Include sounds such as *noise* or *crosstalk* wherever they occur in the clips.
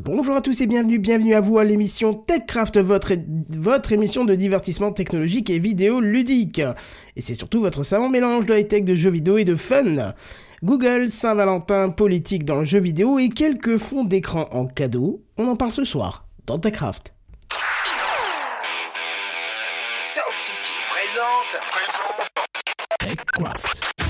Bonjour à tous et bienvenue, bienvenue à vous à l'émission TechCraft, votre, votre émission de divertissement technologique et vidéo ludique. Et c'est surtout votre savant mélange de high-tech, de jeux vidéo et de fun. Google, Saint-Valentin, politique dans le jeu vidéo et quelques fonds d'écran en cadeau, on en parle ce soir dans TechCraft. Sound City présente. TechCraft.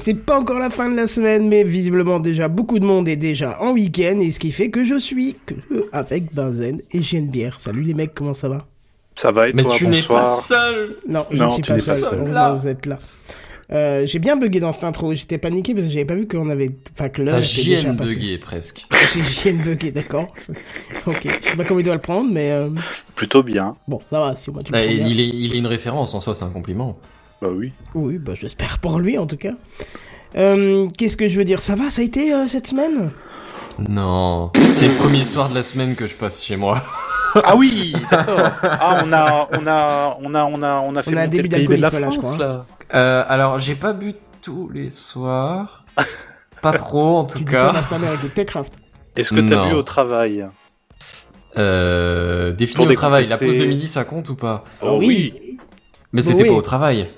C'est pas encore la fin de la semaine, mais visiblement déjà beaucoup de monde est déjà en week-end, et ce qui fait que je suis que avec Benzen et Bière. Salut les mecs, comment ça va? Ça va et Mais toi, tu n'es pas seul Non, je ne suis tu pas n'es pas seul, on Là. vous êtes là. Euh, j'ai bien bugué dans cette intro, j'étais paniqué parce que j'avais pas vu qu'on avait... Enfin que l'heure était déjà JN passée. bugué presque. *laughs* J'ai JN bugué, d'accord. ok, je sais pas comment il doit le prendre, mais euh, Plutôt bien. bon, ça va, si au moins tu le Bah, prends bien. il, est, il est une référence en soi, c'est un compliment. Bah oui. Oui, bah j'espère pour lui en tout cas. Euh, Qu'est-ce que je veux dire? Ça va, ça a été euh, cette semaine? Non, c'est le premier soir de la semaine que je passe chez moi. *laughs* Ah oui, d'accord. Ah, on a, on a, on a, on a, on a fait On a un monter début le de la d'alcoolisme, là, je France, crois, là. Euh, alors, j'ai pas bu tous les soirs. *laughs* Pas trop, en tout Tu dis ça cas. Techcraft. Est-ce que t'as bu au travail? Euh, défini au travail, la pause de midi, ça compte ou pas? Oh oui. Mais Bah c'était oui. pas au travail.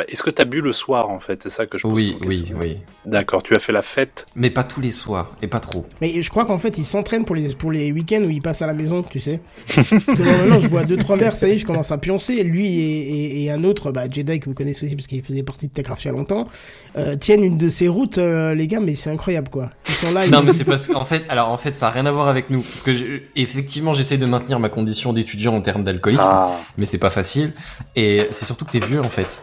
Bah, Est-ce que t'as bu le soir, en fait? C'est ça que je pose Oui, oui, oui. D'accord, tu as fait la fête? Mais pas tous les soirs, et pas trop. Mais je crois qu'en fait, il s'entraîne pour les, pour les week-ends où il passe à la maison, tu sais. *laughs* Parce que moi, maintenant, je bois deux trois verres, ça y est, je commence à pioncer. Lui et, et, et un autre, bah, Jedi, que vous connaissez aussi parce qu'il faisait partie de Techcraft il y a longtemps, euh, tiennent une de ces routes, euh, les gars, mais c'est incroyable, quoi. Ils sont là, *laughs* Non, ils... mais c'est parce qu'en fait, alors en fait, ça a rien à voir avec nous. Parce que je- effectivement, j'essaie de maintenir ma condition d'étudiant en termes d'alcoolisme, Ah, mais c'est pas facile. Et c'est surtout que t'es vieux, en fait.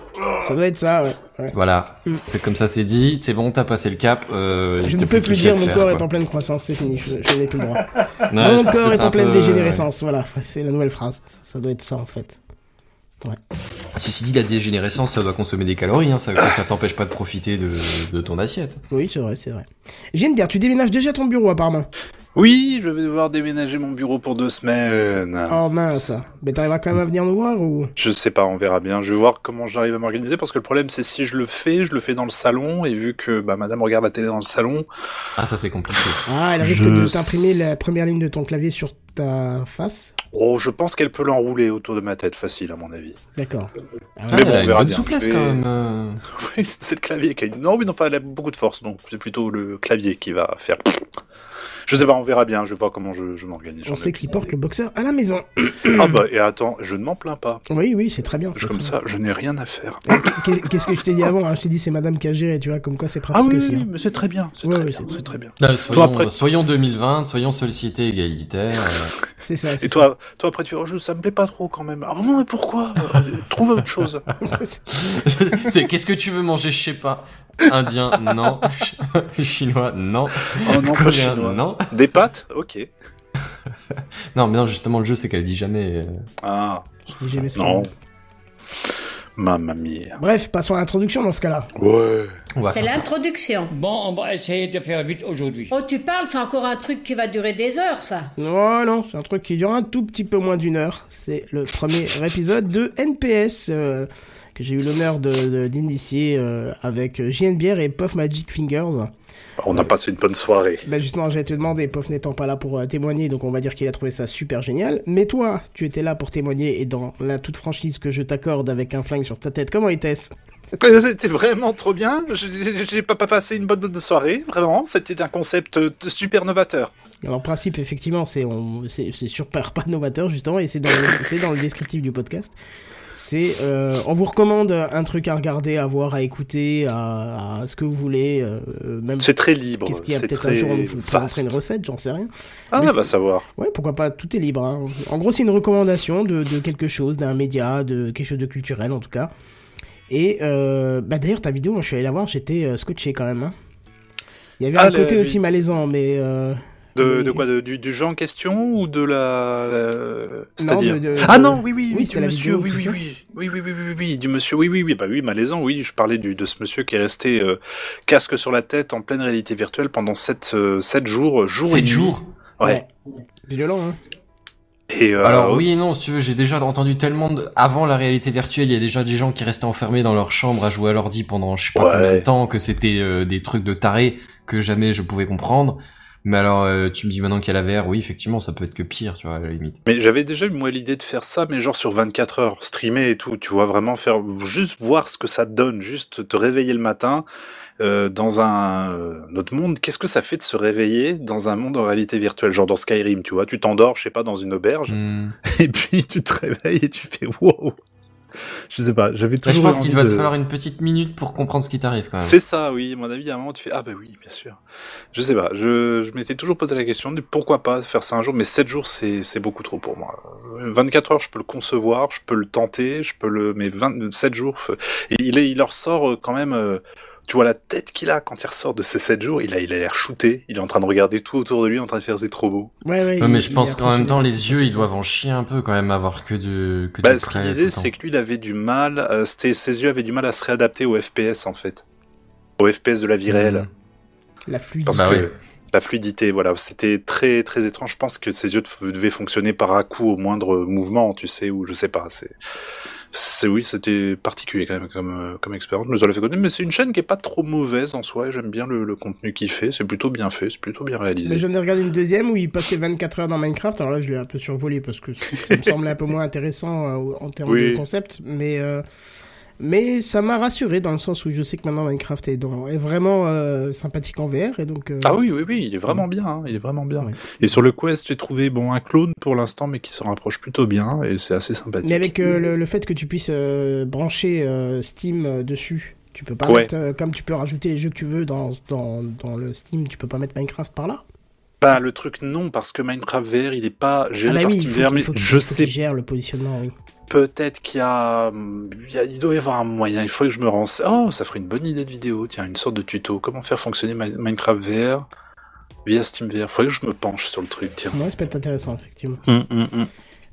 Ça doit être ça, ouais. ouais. Voilà, Mm. c'est comme ça, c'est dit. C'est bon, t'as passé le cap. Euh, Je ne peux plus dire mon faire, corps quoi. est en pleine croissance, c'est fini, je, je n'ai plus le droit. *laughs* Ouais, mon corps est en pleine peu- dégénérescence, voilà, c'est la nouvelle phrase. Ça doit être ça, en fait. Ceci dit, la dégénérescence, ça doit consommer des calories, hein, ça, ça t'empêche pas de profiter de, de ton assiette. Oui, c'est vrai, c'est vrai. Geneviève, tu déménages déjà ton bureau, apparemment. Oui, je vais devoir déménager mon bureau pour deux semaines. Oh mince. Mais t'arriveras quand même à venir nous voir ou? Je sais pas, on verra bien. Je vais voir comment j'arrive à m'organiser parce que le problème c'est si je le fais, je le fais dans le salon et vu que bah, madame regarde la télé dans le salon, Ah, ça c'est compliqué. Ah, elle risque Je de t'imprimer la première ligne de ton clavier sur ta face? oh, je pense qu'elle peut l'enrouler autour de ma tête facile à mon avis. D'accord. Ah Ah, ouais. Mais bon, elle a on une verra bonne bien. souplesse quand même. *laughs* Oui, c'est le clavier qui a une... Non, mais enfin, elle a beaucoup de force, donc c'est plutôt le clavier qui va faire... Je sais pas, on verra bien, je vais voir comment je, je m'organise. j'en On ai sait qu'il porte le boxeur à la maison. Ah bah, et attends, je ne m'en plains pas. Oui, oui, c'est très bien. Je, c'est comme très ça, je n'ai rien à faire. Qu'est- Qu'est-ce que je t'ai dit avant hein Je t'ai dit c'est madame qui a géré, tu vois, comme quoi c'est Ah pratique oui, aussi. oui, hein. mais c'est très bien, c'est Ouais, très c'est c'est très bien. Ah, soyons, après- soyons 2020, soyons société égalitaire. euh. C'est ça. c'est Et toi, toi après tu fais, oh, je- ça me plaît pas trop quand même. Ah bon, mais pourquoi? Euh, Trouve autre chose. *laughs* ça. c'est qu'est-ce que tu veux manger Je sais pas. Indien, non. *laughs* Chinois, non. Oh non, pas Coréen, chinois. non. *laughs* Des pâtes Ok. *laughs* Non, mais non, justement, le jeu, c'est qu'elle dit jamais. euh, Ah, non. Mamma mia. Bref, passons à l'introduction dans ce cas-là. Ouais. C'est l'introduction. Bon, on va essayer de faire vite aujourd'hui. Oh, tu parles, c'est encore un truc qui va durer des heures, ça. Non, non, c'est un truc qui dure un tout petit peu moins d'une heure. C'est le premier *laughs* épisode de NPS. euh, que j'ai eu l'honneur de- de- d'initier euh, avec JNBR et Puff Magic Fingers. On a passé une bonne soirée. Bah justement, j'allais te demander, Puff n'étant pas là pour euh, témoigner, donc on va dire qu'il a trouvé ça super génial. Mais toi, tu étais là pour témoigner et dans la toute franchise que je t'accorde avec un flingue sur ta tête, comment était-ce? C'était vraiment trop bien. J'ai- pas, pas passé une bonne, soirée, vraiment. C'était un concept euh, super novateur. Alors, le principe, effectivement, c'est super *laughs* pas novateur, justement, et c'est dans, le- c'est dans le descriptif du podcast. C'est, euh, on vous recommande un truc à regarder, à voir, à écouter, à, à ce que vous voulez, euh, même C'est très libre. qu'est-ce qu'il y a peut-être un jour, on vous présentera une recette, j'en sais rien. Ah, Mais va c'est- savoir. Ouais, pourquoi pas, tout est libre. hein. En gros, c'est une recommandation de, de quelque chose, d'un média, de quelque chose de culturel en tout cas. Et euh, bah d'ailleurs, ta vidéo, moi, je suis allé la voir, j'étais euh, scotché quand même. hein. Il y avait Ah, un le- côté aussi malaisant, mais. euh, De, mais- de quoi de- du, du jeu en question ou de la. la- C'est-à-dire. Ah non, oui, oui, oui, oui, du monsieur, vidéo, oui, oui, oui, oui, oui, oui, oui, oui, du monsieur, oui, oui, oui, bah oui, malaisant, oui, je parlais du, de ce monsieur qui est resté euh, casque sur la tête en pleine réalité virtuelle pendant 7, jours, jour et 7 nuit. jours Ouais. C'est violent, hein. Et, euh, Alors oui et non, si tu veux, j'ai déjà entendu tellement de... Avant la réalité virtuelle, il y a déjà des gens qui restaient enfermés dans leur chambre à jouer à l'ordi pendant je sais pas Ouais. combien de temps, que c'était euh, des trucs de tarés que jamais je pouvais comprendre. Mais alors, euh, tu me dis maintenant qu'il y a la VR, oui, effectivement, ça peut être que pire, tu vois, à la limite. Mais j'avais déjà eu moi l'idée de faire ça, mais genre sur 24 heures, streamer et tout, tu vois, vraiment faire, juste voir ce que ça donne, juste te réveiller le matin euh, dans un euh, autre monde. Qu'est-ce que ça fait de se réveiller dans un monde en réalité virtuelle, genre dans Skyrim, tu vois, tu t'endors, je sais pas, dans une auberge, Hmm. *laughs* et puis tu te réveilles et tu fais wow. Je sais pas, j'avais Là, je toujours pense qu'il va de- te falloir une petite minute pour comprendre ce qui t'arrive quand même. C'est ça, oui. À mon avis, à un moment, tu fais ah bah oui, bien sûr. Je sais pas. Je, je m'étais toujours posé la question de pourquoi pas faire ça un jour, mais 7 jours, c'est c'est beaucoup trop pour moi. Euh, 24 heures, je peux le concevoir, je peux le tenter, je peux le, mais 27 jours, il est, il leur sort euh, quand même. Tu vois la tête qu'il a quand il ressort de ces 7 jours, il a, il a l'air shooté, il est en train de regarder tout autour de lui, en train de faire c'est trop beau. Ouais, ouais. Ouais, il- mais je il pense qu'en même temps, les yeux, ils doivent en chier un peu quand même, avoir que de que Bah, du ce qu'il disait, c'est que lui, il avait du mal, euh, c'était, ses yeux avaient du mal à se réadapter au FPS en fait, au FPS de la vie réelle. Mhm. La fluidité. Parce Bah que ouais. la fluidité, voilà, c'était très très étrange. Je pense que ses yeux dev- devaient fonctionner par à coup au moindre mouvement, tu sais, ou je sais pas. C'est, c'est oui, c'était particulier quand même comme euh, comme expérience. Je me suis fait connaître, mais c'est une chaîne qui est pas trop mauvaise en soi. et J'aime bien le, le contenu qu'il fait. C'est plutôt bien fait, c'est plutôt bien réalisé. Mais j'en ai regardé une deuxième où il passait 24 heures dans Minecraft. Alors là, je l'ai un peu survolé parce que ça me semblait un peu moins intéressant euh, en termes Oui. de concept. Mais, euh, mais ça m'a rassuré dans le sens où je sais que maintenant Minecraft est, dans, est vraiment euh, sympathique en VR. Et donc, euh, Ah oui, oui, oui, il est vraiment bien, hein, il est vraiment bien. Ouais. Et sur le Quest, j'ai trouvé bon un clone pour l'instant, mais qui se rapproche plutôt bien et c'est assez sympathique. Mais avec euh, le, le fait que tu puisses brancher Steam dessus, tu peux pas Ouais. mettre, comme tu peux rajouter les jeux que tu veux dans, dans, dans le Steam, tu peux pas mettre Minecraft par là? Bah, le truc non, parce que Minecraft VR, il est pas géré ah bah par oui, il Steam VR, mais je sais gère le positionnement, oui. Peut-être qu'il y a, il y a- il doit y avoir un moyen. Il faudrait que je me renseigne. Oh, ça ferait une bonne idée de vidéo. Tiens, une sorte de tuto. Comment faire fonctionner Mi- Minecraft VR via Steam VR. Faudrait que je me penche sur le truc. Tiens. Ouais, ça peut être intéressant, effectivement. Hum, hum, hum.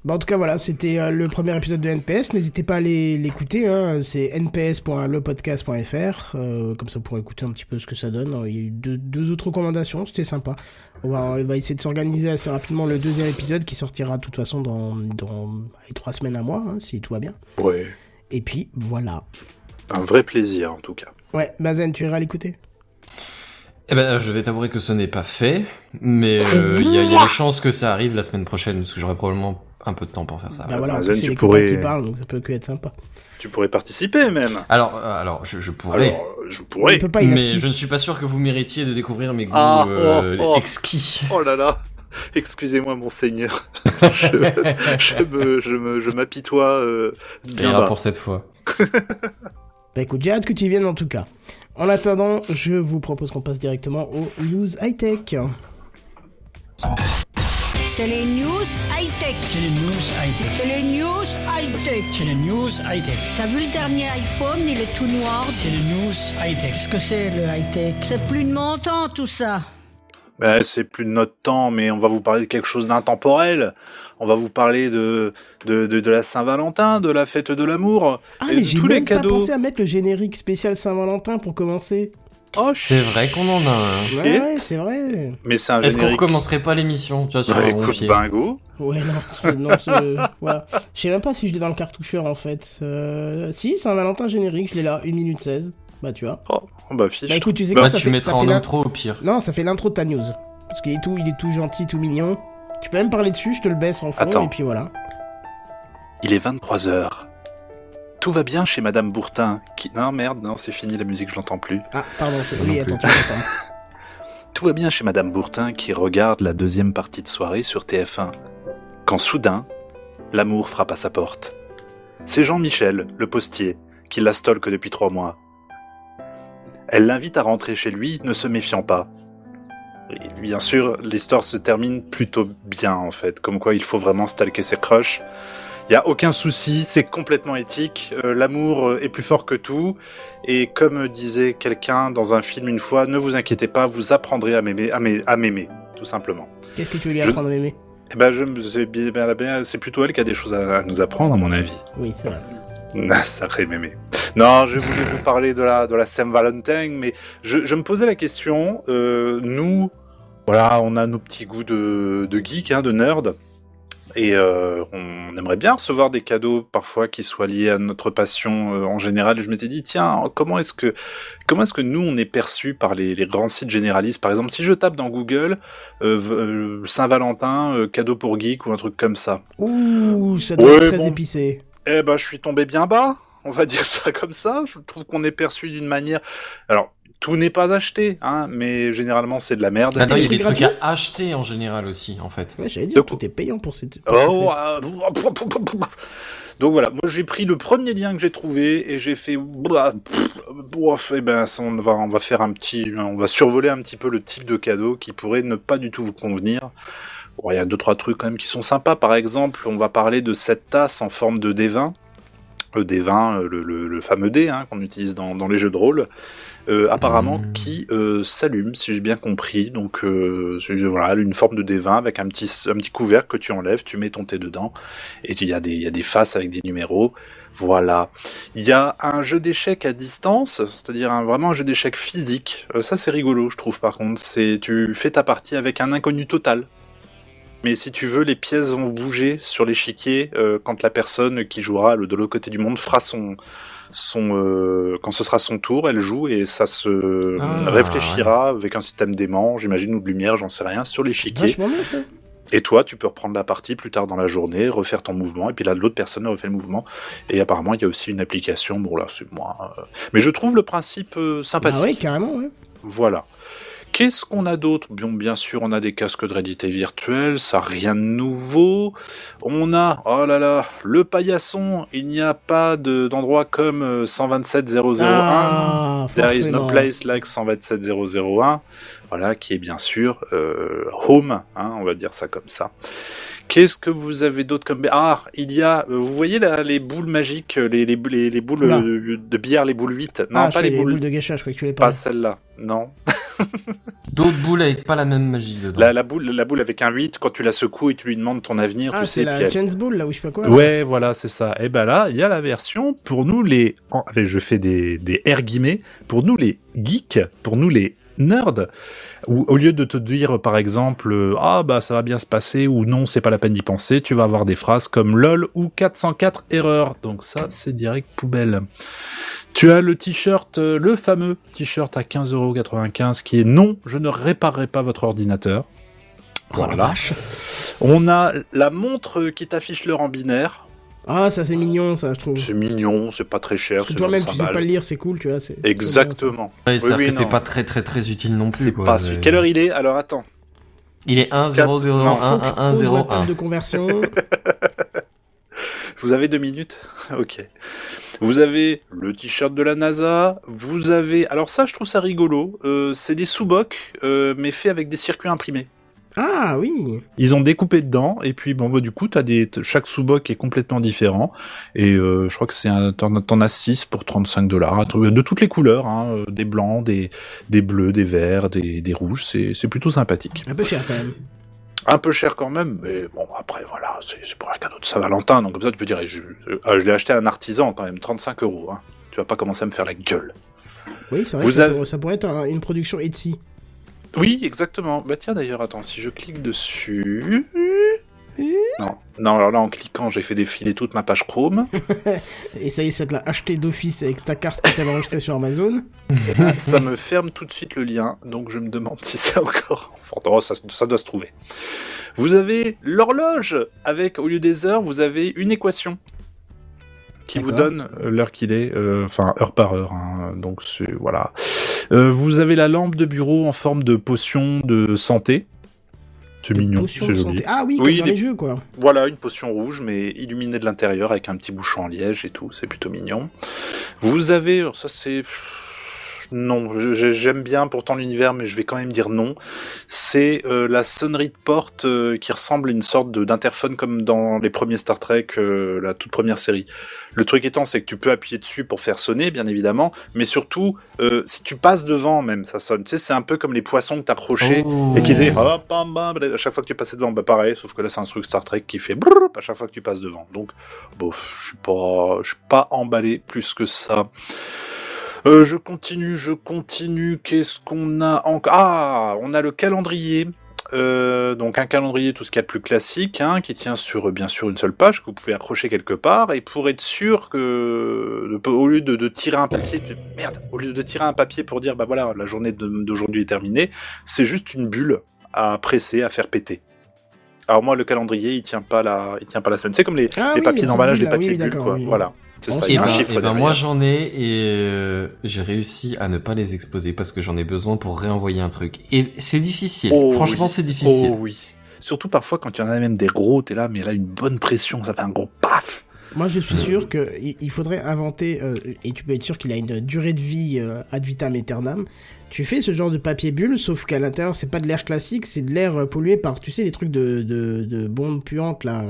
Bah, en tout cas, voilà, c'était euh, le premier épisode de NPS. N'hésitez pas à aller l'écouter. Hein. C'est nps.lepodcast.fr. Euh, comme ça, vous pourrez écouter un petit peu ce que ça donne. Il y a eu deux, deux autres recommandations. C'était sympa. On va, on va essayer de s'organiser assez rapidement le deuxième épisode qui sortira de toute façon dans, dans les trois semaines à mois, hein, si tout va bien. Ouais. Et puis, voilà. Un vrai plaisir en tout cas. Ouais, Bazen, tu iras l'écouter? Eh ben, je vais t'avouer que ce n'est pas fait, mais euh, il y, a, il y a des chances que ça arrive la semaine prochaine, parce que j'aurai probablement un peu de temps pour faire ça. Bah voilà, tu les pourrais- qui parlent, donc ça peut que être sympa. Tu pourrais participer même. Alors, euh, alors, je, je pourrais, Alors, je pourrais. Pas, mais je ne suis pas sûr que vous méritiez de découvrir mes goûts Ah, euh, oh, oh. exquis. Oh là là. Excusez-moi, monseigneur. *laughs* je, je me, je me, je m'apitoie euh, bien bas. pour cette fois. Bah écoute, j'ai hâte que tu y viennes en tout cas. En attendant, je vous propose qu'on passe directement aux news high-tech. C'est les news high-tech. C'est les news high-tech. C'est les news high-tech. C'est les news high-tech. T'as vu le dernier iPhone, il est tout noir. C'est les news high-tech. Qu'est-ce que c'est le high-tech? C'est plus de mon temps tout ça. Ben, c'est plus de notre temps, mais on va vous parler de quelque chose d'intemporel. On va vous parler de, de, de, de la Saint-Valentin, de la fête de l'amour, Ah et mais de j'ai tous même les pas cadeaux. pensé à mettre le générique spécial Saint-Valentin pour commencer. Oh, C'est vrai qu'on en a un. Ouais, ouais, c'est vrai. Mais c'est un Est-ce qu'on recommencerait pas l'émission, tu vois, sur Bah, un écoute, pied bingo. Ouais, non, je- non, je, voilà. Je sais même pas si je l'ai dans le cartoucheur en fait. Euh, si, Saint-Valentin générique, je l'ai là, 1 minute 16. Bah, tu vois. Oh, bah fiche. Bah, écoute, tu sais Bah, quoi, Bah, ça tu fait, mettras ça fait en intro au pire. Non, ça fait l'intro de ta news. Parce qu'il est tout, il est tout gentil, tout mignon. Tu peux même parler dessus, je te le baisse en fond, Attends. et puis voilà. Il est 23h. Tout va bien chez Madame Bourtin, qui... Non, merde, non, c'est fini, la musique, je l'entends plus. Ah, pardon, c'est... Oui, attends. *laughs* *laughs* Tout va bien chez Madame Bourtin qui regarde la deuxième partie de soirée sur TF1. Quand soudain, l'amour frappe à sa porte. C'est Jean-Michel, le postier, qui la stalke depuis trois mois. Elle l'invite à rentrer chez lui, ne se méfiant pas. Et bien sûr, l'histoire se termine plutôt bien en fait, comme quoi il faut vraiment stalker ses crushs. Il y a aucun souci, c'est complètement éthique. euh, L'amour euh, est plus fort que tout. Et comme disait quelqu'un dans un film une fois, ne vous inquiétez pas, vous apprendrez à m'aimer, à m'ai- à m'aimer, tout simplement. Qu'est-ce que tu veux lui Je- apprendre à m'aimer? Eh ben, je me- c'est plutôt elle qui a des choses à, à nous apprendre, à mon avis. Oui, c'est vrai. *laughs* Ah, sacré mémé. Non, je voulais vous parler de la, de la Saint-Valentin, mais je, je me posais la question, euh, nous, voilà, on a nos petits goûts de, de geek, hein, de nerd, et euh, on aimerait bien recevoir des cadeaux parfois qui soient liés à notre passion euh, en général. Et je m'étais dit, tiens, comment est-ce que, comment est-ce que nous, on est perçus par les, les grands sites généralistes? Par exemple, si je tape dans Google euh, euh, Saint-Valentin, euh, cadeau pour geek ou un truc comme ça, Ouh, ça doit Ouais, être très bon. épicé. eh ben, je suis tombé bien bas. On va dire ça comme ça. Je trouve qu'on est perçu d'une manière. Alors, tout n'est pas acheté, hein, mais généralement c'est de la merde. Attends, il y a des trucs à acheter en général aussi, en fait. Ouais, j'allais dire, quoi tout est payant pour cette. pour cette Oh, fête. euh, donc voilà, moi j'ai pris le premier lien que j'ai trouvé et j'ai fait bah, bof, et ben ça, on va on va faire un petit on va survoler un petit peu le type de cadeau qui pourrait ne pas du tout vous convenir. Bon, il y a deux trois trucs quand même qui sont sympas. Par exemple, on va parler de cette tasse en forme de D20. Le D20, euh, le, le- le fameux dé hein, qu'on utilise dans, dans les jeux de rôle, euh, apparemment qui euh, s'allume, si j'ai bien compris. Donc euh, voilà, une forme de D20 avec un petit, un petit couvercle que tu enlèves, tu mets ton thé dedans, et il y, a des- y a des faces avec des numéros. Voilà. Il y a un jeu d'échecs à distance, c'est-à-dire un, vraiment un jeu d'échecs physique. Ça c'est rigolo, je trouve. Par contre, c'est tu fais ta partie avec un inconnu total. Mais si tu veux, les pièces vont bouger sur l'échiquier quand la personne qui jouera de l'autre côté du monde fera son son euh, quand ce sera son tour, elle joue et ça se Ah, réfléchira avec un système d'aimant, j'imagine ou de lumière, j'en sais rien, sur l'échiquier. Bien ça. Et toi, tu peux reprendre la partie plus tard dans la journée, refaire ton mouvement, et puis là, l'autre personne refait le mouvement. Et apparemment, il y a aussi une application. Bon là, c'est moi. euh, Mais je trouve le principe euh, sympathique. Ah ouais, carrément, ouais. Voilà. Qu'est-ce qu'on a d'autre? Bien, bien sûr, on a des casques de réalité virtuelle, ça rien de nouveau. On a, oh là là, le paillasson. Il n'y a pas de- d'endroit comme euh, 127001. Ah, There is no place like 127001. Voilà, qui est bien sûr euh, home, hein, on va dire ça comme ça. Qu'est-ce que vous avez d'autre comme... Ah, il y a... euh, Vous voyez là, les boules magiques, les, les, les, les boules Oula. euh, de billard, les boules 8 Non, ah, pas les boules... de gâchage, je crois que tu. Pas celle-là, non. *laughs* *laughs* D'autres boules avec pas la même magie dedans. La, la, boule, la boule avec un 8, quand tu la secoues et tu lui demandes ton avenir, Ah, tu c'est sais... la elle- Chance Ball, là où je sais pas quoi. Ouais, voilà, c'est ça. Et ben là, il y a la version pour nous les. Je fais des, des R guillemets. Pour nous les geeks, pour nous les nerds, où au lieu de te dire par exemple euh, ah bah ça va bien se passer ou non c'est pas la peine d'y penser, tu vas avoir des phrases comme lol ou 404 erreurs. Donc ça c'est direct poubelle. Tu as le t-shirt, euh, le fameux t-shirt à 15,95€ qui est non, je ne réparerai pas votre ordinateur. Oh, Voilà. On a la montre qui t'affiche l'heure en binaire. Ah, ça c'est mignon, ça, je trouve. C'est mignon, c'est pas très cher, c'est toi-même, 25 tu sais pas lire, c'est cool, tu vois. c'est- Exactement. Ouais, C'est-à-dire Oui, oui, que c'est pas très très très utile non plus. C'est quoi. pas C'est- celui. Quelle heure il est? Alors attends. Il est 1 Quatre- 0 0 Non, 1 Faut que je 1 pose 0 ma table 1. de conversion. *laughs* Vous avez deux minutes? Ok. Vous avez le t-shirt de la NASA. Vous avez. Alors ça, je trouve ça rigolo. Euh, c'est des sous-bocs, euh, mais faits avec des circuits imprimés. ah oui. Ils ont découpé dedans, et puis bon, bah, du coup, t'as des, chaque sous-boc est complètement différent. Et euh, je crois que c'est un, t'en, as 6 pour 35 dollars, de toutes les couleurs, hein, des blancs, des, des bleus, des verts, des, des rouges. C'est, c'est plutôt sympathique. Un peu cher quand même. Un peu cher quand même, mais bon, après, voilà, c'est, pour un cadeau de Saint-Valentin, donc comme ça, tu peux dire, eh, je, euh, je l'ai acheté à un artisan quand même, 35 euros. Hein. Tu vas pas commencer à me faire la gueule. Oui, c'est vrai Vous que ça, avez- pour- ça pourrait être un- une production Etsy. Oui, exactement. Bah tiens d'ailleurs, attends, si je clique dessus... *laughs* Non, non, alors là en cliquant, j'ai fait défiler toute ma page Chrome. Et ça y est, ça te l'a acheté d'office avec ta carte que t'avais enregistrée sur Amazon. Et *laughs* là, ça me ferme tout de suite le lien, donc je me demande si c'est encore... Enfin, oh, ça, ça doit se trouver. Vous avez l'horloge, avec, au lieu des heures, vous avez une équation qui vous donne euh, l'heure qu'il est, euh, enfin heure par heure. hein, donc voilà. Euh, vous avez la lampe de bureau en forme de potion de santé. C'est mignon, c'est joli. Ah oui, Oui, comme dans des- les jeux, quoi. Voilà, une potion rouge, mais illuminée de l'intérieur avec un petit bouchon en liège et tout, c'est plutôt mignon. Vous avez, alors ça c'est... Non, j'aime bien pourtant l'univers, mais je vais quand même dire non. C'est euh, la sonnerie de porte euh, qui ressemble à une sorte d'interphone comme dans les premiers Star Trek, euh, la toute première série. Le truc étant, c'est que tu peux appuyer dessus pour faire sonner, bien évidemment, mais surtout, si tu passes devant même, ça sonne. Tu sais, c'est un peu comme les poissons que t'approchais et qui bam, à chaque fois que tu passais devant, bah pareil, sauf que là c'est un truc Star Trek qui fait brrr à chaque fois que tu passes devant. Donc, bof, je suis pas, je suis pas emballé plus que ça. Euh, je continue, je continue. Qu'est-ce qu'on a encore Ah, on a le calendrier. Euh, donc un calendrier, tout ce qu'il y a de plus classique, hein, qui tient sur euh, bien sûr une seule page que vous pouvez accrocher quelque part, et pour être sûr que au lieu de, de tirer un papier, merde, au lieu de tirer un papier pour dire bah voilà la journée d'aujourd'hui est terminée, c'est juste une bulle à presser, à faire péter. Alors moi le calendrier il tient pas la, il tient pas la semaine. C'est comme les, Ah les oui, papiers d'emballage, les papiers oui, bulles quoi. oui. Voilà. C'est Oh, ça. Et un ben, et ben moi j'en ai et euh, j'ai réussi à ne pas les exposer parce que j'en ai besoin pour réenvoyer un truc. Et c'est difficile. Oh, Franchement, oui. c'est difficile. Oh oui. Surtout parfois quand il y en a même des gros, t'es là, mais là une bonne pression, ça fait un gros paf. Moi, je suis sûr que il il faudrait inventer, euh, et tu peux être sûr qu'il a une durée de vie euh, ad vitam aeternam. Tu fais ce genre de papier bulle, sauf qu'à l'intérieur, c'est pas de l'air classique, c'est de l'air euh, pollué par, tu sais, les trucs de, de, de bombes puantes, là.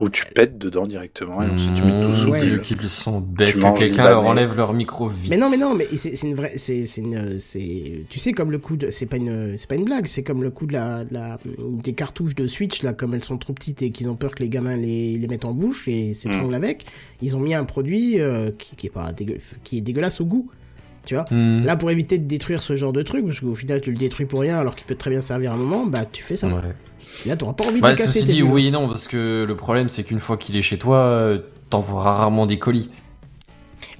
Ou tu pètes dedans directement et ensuite tu mets tout sous Mmh, Ouais. qu'ils sont bêtes, que quelqu'un leur enlève leur micro vite. Mais non, mais non, mais c'est c'est une vraie, c'est c'est une, c'est, tu sais comme le coup de, c'est pas une, c'est pas une blague, c'est comme le coup de la, la, des cartouches de Switch là, comme elles sont trop petites et qu'ils ont peur que les gamins les, les mettent en bouche et s'étranglent avec, ils ont mis un produit euh, qui, qui est pas dégueu, qui est dégueulasse au goût, tu vois. Hmm. Là, pour éviter de détruire ce genre de truc, parce qu'au final tu le détruis pour rien alors qu'il peut très bien servir un moment, bah tu fais ça. Ouais. Là, t'auras pas envie Bah, de casser ceci dit, oui et non, parce que le problème c'est qu'une fois qu'il est chez toi, euh, t'envoies rarement des colis.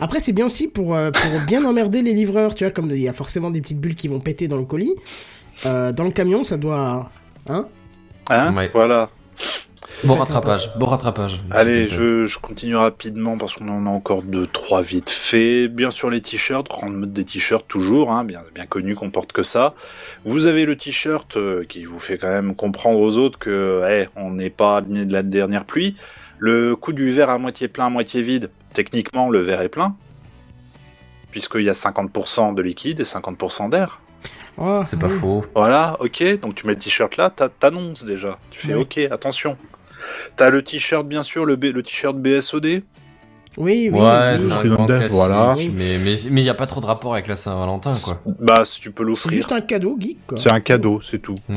Après, c'est bien aussi pour, euh, pour bien emmerder les livreurs, tu vois, comme il y a forcément des petites bulles qui vont péter dans le colis. Euh, dans le camion, ça doit. Hein? Hein? Ouais. Voilà. Bon rattrapage, bon rattrapage. Allez, je, je continue rapidement parce qu'on en a encore deux, trois vite fait. Bien sûr les t-shirts, grande mode des t-shirts toujours, hein, bien, bien connu qu'on porte que ça. Vous avez le t-shirt euh, qui vous fait quand même comprendre aux autres que, eh, on n'est pas né de la dernière pluie. Le coup du verre à moitié plein, à moitié vide. Techniquement, le verre est plein, puisqu'il y a 50% de liquide et 50% d'air. Oh, C'est pas oui. faux. Voilà, ok, donc tu mets le t-shirt là, t'a- t'annonces déjà. Tu fais ok, attention. T'as le t-shirt, bien sûr, le, B- le t-shirt BSOD. Oui, oui. ouais, oui, c'est un oui. grand Voilà. classique, Voilà. mais mais mais y a pas trop de rapport avec la Saint-Valentin quoi. Bah, si tu peux C'est l'offrir. juste un cadeau, geek, quoi. C'est un cadeau, c'est tout. Ouais.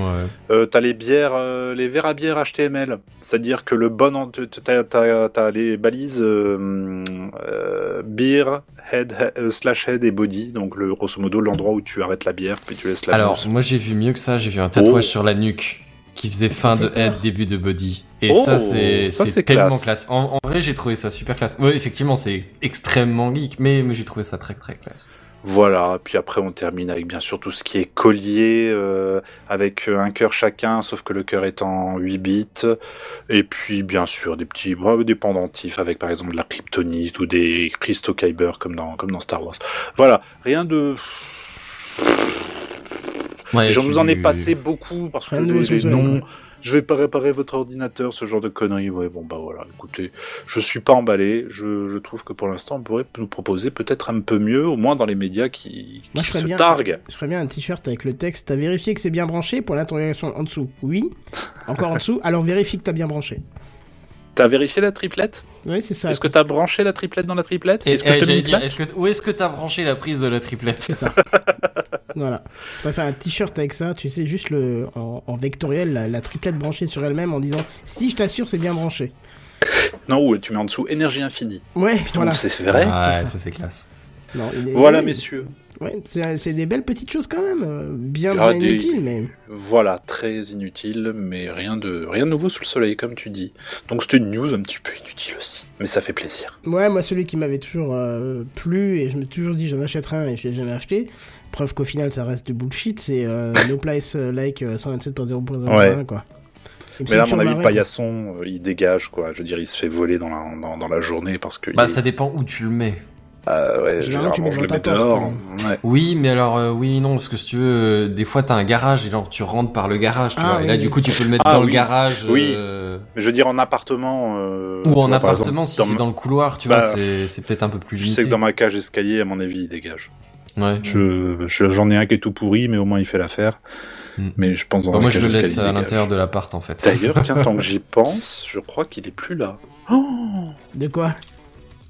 Euh, t'as les bières, euh, les verres à bière HTML. C'est-à-dire que le bon, en- t'as, t'as, t'as les balises euh, euh, beer, head, he- euh, slash head et body. Donc, le, grosso modo, l'endroit où tu arrêtes la bière, puis tu laisses la Alors, mousse. moi j'ai vu mieux que ça, j'ai vu un tatouage Oh. sur la nuque qui faisait fin de head, début de body. Et Oh, ça c'est ça, c'est tellement classe. classe. En, en vrai, j'ai trouvé ça super classe. Ouais, effectivement, c'est extrêmement geek, mais, mais j'ai trouvé ça très très classe. Voilà, puis après on termine avec bien sûr tout ce qui est collier, euh, avec euh, un cœur chacun, sauf que le cœur est en 8 bits, et puis bien sûr des petits ouais, des pendentifs avec par exemple de la kryptonite ou des cristaux kyber comme dans, comme dans Star Wars. Voilà, rien de... Ouais, J'en vous en ai passé beaucoup parce que de les, noms, je vais pas réparer votre ordinateur, ce genre de conneries. Ouais, bon bah voilà, écoutez, je suis pas emballé. Je, je trouve que pour l'instant, on pourrait nous proposer peut-être un peu mieux, au moins dans les médias qui, Moi, qui je ferais se bien- targuent. Je ferais bien un t-shirt avec le texte T'as vérifié que c'est bien branché pour l'interrogation en dessous Oui. Encore en dessous Alors vérifie que t'as bien branché. T'as vérifié la triplette Oui, c'est ça. Est-ce que t'as branché la triplette dans la triplette Et, Est-ce que eh, dire, est-ce que où est-ce que t'as branché la prise de la triplette C'est ça. *laughs* voilà. Je voudrais faire un t-shirt avec ça, tu sais, juste le, en, en vectoriel, la, la triplette branchée sur elle-même en disant si je t'assure, c'est bien branché. Non, ou tu mets en dessous énergie infinie. Ouais, voilà. C'est vrai Ah, c'est ouais, ça. ça c'est classe. Non, il est- Voilà, messieurs. Ouais, c'est c'est des belles petites choses quand même. euh, Bien, Ah, bien des- inutiles, mais. Voilà, très inutile, mais rien de, rien de nouveau sous le soleil, comme tu dis. Donc c'était une news un petit peu inutile aussi, mais ça fait plaisir. Ouais, moi, celui qui m'avait toujours euh, plu, et je me suis toujours dit j'en achèterai un et je l'ai jamais acheté. Preuve qu'au final, ça reste de bullshit, c'est euh, *laughs* No Place Like euh, 127.0.01, Ouais. quoi. Mais là, à mon avis, marrer, le paillasson, il dégage, quoi. Je veux dire, il se fait voler dans la, dans, dans la journée parce que. Bah, il- ça dépend où tu le mets. Ah ouais, Généralement, tu généralement, mets je le mets dehors. Ouais. Oui, mais alors, euh, oui, non, parce que si tu veux, euh, des fois, t'as un garage et genre, tu rentres par le garage, tu Ah, vois. oui, et là, du coup, tu peux le mettre Ah, dans oui. le garage. Oui. euh, Mais je veux dire, en appartement. euh, Ou en vois, appartement, exemple, si c'est ma- dans le couloir, tu Bah, vois, c'est peut-être un peu plus Je limité. sais que dans ma cage escalier, à mon avis, il dégage. Ouais. Je, je- j'en ai un qui est tout pourri, mais au moins il fait l'affaire. Mm. Mais je pense dans Bah, moi, je le laisse à l'intérieur de l'appart, en fait. D'ailleurs, tiens, tant que *laughs* j'y pense, je crois qu'il est plus là. Oh, De quoi?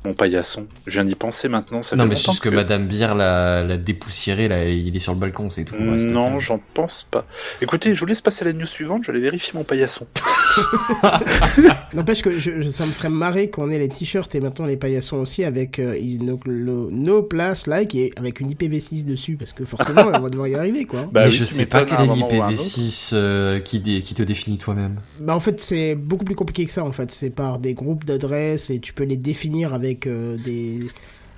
Mon paillasson. Je viens d'y penser maintenant. Ça Non, fait mais juste que Madame Bière l'a, l'a dépoussiéré, là, il est sur le balcon, c'est tout. reste, Non, j'en pense pas. Écoutez, je vous laisse passer à la news suivante. Je vais vérifier mon paillasson. *laughs* *laughs* N'empêche que je, ça me ferait marrer qu'on ait les t-shirts et maintenant les paillassons aussi avec euh, ils- no, le- no Place Like et avec une IPv6 dessus parce que forcément on va devoir y arriver quoi. Bah mais oui, je sais pas m'étonnes, quel à un est moment ou à un l'IPv6 euh, qui, dé- qui te définit toi-même. Bah en fait c'est beaucoup plus compliqué que ça en fait. C'est par des groupes d'adresses et tu peux les définir avec euh, des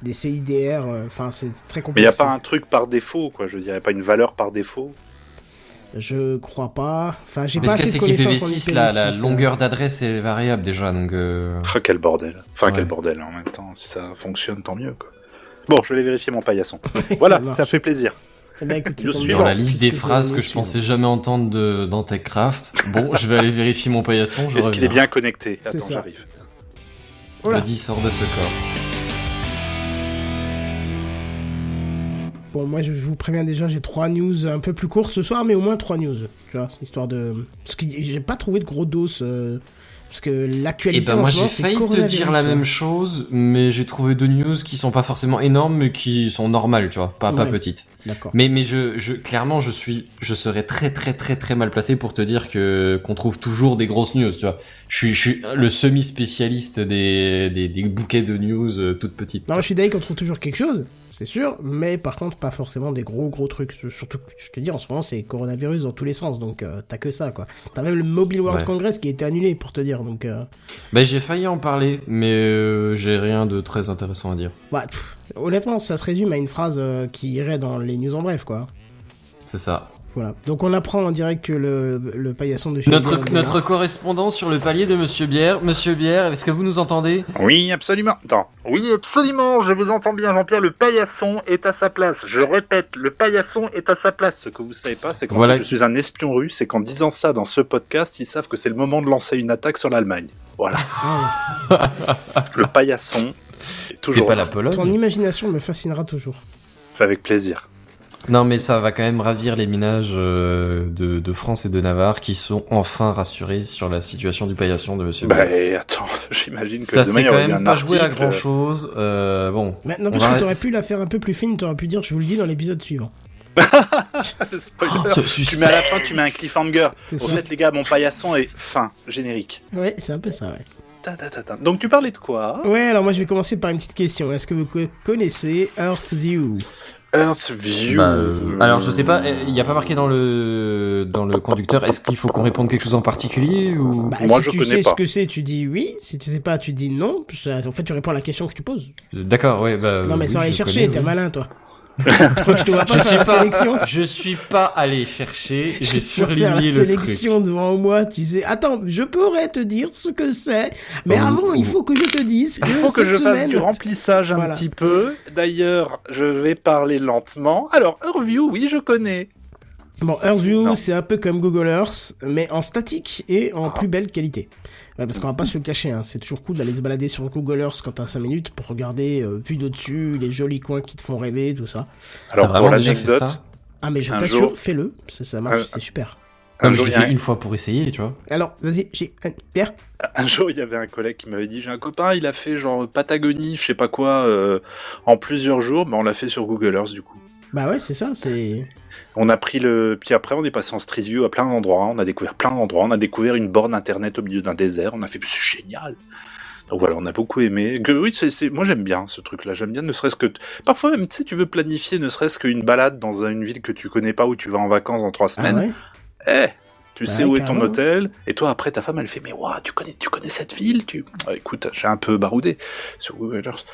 des CIDR. euh, c'est très Mais il compliqué. n'y a pas un truc par défaut, quoi. Je veux dire, il n'y a pas une valeur par défaut. Je crois pas. Enfin j'ai Mais pas ce c'est connaissances en qu'IPv6, la, la IPv6, longueur d'adresse est variable déjà, donc... euh, Ah, quel bordel. Enfin, Ouais. quel bordel en même temps. Si ça fonctionne, tant mieux, quoi. Bon, je vais aller vérifier mon paillasson. *laughs* voilà, ça fait plaisir. Eh ben, écoute. Dans la liste des phrases que je pensais jamais entendre de, dans TechCraft. Bon, je vais aller vérifier mon paillasson, Est-ce qu'il est bien connecté? Attends, j'arrive. 10 sort de ce corps. Bon, moi, je vous préviens déjà, j'ai trois news un peu plus courtes ce soir, mais au moins trois news. Tu vois, histoire de. Parce que j'ai pas trouvé de gros dos. euh, Parce que l'actualité. ben en moi j'ai failli te dire la hein. même chose, mais j'ai trouvé deux news qui sont pas forcément énormes, mais qui sont normales, tu vois, pas, pas petites. D'accord. Mais, mais je, je, clairement, je suis, je serais très, très, très, très mal placé pour te dire que, qu'on trouve toujours des grosses news, tu vois. Je suis, je suis le semi-spécialiste des, des, des bouquets de news euh, toutes petites. Non, je suis d'accord qu'on trouve toujours quelque chose, c'est sûr, mais par contre, pas forcément des gros gros trucs. Surtout, que, je te dis, en ce moment, c'est coronavirus dans tous les sens, donc euh, t'as que ça, quoi. T'as même le Mobile World Ouais. Congress qui a été annulé, pour te dire, donc. euh, Ben, j'ai failli en parler, mais euh, j'ai rien de très intéressant à dire. pff, honnêtement, ça se résume à une phrase qui irait dans les news en bref, quoi. C'est ça. Voilà. Donc on apprend en direct que le, le paillasson de chez Notre, Bière notre là. correspondant sur le palier de Monsieur Bière. Monsieur Bière, est-ce que vous nous entendez? Oui, absolument. Attends. Oui, absolument. Je vous entends bien, Jean-Pierre. Le paillasson est à sa place. Je répète, le paillasson est à sa place. Ce que vous savez pas, c'est Voilà. fait, je suis un espion russe et qu'en disant ça dans ce podcast, ils savent que c'est le moment de lancer une attaque sur l'Allemagne. Voilà. Ah, Le paillasson est toujours pas là. la Pologne ton imagination me fascinera toujours. Avec plaisir. Non, mais ça va quand même ravir les ménages euh, de, de France et de Navarre qui sont enfin rassurés sur la situation du paillasson de Monsieur Bah, attends, *laughs* j'imagine que Ça y quand même pas joué à article. grand chose. Euh, bon, Mais On n'empêche va- que t'aurais pu la faire un peu plus fine, t'aurais pu dire, je vous le dis dans l'épisode suivant. Le *laughs* spoiler. tu mets à la fin, tu mets un cliffhanger. C'est Au ça. fait, les gars, mon paillasson est fin, générique. Ouais, c'est un peu ça, ouais. Ta, ta, ta, ta. Donc, tu parlais de quoi? Ouais, alors moi je vais commencer par une petite question. Est-ce que vous co- connaissez Bah, euh, alors je sais pas, il n'y a pas marqué dans le dans le conducteur. Est-ce qu'il faut qu'on réponde quelque chose en particulier ou? Bah, Moi, si je tu connais sais pas. ce que c'est, tu dis oui. Si tu sais pas, tu dis non. En fait, tu réponds à la question que je te pose. D'accord, ouais. Bah, non, mais oui, sans aller chercher, t'es oui. malin, toi. Tu crois que je te vois pas Je faire suis la pas, sélection je suis pas allé chercher. J'ai surligné la le truc. sélection devant moi, tu sais. Attends, je pourrais te dire ce que c'est, mais Oh, avant, oh. il faut que je te dise que Il faut que je fasse du remplissage un Voilà. petit peu. D'ailleurs, je vais parler lentement. Alors, Earthview, oui, je connais. Bon, Earthview, c'est un peu comme Google Earth, mais en statique et en Ah. plus belle qualité. Ouais, parce qu'on va pas se le cacher, hein, c'est toujours cool d'aller se balader sur Google Earth quand t'as 5 minutes pour regarder euh, vue d'au-dessus, les jolis coins qui te font rêver, tout ça. Alors, pour l'anecdote, ça Ah, mais je t'assure, jour- fais-le, ça, ça marche, c'est super. un Non, mais je jour, l'ai fait un- une fois pour essayer, tu vois. Alors, vas-y, j'ai un Pierre? Un jour, il y avait un collègue qui m'avait dit j'ai un copain, il a fait genre Patagonie, je sais pas quoi, euh, en plusieurs jours, mais on l'a fait sur Google Earth du coup. Bah ouais, c'est ça, c'est... On a pris le, puis après on est passé en Street View à plein d'endroits, on a découvert plein d'endroits, on a découvert une borne internet au milieu d'un désert, on a fait c'est génial. Donc voilà, on a beaucoup aimé. Que, oui, c'est, moi j'aime bien ce truc-là. J'aime bien, ne serait-ce que parfois même, tu sais, tu veux planifier, ne serait-ce qu'une balade dans une ville que tu connais pas où tu vas en vacances dans trois Ah semaines. ouais Eh, tu Bah sais où est ton hôtel Et toi après, ta femme elle fait mais waouh, tu connais, tu connais cette ville Tu, Ah, écoute, j'ai un peu baroudé sur Google Earth.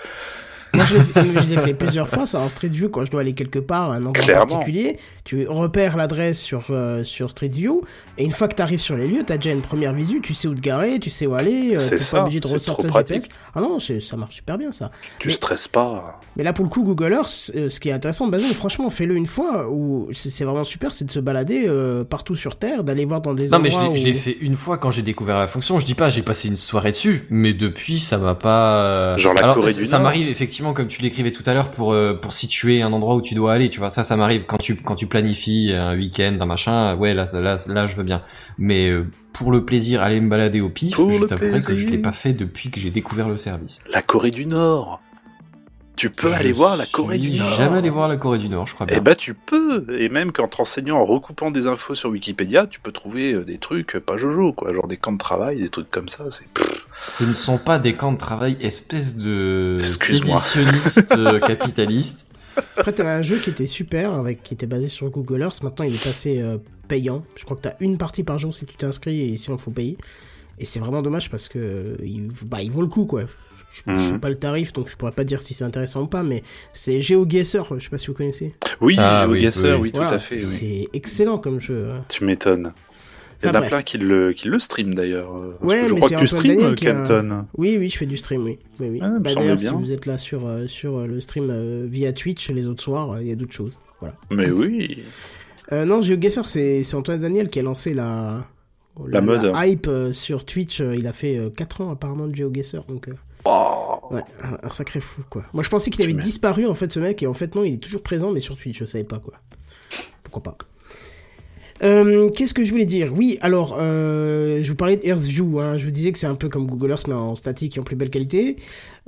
Moi, je l'ai- je l'ai fait plusieurs fois, ça en Street View quand je dois aller quelque part, à un endroit Clairement. particulier. Tu repères l'adresse sur, euh, sur Street View, et une fois que tu arrives sur les lieux, tu as déjà une première visu, tu sais où te garer, tu sais où aller, euh, C'est t'es ça, pas obligé de c'est ressortir le GPS. Ah non, c'est- ça marche super bien ça. Tu Mais- stresses pas. Mais là, pour le coup, Google Earth, euh, ce qui est intéressant, Basil, franchement, fais-le une fois, où c'est c'est vraiment super, c'est de se balader euh, partout sur Terre, d'aller voir dans des Non mais je endroits l'ai, je où- l'ai fait une fois quand j'ai découvert la fonction. Je dis pas j'ai passé une soirée dessus, mais depuis ça m'a pas. Genre la Alors, Corée ça, du ça m'arrive effectivement comme tu l'écrivais tout à l'heure pour euh, pour situer un endroit où tu dois aller. Tu vois ça ça m'arrive quand tu quand tu planifies un week-end un machin. Ouais là là là je veux bien. Mais euh, pour le plaisir aller me balader au pif, Pour je t'avouerai que je l'ai pas fait depuis que j'ai découvert le service. La Corée du Nord. Tu peux Je aller voir la Corée du Nord. Jamais aller voir la Corée du Nord, je crois bien. Eh ben tu peux, et même qu'en te renseignant, en recoupant des infos sur Wikipédia, tu peux trouver euh, des trucs euh, pas jojo, quoi, genre des camps de travail, des trucs comme ça, c'est... Ce ne sont pas des camps de travail espèce de Excuse-moi. séditionnistes euh, *laughs* capitalistes. Après, t'avais un jeu qui était super, avec, qui était basé sur Google Earth. Maintenant, il est passé euh, payant. Je crois que t'as une partie par jour si tu t'inscris et sinon, faut payer. Et c'est vraiment dommage parce que euh, il, bah, il vaut le coup, quoi. Je Mhm. sais pas le tarif, donc je pourrais pas dire si c'est intéressant ou pas, mais c'est GeoGuessr, je sais pas si vous connaissez. Oui, Ah, oui, GeoGuessr, oui, oui. tout Voilà, à fait, oui. C'est excellent comme jeu. hein. Tu m'étonnes. Il y en a plein qui le, qui le stream d'ailleurs. euh, Ouais, je mais crois que tu Antoine stream, Daniel qui a- Kenton. Oui, oui, je fais du stream, oui. oui, oui. Ah, me Bah, D'ailleurs, si bien. vous êtes là sur, euh, sur euh, le stream euh, via Twitch les autres soirs, euh, il y a d'autres choses. Voilà. Mais oui. *laughs* Euh, non, GeoGuessr, c'est c'est Antoine Daniel qui a lancé la, La mode. hype euh, sur Twitch. euh, il a fait 4 ans apparemment de GeoGuessr, donc euh, Oh. ouais, un, un sacré fou quoi. Moi je pensais qu'il avait disparu en fait ce mec, et en fait non, il est toujours présent, mais sur Twitch, je savais pas quoi. Pourquoi pas. Euh, Qu'est-ce que je voulais dire? Oui, alors, euh, je vous parlais de EarthView. Hein. Je vous disais que c'est un peu comme Google Earth, mais en statique et en plus belle qualité.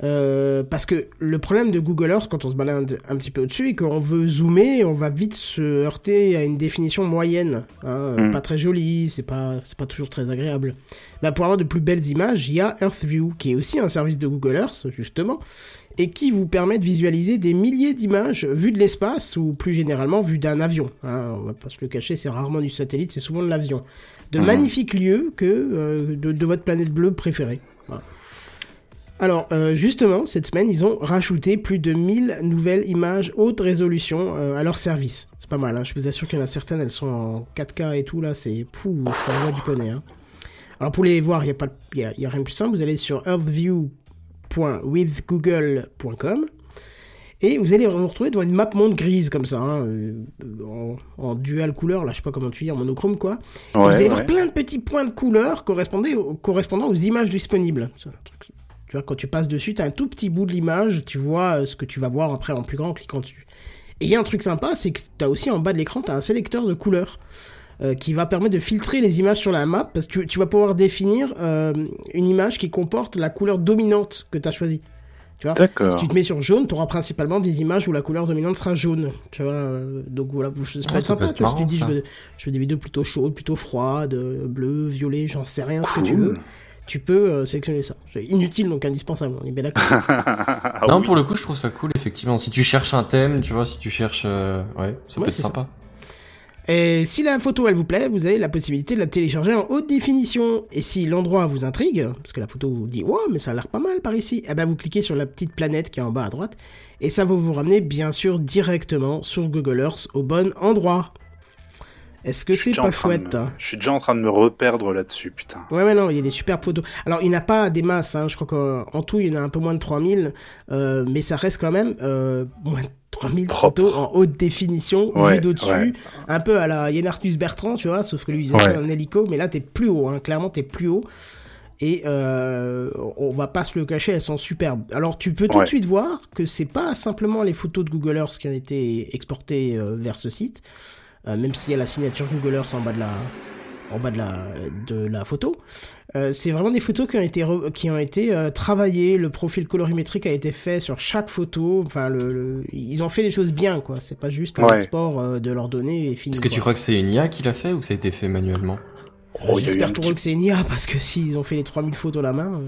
Euh, parce que le problème de Google Earth, quand on se balade un petit peu au-dessus, et qu'on veut zoomer, on va vite se heurter à une définition moyenne. Hein, Mm. Pas très jolie, c'est pas, c'est pas toujours très agréable. Bah, pour avoir de plus belles images, il y a EarthView, qui est aussi un service de Google Earth, justement, et qui vous permet de visualiser des milliers d'images vues de l'espace, ou plus généralement vues d'un avion. Hein, on va pas se le cacher, c'est rarement du satellite, c'est souvent de l'avion. De Mhm. magnifiques lieux que euh, de, de votre planète bleue préférée. Voilà. Alors, euh, justement, cette semaine, ils ont rajouté plus de 1000 nouvelles images haute résolution euh, à leur service. C'est pas mal, hein. je vous assure qu'il y en a certaines, elles sont en 4K et tout, là, c'est... Pouh, ça envoie du poney, hein. Alors, pour les voir, il n'y a, pas y a, y a rien de plus simple, vous allez sur earthview.withgoogle.com et vous allez vous retrouver devant une map monde grise comme ça, hein, euh, en, en dual couleur, là, je sais pas comment tu dis, en monochrome, quoi. Vous Ouais, allez voir plein de petits points de couleur correspondant, correspondant aux images disponibles. C'est un truc- tu vois, quand tu passes dessus, tu as un tout petit bout de l'image, tu vois euh, ce que tu vas voir après en plus grand en cliquant dessus. Et il y a un truc sympa, c'est que tu as aussi en bas de l'écran, tu as un sélecteur de couleurs euh, qui va permettre de filtrer les images sur la map, parce que tu, tu vas pouvoir définir euh, une image qui comporte la couleur dominante que tu as choisie. Tu vois? Si tu te mets sur jaune, tu auras principalement des images où la couleur dominante sera jaune. Tu vois, euh, donc voilà, ça peut Ah, être ça peut sympa. être Tu vois, si tu dis, je veux, je veux des vidéos plutôt chaudes, plutôt froides, bleues, violets, j'en sais rien, ce que tu veux. Tu peux euh, sélectionner ça. C'est inutile, donc indispensable, on est bien d'accord. *laughs* Ah non, oui. pour le coup, je trouve ça cool, effectivement. Si tu cherches un thème, tu vois, si tu cherches, euh, ouais, ça Ouais, peut être c'est sympa. Et si la photo elle vous plaît, vous avez la possibilité de la télécharger en haute définition. Et si l'endroit vous intrigue, parce que la photo vous dit wow mais ça a l'air pas mal par ici, eh ben vous cliquez sur la petite planète qui est en bas à droite et ça va vous ramener bien sûr directement sur Google Earth au bon endroit. Est-ce que c'est pas chouette me- hein Je suis déjà en train de me reperdre là-dessus, putain. Ouais, ouais, non, il y a des superbes photos. Alors, il n'y en a pas des masses, hein. je crois qu'en tout, il y en a un peu moins de 3000, euh, mais ça reste quand même euh, moins de 3000 Propre. photos en haute définition, Ouais, vues d'au-dessus, ouais. un peu à la Yann Arthus Bertrand, tu vois, sauf que lui, il faisait Ouais. en hélico, mais là, t'es plus haut, hein. clairement, t'es plus haut. Et euh, on va pas se le cacher, elles sont superbes. Alors tu peux tout de suite voir que c'est pas simplement les photos de Google Earth qui ont été exportées euh, vers ce site, euh, même s'il y a la signature Google Earth en bas de la, en bas de la, de la photo. Euh, c'est vraiment des photos qui ont été, re- qui ont été euh, travaillées. Le profil colorimétrique a été fait sur chaque photo. Enfin, le, le- ils ont fait les choses bien, quoi. C'est pas juste un Ouais. export euh, de leurs données et fini. Est-ce que tu crois que c'est une IA qui l'a fait ou que ça a été fait manuellement Oh, J'espère pour eux que c'est une IA parce que s'ils ont fait les 3000 photos à la main.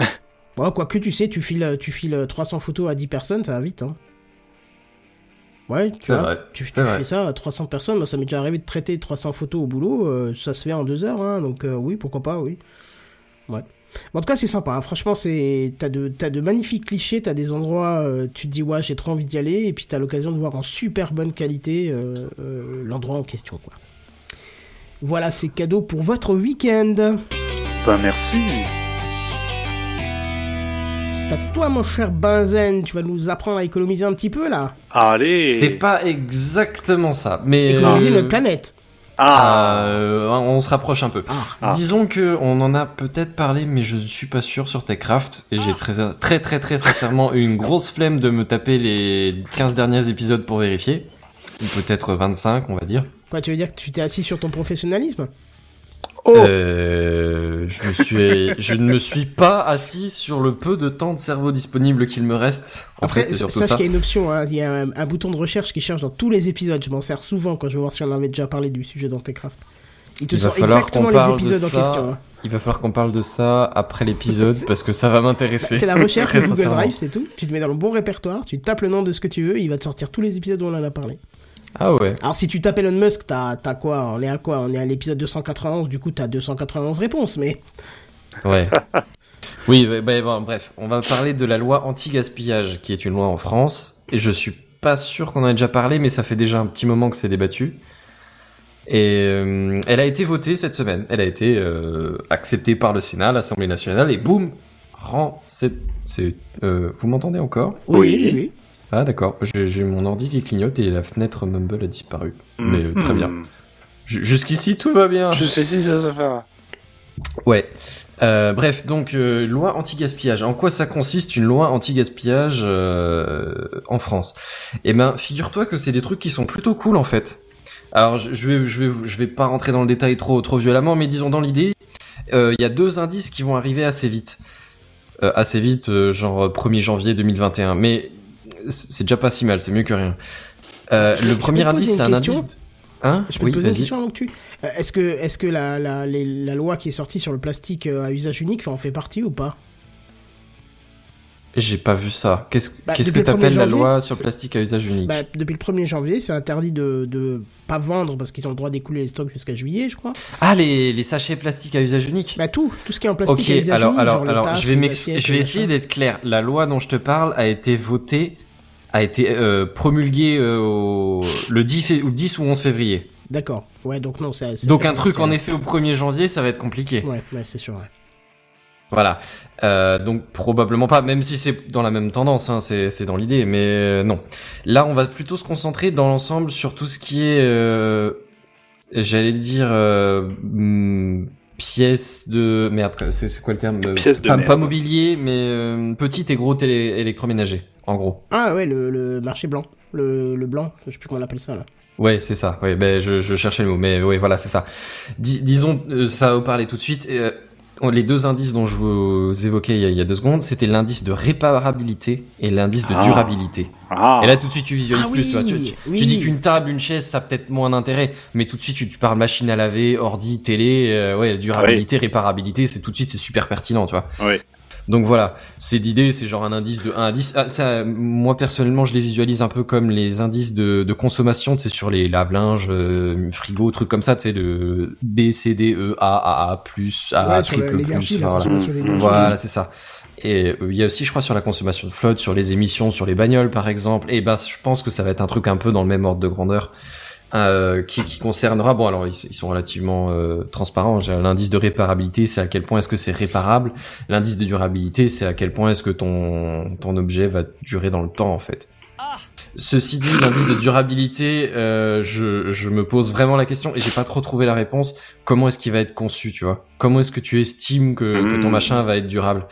euh, *laughs* Bon, quoi que tu sais, tu files, tu files 300 photos à 10 personnes, ça va vite, hein. Ouais, tu vois, vrai, tu, tu c'est vrai. fais ça à 300 personnes. Moi, ça m'est déjà arrivé de traiter 300 photos au boulot. euh, ça se fait en deux heures, hein, donc euh, oui, pourquoi pas, oui. Ouais. Bon, en tout cas, c'est sympa. hein. Franchement, c'est t'as de t'as de magnifiques clichés. T'as des endroits, euh, tu te dis ouais, j'ai trop envie d'y aller, et puis t'as l'occasion de voir en super bonne qualité euh, euh, l'endroit en question, quoi. Voilà, c'est cadeau pour votre week-end. Bah merci. C'est à toi, mon cher Benzen. Tu vas nous apprendre à économiser un petit peu là. Allez. C'est pas exactement ça, mais Économiser euh, notre planète. Ah. euh, on se rapproche un peu. Ah. Disons que on en a peut-être parlé, mais je ne suis pas sûr sur Techcraft. Et j'ai très, très, très, très sincèrement eu une grosse flemme de me taper les 15 derniers épisodes pour vérifier. Ou peut-être 25, on va dire. Quoi, tu veux dire que tu t'es assis sur ton professionnalisme? Oh. Euh, je me suis, je ne me suis pas assis sur le peu de temps de cerveau disponible qu'il me reste. En Après, fait, c'est surtout ça. qu'il y a une option, hein. il y a un, un bouton de recherche qui cherche dans tous les épisodes. Je m'en sers souvent quand je veux voir si on avait déjà parlé du sujet dans Techcraft. Il te Il sort falloir exactement les épisodes en ça. question. hein. Il va falloir qu'on parle de ça après l'épisode *laughs* parce que ça va m'intéresser. C'est la recherche *laughs* de Google. Drive, c'est tout. Tu te mets dans le bon répertoire, tu tapes le nom de ce que tu veux, et il va te sortir tous les épisodes où on en a parlé. Ah ouais. Alors si tu tapes Elon Musk, t'as t'as quoi? On est à quoi? On est à l'épisode 291, du coup t'as 291 réponses, mais... *laughs* Ouais. Oui, bah, bon, bref, on va parler de la loi anti-gaspillage, qui est une loi en France, et je suis pas sûr qu'on en ait déjà parlé, mais ça fait déjà un petit moment que c'est débattu. Et euh, elle a été votée cette semaine, elle a été euh, acceptée par le Sénat, l'Assemblée nationale, et boum, rend cette... c'est, euh, vous m'entendez encore? Oui. oui. Ah d'accord, j'ai mon ordi qui clignote et la fenêtre Mumble a disparu. Mais euh, très bien. Jusqu'ici tout va bien. Si ça se fera. Ouais. Euh, bref, donc euh, loi anti-gaspillage. En quoi ça consiste une loi anti-gaspillage en France? Eh ben, figure-toi que c'est des trucs qui sont plutôt cool en fait. Alors, je, je vais, je vais, je vais pas rentrer dans le détail trop, trop violemment, mais disons dans l'idée, il y a deux indices qui vont arriver assez vite, assez vite, genre 1er janvier 2021. Mais c'est déjà pas si mal, c'est mieux que rien. Euh, le premier indice, c'est un indice. Hein Je peux Oui, te poser une question avant que tu... Euh, Est-ce que, est-ce que la, la, les- la loi qui est sortie sur le plastique euh, à usage unique en fait partie ou pas? J'ai pas vu ça. Qu'est-ce Bah, qu'est-ce depuis que le 1er t'appelles la loi sur le plastique à usage unique? Bah, Depuis le 1er janvier, c'est interdit de, de pas vendre parce qu'ils ont le droit d'écouler les stocks jusqu'à juillet, je crois. Ah, les, les sachets plastiques à usage unique? Bah tout, tout ce qui est en plastique Ok, à usage alors, unique, alors, les alors tasses, je vais, je vais essayer d'être clair. La loi dont je te parle a été votée, a été euh, promulguée euh, au, le, 10 fé- ou 10 ou 11 février. D'accord. Ouais, donc non, c'est... Donc un truc en effet au 1er janvier, ça va être compliqué. Ouais, ouais, c'est sûr, ouais. Voilà. Euh, donc probablement pas, même si c'est dans la même tendance, hein, c'est c'est dans l'idée, mais euh, non. Là, on va plutôt se concentrer dans l'ensemble sur tout ce qui est, euh, j'allais dire, euh, hmm, pièces de merde. C'est c'est quoi le terme Pièces de pas, merde. pas mobilier, mais euh, petites et gros télé électroménagers, en gros. Ah ouais, le, le marché blanc. Le, le blanc, je sais plus comment on appelle ça, là. Ouais, c'est ça. Ouais, ben je, je cherchais le mot, mais ouais, voilà, c'est ça. Dis- disons, euh, ça va vous parler tout de suite. Euh, les deux indices dont je vous évoquais il y a, il y a deux secondes, c'était l'indice de réparabilité et l'indice de Ah. durabilité. Ah. Et là, tout de suite, tu visualises Ah plus, oui, toi. Tu, tu- oui. tu dis qu'une table, une chaise, ça a peut-être moins d'intérêt, mais tout de suite, tu, tu parles machine à laver, ordi, télé, euh, ouais, durabilité, réparabilité, c'est tout de suite, c'est super pertinent, tu vois. Donc voilà, c'est l'idée, c'est genre un indice de 1 à 10. Ah, ça, moi personnellement, je les visualise un peu comme les indices de, de consommation, tu sais, sur les lave-linges, euh, frigo, trucs comme ça, tu sais, de B, C, D, E, A, A, A, plus, A, Ouais, triple plus, voilà. Voilà, c'est ça. Et euh, il y a aussi, je crois, sur la consommation de flotte, sur les émissions, sur les bagnoles, par exemple. Et ben, je pense que ça va être un truc un peu dans le même ordre de grandeur. Euh, qui, qui concernera bon alors ils, ils sont relativement euh, transparents J'ai- l'indice de réparabilité c'est à quel point est-ce que c'est réparable l'indice de durabilité c'est à quel point est-ce que ton ton objet va durer dans le temps en fait Ceci dit, l'indice de durabilité, euh, je, je me pose vraiment la question et j'ai pas trop trouvé la réponse. Comment est-ce qu'il va être conçu, tu vois? Comment est-ce que tu estimes que, que ton Hmm. machin va être durable?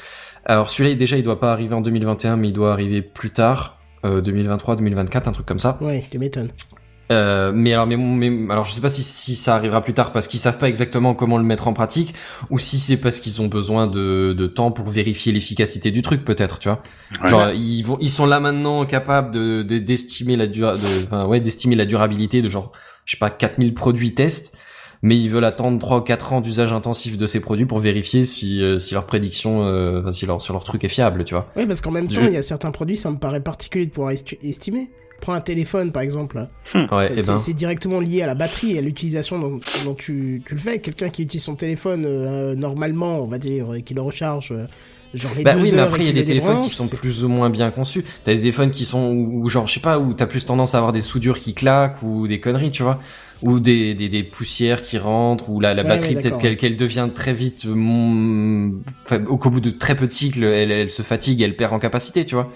Alors celui-là, déjà, il doit pas arriver en 2021, mais il doit arriver plus tard, euh, 2023, 2024, un truc comme ça. Ouais, tu m'étonnes. Euh, mais alors, mais, mais alors, je sais pas si, si ça arrivera plus tard parce qu'ils savent pas exactement comment le mettre en pratique, ou si c'est parce qu'ils ont besoin de, de temps pour vérifier l'efficacité du truc, peut-être, tu vois. Ouais. Genre, ils vont, ils sont là maintenant capables de, de- d'estimer la dura, de, enfin, ouais, d'estimer la durabilité de genre, je sais pas, 4000 produits tests. mais ils veulent attendre 3 ou 4 ans d'usage intensif de ces produits pour vérifier si, euh, si leur prédiction, euh, enfin, si leur, sur leur truc est fiable, tu vois. Oui, parce qu'en même temps, Je- il y a certains produits, ça me paraît particulier de pouvoir esti- estimer. Prends un téléphone, par exemple. Ouais, et c'est ben. c'est directement lié à la batterie et à l'utilisation dont, dont tu, tu le fais. Quelqu'un qui utilise son téléphone euh, normalement, on va dire, et qui le recharge, euh, genre les Bah oui, mais après, il y a des téléphones qui sont plus ou moins bien conçus. T'as des téléphones qui sont, où genre, je sais pas, où t'as plus tendance à avoir des soudures qui claquent ou des conneries, tu vois. Ou des, des, des poussières qui rentrent, ou la, la Ouais, batterie, peut-être qu'elle qu'elle devient très vite, euh, mon- enfin, au qu'au bout de très peu de cycles, elle, elle se fatigue, elle perd en capacité, tu vois.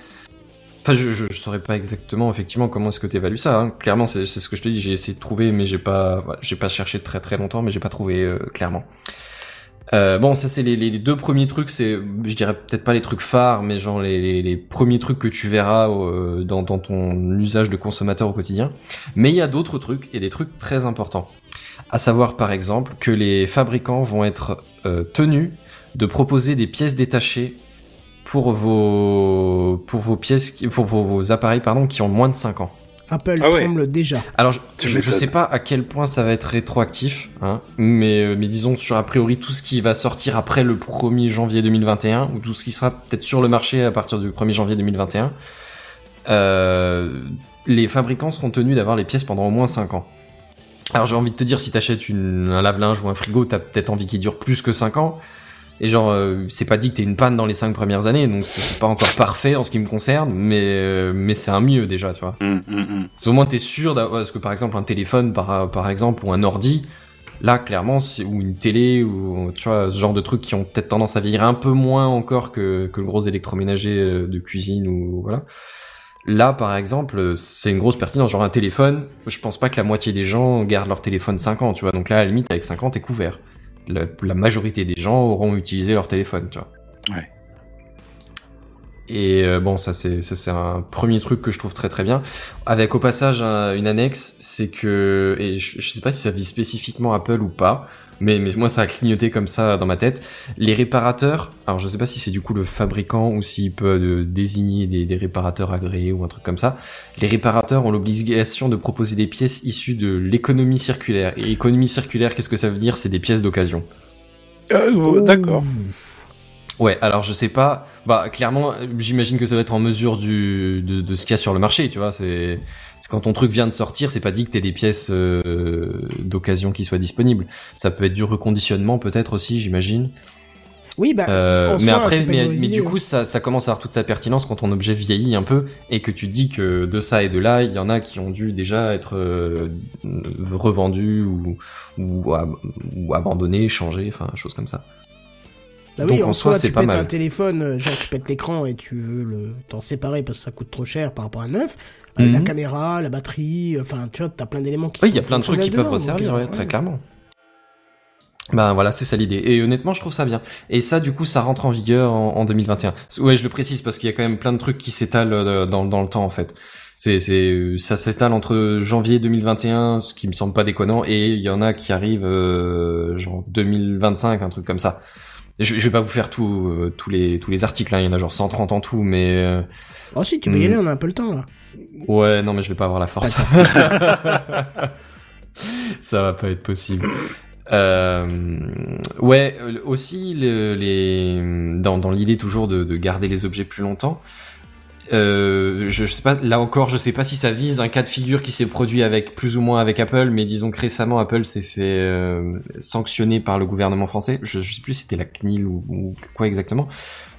Enfin, je, je, je saurais pas exactement, effectivement, comment est-ce que t'évalues ça. Hein. Clairement, c'est ce que je te dis. J'ai essayé de trouver, mais j'ai pas, voilà, j'ai pas cherché très très longtemps, mais j'ai pas trouvé euh, clairement. Euh, bon, ça c'est les, les, les deux premiers trucs. C'est, je dirais peut-être pas les trucs phares, mais genre les, les, les premiers trucs que tu verras euh, dans, dans ton usage de consommateur au quotidien. Mais il y a d'autres trucs et des trucs très importants. À savoir par exemple que les fabricants vont être euh, tenus de proposer des pièces détachées pour vos pour vos pièces pour vos, vos appareils pardon qui ont moins de 5 ans. Apple Ah ouais. tremble déjà. Alors je, Tu je, je m'étonnes. sais pas à quel point ça va être rétroactif, hein, mais euh, mais disons sur a priori tout ce qui va sortir après le 1er janvier 2021 ou tout ce qui sera peut-être sur le marché à partir du 1er janvier 2021, euh, les fabricants seront tenus d'avoir les pièces pendant au moins 5 ans. Alors j'ai envie de te dire si t'achètes une un lave-linge ou un frigo, t'as peut-être envie qu'il dure plus que 5 ans. Et genre, euh, c'est pas dit que t'aies une panne dans les 5 premières années, donc c'est pas encore parfait en ce qui me concerne, mais euh, mais c'est un mieux déjà, tu vois. Hum, hum, hum. C'est au moins t'es sûr d'avoir, parce que par exemple un téléphone par, par exemple ou un ordi, là clairement ou une télé ou tu vois ce genre de trucs qui ont peut-être tendance à vieillir un peu moins encore que, que le gros électroménager euh, de cuisine ou voilà. Là par exemple c'est une grosse pertinence, genre un téléphone, je pense pas que la moitié des gens gardent leur téléphone 5 ans, tu vois. Donc là à la limite avec 5 ans t'es couvert. La, la majorité des gens auront utilisé leur téléphone, tu vois. Ouais. Et euh, bon, ça c'est ça c'est un premier truc que je trouve très très bien. Avec au passage un- une annexe, c'est que et je, je sais pas si ça vise spécifiquement Apple ou pas, mais mais moi ça a clignoté comme ça dans ma tête. Les réparateurs, alors je sais pas si c'est du coup le fabricant ou s'il peut euh, désigner des, des réparateurs agréés ou un truc comme ça. Les réparateurs ont l'obligation de proposer des pièces issues de l'économie circulaire. Et économie circulaire, qu'est-ce que ça veut dire? C'est des pièces d'occasion. Euh, D'accord. Ouais, alors je sais pas. Bah clairement, j'imagine que ça doit être en mesure du de, de ce qu'il y a sur le marché, tu vois. C'est quand ton truc vient de sortir, c'est pas dit que t'aies des pièces euh, d'occasion qui soient disponibles. Ça peut être du reconditionnement peut-être aussi, j'imagine. Oui, bah, Euh, mais soi, après, mais, mauvaise mais idée, du hein. coup, ça, ça commence à avoir toute sa pertinence quand ton objet vieillit un peu et que tu dis que de ça et de là, il y en a qui ont dû déjà être euh, revendus ou ou, ab- ou abandonnés, changés, enfin, choses comme ça. Bah Donc, en en soi, c'est tu pas pètes mal. un téléphone, euh, genre tu pètes l'écran et tu veux le t'en séparer parce que ça coûte trop cher par rapport à un neuf. Euh, La Mhm. caméra, la batterie, enfin tu vois, t'as plein d'éléments qui Oui, il y a plein de trucs qui peuvent resservir, donc, ouais, euh, très clairement. Ben voilà, c'est ça l'idée. Et honnêtement, je trouve ça bien. Et ça, du coup, ça rentre en vigueur en, en 2021. Ouais, je le précise parce qu'il y a quand même plein de trucs qui s'étalent euh, dans, dans le temps, en fait. C'est, c'est, ça s'étale entre janvier 2021, ce qui me semble pas déconnant, et il y en a qui arrivent euh, genre 2025, un truc comme ça. Je, je vais pas vous faire tout, euh, tous les tous les articles, hein, il y en a genre 130 en tout, mais euh, Oh si, tu peux y Mhm. aller, on a un peu le temps là. Ouais, non, mais je vais pas avoir la force. *laughs* Ça va pas être possible. Euh, ouais, euh, aussi le- les dans, dans l'idée toujours de, de garder les objets plus longtemps. Euh, je, je sais pas, là encore, je sais pas si ça vise un cas de figure qui s'est produit avec plus ou moins avec Apple, mais disons que récemment Apple s'est fait euh, sanctionner par le gouvernement français. Je, je sais plus si c'était la CNIL ou, ou quoi exactement,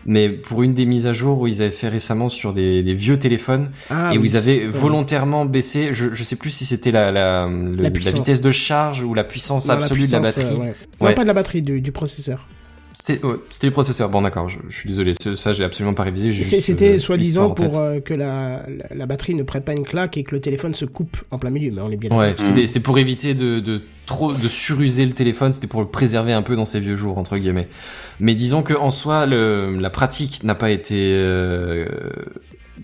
mais pour une des mises à jour où ils avaient fait récemment sur des, des vieux téléphones Ah, et où ils avaient volontairement baissé, je, je sais plus si c'était la, la, le- la, vitesse de charge ou la puissance Non, absolue de la batterie. euh, ouais. Non, Ouais. pas de la batterie, du, du processeur. C'est- ouais, C'était le processeur. Bon, d'accord, je, je suis désolé. Ça, j'ai absolument pas révisé. C'était euh, soi-disant pour euh, que la, la, la batterie ne prenne pas une claque et que le téléphone se coupe en plein milieu, mais on est bien Ouais, c'était c'était pour éviter de, de trop de suruser le téléphone, c'était pour le préserver un peu dans ses vieux jours entre guillemets. Mais disons que en soi, le, la pratique n'a pas été euh,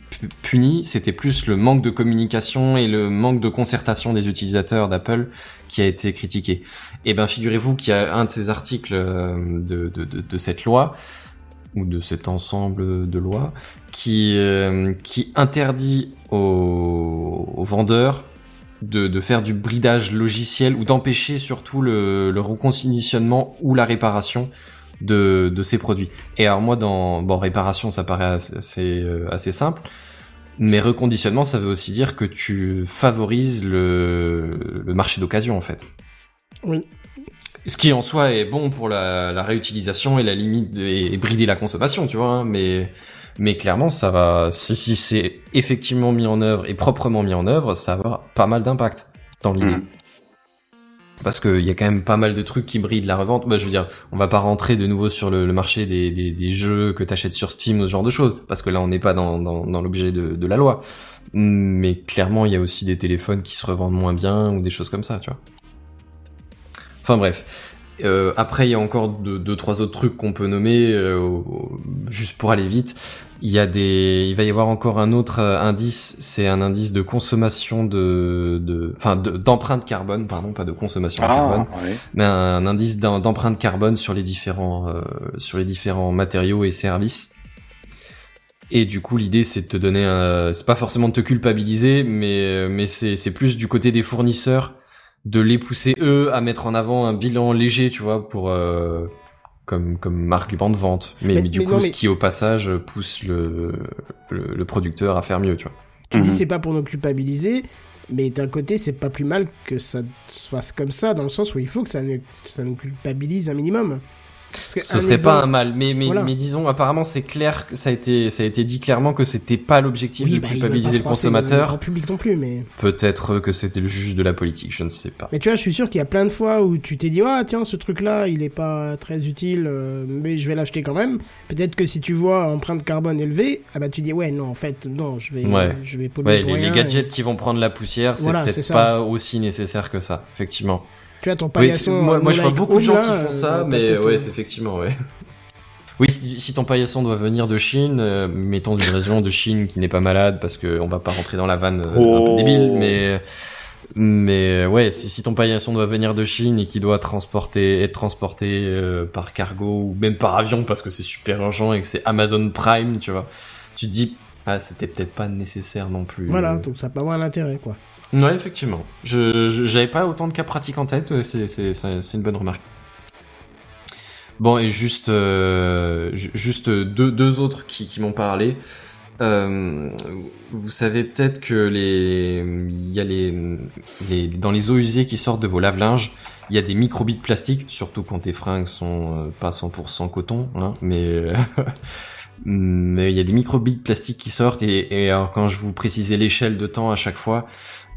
pu- punie, c'était plus le manque de communication et le manque de concertation des utilisateurs d'Apple qui a été critiqué. Et ben figurez-vous qu'il y a un de ces articles euh, de, de, de, de cette loi ou de cet ensemble de lois qui euh, qui interdit aux, aux vendeurs de, de faire du bridage logiciel ou d'empêcher surtout le, le reconditionnement ou la réparation de, de ces produits. Et alors moi, dans bon réparation, ça paraît assez, assez, euh, assez simple, mais reconditionnement, ça veut aussi dire que tu favorises le, le marché d'occasion en fait. Oui. Ce qui en soi est bon pour la, la réutilisation et la limite de- et, et brider la consommation, tu vois. hein, mais mais clairement, ça va. Si si c'est effectivement mis en œuvre et proprement mis en œuvre, ça va avoir pas mal d'impact dans l'idée. Mhm. Parce qu'il y a quand même pas mal de trucs qui brident la revente. Bah, je veux dire, on va pas rentrer de nouveau sur le, marché des, jeux que t'achètes sur Steam ou ce genre de choses, parce que là on n'est pas dans l'objet de, de la loi. Mais clairement, il y a aussi des téléphones qui se revendent moins bien ou des choses comme ça, tu vois. Enfin bref. Euh, après, il y a encore deux, deux trois autres trucs qu'on peut nommer, euh, juste pour aller vite. Il y a des, il va y avoir encore un autre euh, indice, c'est un indice de consommation de, de, enfin, de- d'empreinte carbone, pardon, pas de consommation carbone, Ah, ouais. mais un, indice d'em- d'empreinte carbone sur les différents, euh, sur les différents matériaux et services. Et du coup, l'idée, c'est de te donner un, c'est pas forcément de te culpabiliser, mais, mais c'est plus du côté des fournisseurs de les pousser eux à mettre en avant un bilan léger, tu vois, pour, euh, comme, comme argument de vente. Mais, Mais- mais du mais coup, non, ce qui au passage pousse le, le, le producteur à faire mieux, tu vois. Tu dis Mhm. c'est pas pour nous culpabiliser, mais d'un côté c'est pas plus mal que ça se fasse comme ça, dans le sens où il faut que ça nous, que ça nous culpabilise un minimum. Ce serait exemple- pas un mal, mais mais, Voilà. mais disons apparemment c'est clair que ça a été ça a été dit clairement que c'était pas l'objectif Oui, de bah, culpabiliser le consommateur. public non plus, mais. Peut-être que c'était le juge de la politique, je ne sais pas. Mais tu vois, je suis sûr qu'il y a plein de fois où tu t'es dit, ah tiens, ce truc-là, il est pas très utile, euh, mais je vais l'acheter quand même. Peut-être que si tu vois empreinte carbone élevée, ah bah tu dis, ouais, non, en fait, non, je vais, Ouais. je vais polluer Ouais, pour les, rien, gadgets qui vont prendre la poussière, c'est Voilà, peut-être pas aussi nécessaire que ça, effectivement. Tu vois, ton Oui, paillasson. moi, euh, moi je vois beaucoup de gens qui font euh, ça, t'as mais ouais, euh, c'est effectivement, ouais. Oui, si, si ton paillasson doit venir de Chine, euh, mettons d'une région de Chine qui n'est pas malade, parce que on va pas rentrer dans la vanne euh, un Oh. peu débile, mais mais ouais, si, si ton paillasson doit venir de Chine et qui doit transporter être transporté euh, par cargo ou même par avion parce que c'est super urgent et que c'est Amazon Prime, tu vois, tu te dis ah c'était peut-être pas nécessaire non plus. Voilà, Euh, donc ça peut avoir un intérêt, quoi. Ouais, effectivement. Je j'avais pas autant de cas pratiques en tête. C'est une bonne remarque. Bon et juste euh, ju- juste deux deux autres qui qui m'ont parlé. Euh, vous savez peut-être que les il y a les les dans les eaux usées qui sortent de vos lave-linges, il y a des microbilles de plastique, surtout quand tes fringues sont euh, pas 100% coton, hein, mais *laughs* mais il y a des microbilles de plastique qui sortent et, et alors quand je vous précisais l'échelle de temps à chaque fois,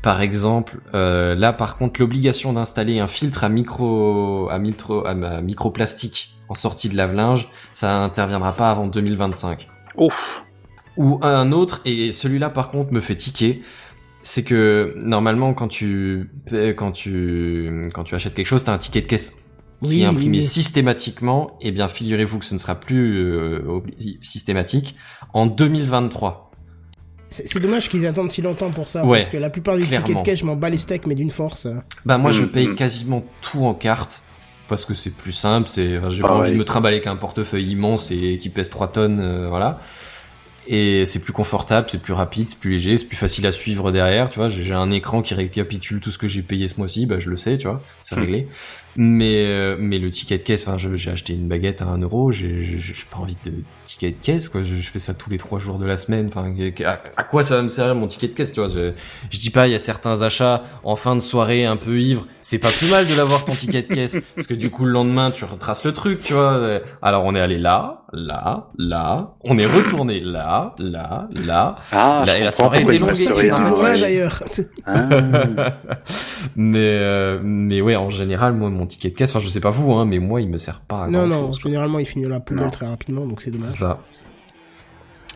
par exemple, euh, là par contre l'obligation d'installer un filtre à micro à micro à, microplastique en sortie de lave-linge, ça interviendra pas avant 2025. Ouf. Ou un autre, et celui-là par contre me fait tiquer, c'est que normalement quand tu quand tu quand tu achètes quelque chose, t'as un ticket de caisse qui Oui, est imprimé oui, oui. systématiquement. Et bien figurez-vous que ce ne sera plus euh, systématique en 2023. C'est c'est dommage qu'ils attendent si longtemps pour ça, Ouais, parce que la plupart des tickets clairement. de cash, je m'en bats les steaks, mais d'une force. Bah moi je Mm, paye mm. quasiment tout en carte parce que c'est plus simple, c'est enfin, j'ai pas envie de me trimballer avec un portefeuille immense et qui pèse 3 tonnes euh, voilà. Et c'est plus confortable, c'est plus rapide, c'est plus léger, c'est plus facile à suivre derrière, tu vois, j'ai j'ai un écran qui récapitule tout ce que j'ai payé ce mois-ci, bah je le sais, tu vois, c'est Mm. réglé. Mais euh, mais le ticket de caisse, enfin je- j'ai acheté une baguette à 1 euro, j'ai j'ai- j'ai pas envie de ticket de caisse quoi, je, je fais ça tous les trois jours de la semaine, enfin à, à quoi ça va me servir mon ticket de caisse, tu vois, je, je dis pas, il y a certains achats en fin de soirée un peu ivre, c'est pas plus mal de l'avoir ton ticket de caisse, *laughs* parce que du coup le lendemain tu retraces le truc, tu vois? Alors on est allé là, là, là, on est retourné là, là, là. Ah, je et la soirée était longue et- là Ouais. d'ailleurs. Ah. *laughs* Mais euh, mais ouais, en général, moi mon ticket de caisse, enfin je sais pas vous, hein, mais moi il me sert pas à non, grand non, chose. généralement il finit dans la poubelle Non. très rapidement, donc c'est C'est dommage. ça.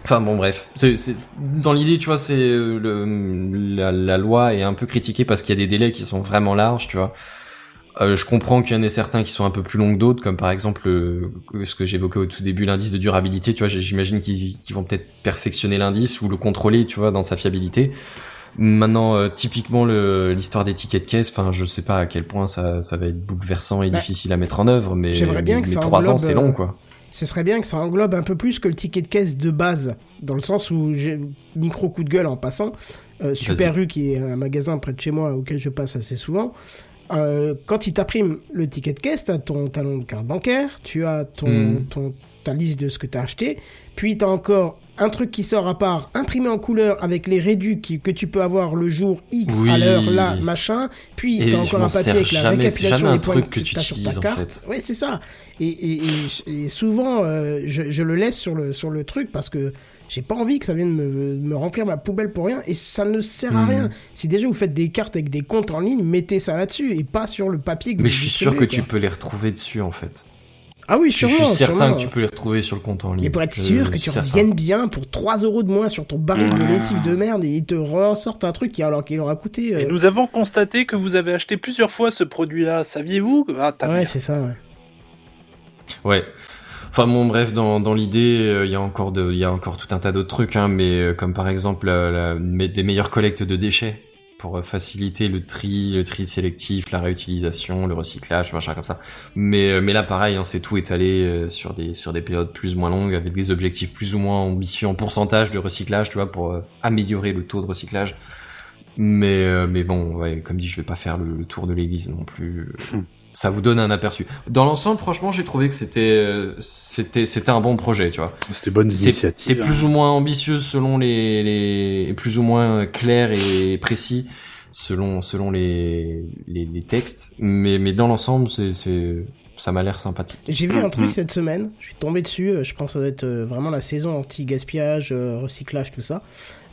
Enfin bon bref, c'est c'est dans l'idée tu vois c'est euh, le la, la loi est un peu critiquée parce qu'il y a des délais qui sont vraiment larges tu vois. Euh, je comprends qu'il y en ait certains qui sont un peu plus longs que d'autres comme par exemple euh, ce que j'évoquais au tout début l'indice de durabilité tu vois j'imagine qu'ils qu'ils vont peut-être perfectionner l'indice ou le contrôler tu vois dans sa fiabilité. Maintenant euh, typiquement le l'histoire des tickets de caisse enfin je sais pas à quel point ça ça va être bouleversant et Bah, difficile à mettre en œuvre mais bien trois ans c'est euh, long quoi. ce serait bien que ça englobe un peu plus que le ticket de caisse de base, dans le sens où j'ai micro coup de gueule en passant. Euh, Super U, qui est un magasin près de chez moi auquel je passe assez souvent. euh, quand il t'imprime le ticket de caisse, t'as ton talon de carte bancaire, tu as ton, ton ta liste de ce que t'as acheté, puis t'as encore un truc qui sort à part, imprimé en couleur avec les réduits qui- que tu peux avoir le jour X Oui. à l'heure là, machin. Puis t'as encore un papier avec la récapitulation jamais un des points truc que que tu t'as sur ta utilises, en carte. fait. Ouais, c'est ça. Et, et, et, et souvent, euh, je, je le laisse sur le, sur le truc parce que j'ai pas envie que ça vienne me, me remplir ma poubelle pour rien et ça ne sert à Mhm. rien. Si déjà vous faites des cartes avec des comptes en ligne, mettez ça là-dessus et pas sur le papier que Mais vous je suis sûr que tu peux les retrouver dessus en fait. Ah oui, Je sûrement. suis certain sûrement. que tu peux les retrouver sur le compte en ligne. Et pour être Euh, sûr que tu certain. reviennes bien pour 3 euros de moins sur ton baril de lessive de merde et ils te ressortent un truc qui, alors qu'il aura coûté. euh, Et nous avons constaté que vous avez acheté plusieurs fois ce produit-là. Saviez-vous? Ah, t'as Ouais, c'est ça, ouais. Ouais. Enfin bon, bref, dans, dans l'idée, euh, il y a encore de, il y a encore tout un tas d'autres trucs, hein, mais euh, comme par exemple la- la- mais des meilleures collectes de déchets pour euh, faciliter le tri, le tri sélectif, la réutilisation, le recyclage, machin comme ça. Mais euh, mais là, pareil, hein, c'est tout étalé euh, sur des sur des périodes plus ou moins longues, avec des objectifs plus ou moins ambitieux en pourcentage de recyclage, tu vois, pour améliorer le taux de recyclage. Mais mais bon, ouais, comme dit, je vais pas faire le, le tour de l'église non plus. Ça vous donne un aperçu. Dans l'ensemble, franchement, j'ai trouvé que c'était euh, c'était c'était un bon projet, tu vois. C'était bonne initiative. c'est hein. plus ou moins ambitieux selon les les plus ou moins clair et précis selon selon les les, les textes, mais mais dans l'ensemble, c'est c'est ça m'a l'air sympathique. J'ai vu un Mhm. truc cette semaine, je suis tombé dessus, euh, je pense que ça doit être euh, vraiment la saison anti-gaspillage, recyclage, tout ça.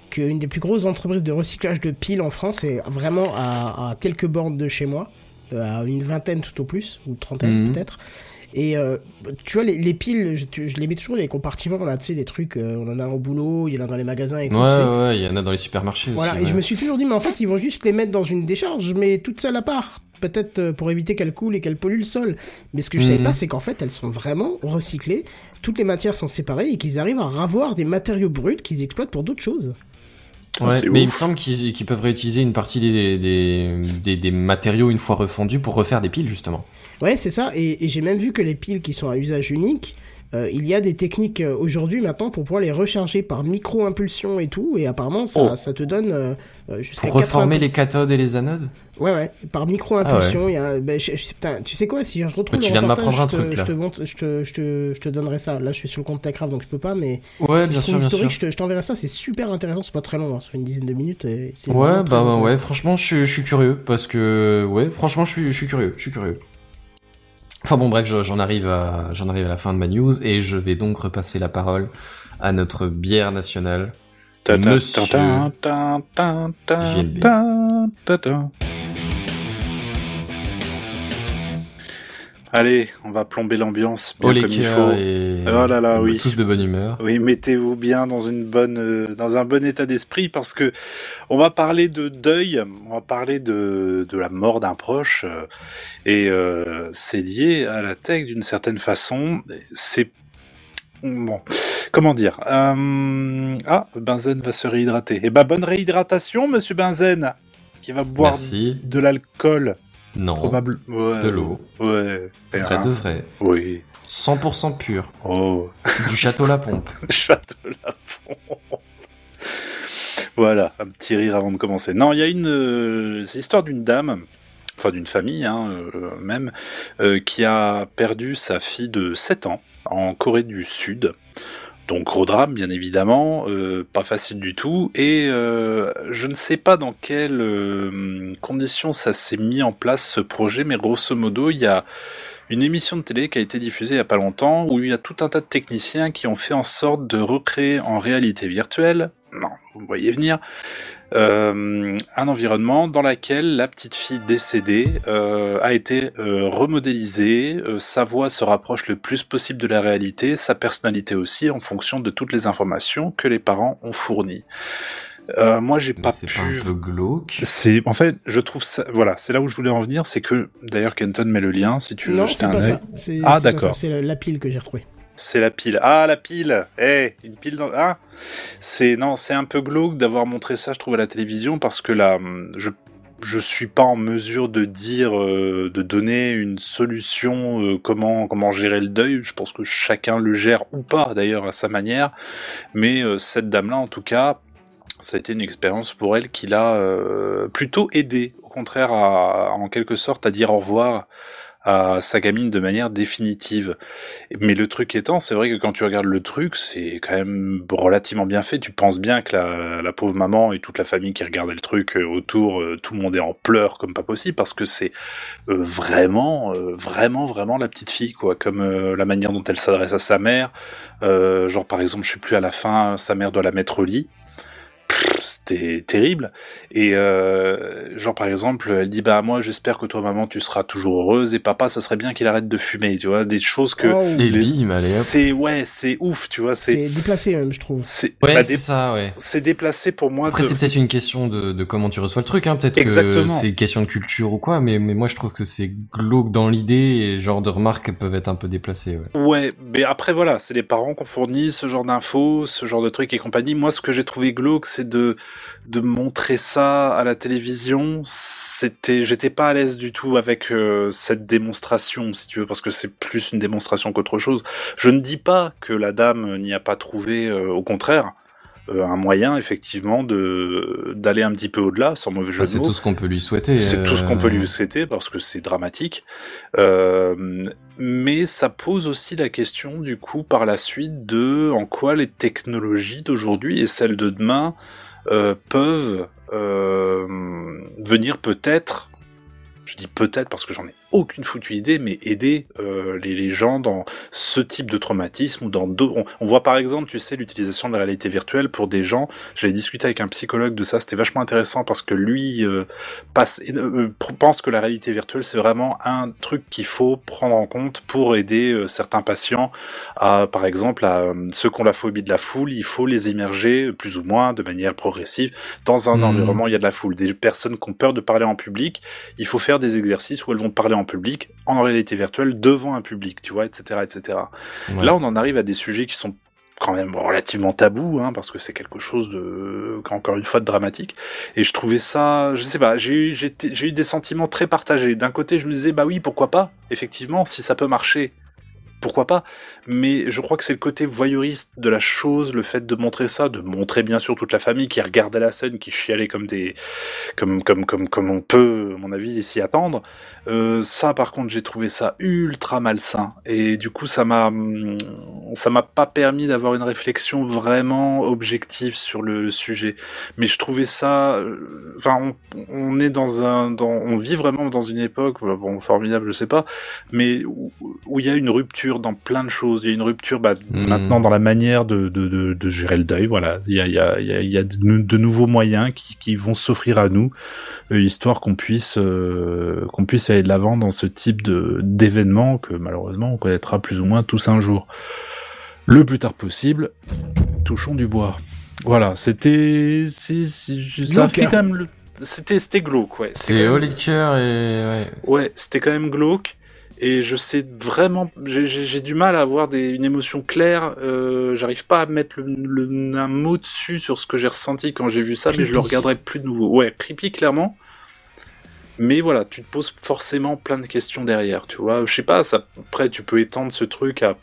Qu'une des plus grosses entreprises de recyclage de piles en France est vraiment à, à quelques bornes de chez moi, euh, à une vingtaine tout au plus, ou trentaine Mhm. peut-être. Et euh, tu vois, les, les piles, je, tu- je les mets toujours dans les compartiments, là, tu sais, des trucs, euh, on en a au boulot, il y en a dans les magasins et tout. Ouais ouais, il y en a dans les supermarchés Voilà, aussi. et ouais. je me suis toujours dit, mais en fait, ils vont juste les mettre dans une décharge, mais toutes seules à part. Peut-être euh, pour éviter qu'elles coulent et qu'elles polluent le sol. Mais ce que je savais Mhm. pas, c'est qu'en fait, elles sont vraiment recyclées. Toutes les matières sont séparées et qu'ils arrivent à ravoir des matériaux bruts qu'ils exploitent pour d'autres choses. Ouais, c'est mais ouf. il me semble qu'ils peuvent réutiliser une partie des, des, des, des matériaux une fois refondus pour refaire des piles justement. Ouais, c'est ça. Et, et j'ai même vu que les piles qui sont à usage unique, euh, il y a des techniques euh, aujourd'hui maintenant pour pouvoir les recharger par micro-impulsion et tout. Et apparemment, ça, Oh. ça te donne euh, jusqu'à Pour reformer 80 les cathodes et les anodes Ouais, ouais, par micro-impulsion. il y a, ben, tu sais quoi, si je retrouve Mais tu le viens de m'apprendre un truc, là. Je te, montre- je, te, je, te, je te donnerai ça. Là, je suis sur le compte Techcraft, donc je peux pas, mais Ouais, si bien sûr, bien l'historique, sûr. je te- je t'enverrai ça. C'est super intéressant, c'est pas très long, hein, ça fait une dizaine de minutes. Et Ouais, bah ouais, franchement, je suis, je suis curieux parce que, ouais, franchement, je suis, je suis curieux, je suis curieux. Enfin bon, bref, je- j'en arrive à, j'en arrive à la fin de ma news et je vais donc repasser la parole à notre bière nationale. Monsieur JLB. Allez, on va plomber l'ambiance bien Oh les comme il faut. et Oh là là, oui. tous de bonne humeur. Oui, mettez-vous bien dans une bonne, euh, dans un bon état d'esprit parce que on va parler de deuil, on va parler de de la mort d'un proche euh, et euh, c'est lié à la tech d'une certaine façon. C'est bon, comment dire euh, Ah, Benzen va se réhydrater. Eh ben bonne réhydratation, Monsieur Benzen, qui va boire Merci. de l'alcool Non. probable. Ouais, De l'eau. Ouais. Vrai de vrai. Oui. 100% pur. Oh. Du château La Pompe. *laughs* Château la pompe. Voilà, un petit rire avant de commencer. Non, il y a une, euh, c'est l'histoire d'une dame, enfin d'une famille hein, euh, même, euh, qui a perdu sa fille de 7 ans en Corée du Sud. Donc gros drame, bien évidemment, euh, pas facile du tout. Et euh, je ne sais pas dans quelles euh, conditions ça s'est mis en place ce projet, mais grosso modo, il y a une émission de télé qui a été diffusée il y a pas longtemps où il y a tout un tas de techniciens qui ont fait en sorte de recréer en réalité virtuelle, non, vous voyez venir, euh, un environnement dans lequel la petite fille décédée euh, a été euh, remodélisée, euh, sa voix se rapproche le plus possible de la réalité, sa personnalité aussi en fonction de toutes les informations que les parents ont fournies. Euh, moi, j'ai pas c'est pu pas un peu glauque? c'est en fait, je trouve ça. Voilà, c'est là où je voulais en venir, c'est que d'ailleurs Kenton met le lien si tu veux Non, jeter c'est un pas ça. Ah, d'accord. C'est la, la pile que j'ai retrouvée. C'est la pile. Ah la pile. Eh, une pile dans. Ah, c'est non, c'est un peu glauque d'avoir montré ça, je trouve à la télévision parce que là, hum, je je suis pas en mesure de dire, euh, de donner une solution euh, comment comment gérer le deuil. Je pense que chacun le gère ou pas d'ailleurs à sa manière. Mais euh, cette dame-là, en tout cas, ça a été une expérience pour elle qui l'a euh, plutôt aidé, au contraire, à, en quelque sorte, à dire au revoir à sa gamine de manière définitive. Mais le truc étant, c'est vrai que quand tu regardes le truc, c'est quand même relativement bien fait. Tu penses bien que la, la pauvre maman et toute la famille qui regardait le truc euh, autour, euh, tout le monde est en pleurs comme pas possible parce que c'est euh, vraiment, vraiment, vraiment la petite fille, quoi. Comme la manière dont elle s'adresse à sa mère. Euh, genre par exemple, je sais plus à la fin, sa mère doit la mettre au lit. C'était terrible. Et euh, genre par exemple, elle dit bah moi j'espère que toi maman tu seras toujours heureuse et papa ça serait bien qu'il arrête de fumer, tu vois, des choses que Oh, Et les- bim, c'est ouais, c'est ouf, tu vois, c'est c'est déplacé même, je trouve. c'est Ouais, bah, dé- ça, ouais. c'est déplacé pour moi Après, de- c'est peut-être une question de, de comment tu reçois le truc, hein. Peut-être que Exactement. c'est une question de culture ou quoi, mais, mais moi, je trouve que c'est glauque dans l'idée et genre de remarques peuvent être un peu déplacées, ouais. Ouais, mais après voilà, c'est les parents qu'on fournit ce genre d'infos, ce genre de trucs et compagnie. Moi, ce que j'ai trouvé glauque, c'est de de montrer ça à la télévision. C'était, j'étais pas à l'aise du tout avec euh, cette démonstration, si tu veux, parce que c'est plus une démonstration qu'autre chose. Je ne dis pas que la dame n'y a pas trouvé, euh, au contraire, euh, un moyen effectivement de d'aller un petit peu au-delà, sans mauvais jeu Bah, de c'est tout ce qu'on peut lui souhaiter. C'est tout ce qu'on peut euh, lui souhaiter parce que c'est dramatique. Euh, mais ça pose aussi la question du coup par la suite de en quoi les technologies d'aujourd'hui et celles de demain euh, peuvent euh, venir peut-être, je dis peut-être parce que j'en ai aucune foutue idée, mais aider euh, les, les gens dans ce type de traumatisme ou dans d'autres. On, on voit par exemple, tu sais, l'utilisation de la réalité virtuelle pour des gens. J'avais discuté avec un psychologue de ça, c'était vachement intéressant parce que lui euh, passe, euh, pense que la réalité virtuelle c'est vraiment un truc qu'il faut prendre en compte pour aider euh, certains patients à, par exemple, à euh, ceux qui ont la phobie de la foule, il faut les immerger euh, plus ou moins de manière progressive dans un Mhm. environnement où il y a de la foule. Des personnes qui ont peur de parler en public, il faut faire des exercices où elles vont parler en public, en réalité virtuelle, devant un public, tu vois, etc., etc. ouais. Là, on en arrive à des sujets qui sont quand même relativement tabous, hein, parce que c'est quelque chose de, encore une fois, de dramatique. Et je trouvais ça, je sais pas, j'ai eu, j'ai eu des sentiments très partagés. D'un côté, je me disais, bah oui, pourquoi pas, effectivement, si ça peut marcher, pourquoi pas? Mais je crois que c'est le côté voyeuriste de la chose, le fait de montrer ça, de montrer bien sûr toute la famille qui regardait la scène, qui chialait comme des, comme, comme, comme, comme on peut, à mon avis, s'y attendre. Euh, ça, par contre, j'ai trouvé ça ultra malsain. Et du coup, ça m'a, ça m'a pas permis d'avoir une réflexion vraiment objective sur le sujet. Mais je trouvais ça, euh, enfin, on, on est dans un, dans, on vit vraiment dans une époque, bon, formidable, je sais pas, mais où il y a une rupture dans plein de choses. Il y a une rupture, bah, Mhm. maintenant dans la manière de, de, de, de gérer le deuil. Voilà, il y a, il y a, il y a, il y a de, nouveaux moyens qui, qui vont s'offrir à nous, euh, histoire qu'on puisse, euh, qu'on puisse aller de l'avant dans ce type de d'événement que malheureusement on connaîtra plus ou moins tous un jour. Le plus tard possible, touchons du bois. Voilà, c'était, ça fait quand même le, c'était, c'était glauque, ouais. C'est et ouais. Ouais, c'était quand même glauque. Et je sais vraiment, j'ai- du mal à avoir des, une émotion claire. Euh, J'arrive pas à mettre le, le- un mot dessus sur ce que j'ai ressenti quand j'ai vu ça, mais je le regarderai plus de nouveau. Ouais, creepy clairement. Mais voilà, tu te poses forcément plein de questions derrière, tu vois. Je sais pas, ça, après tu peux étendre ce truc à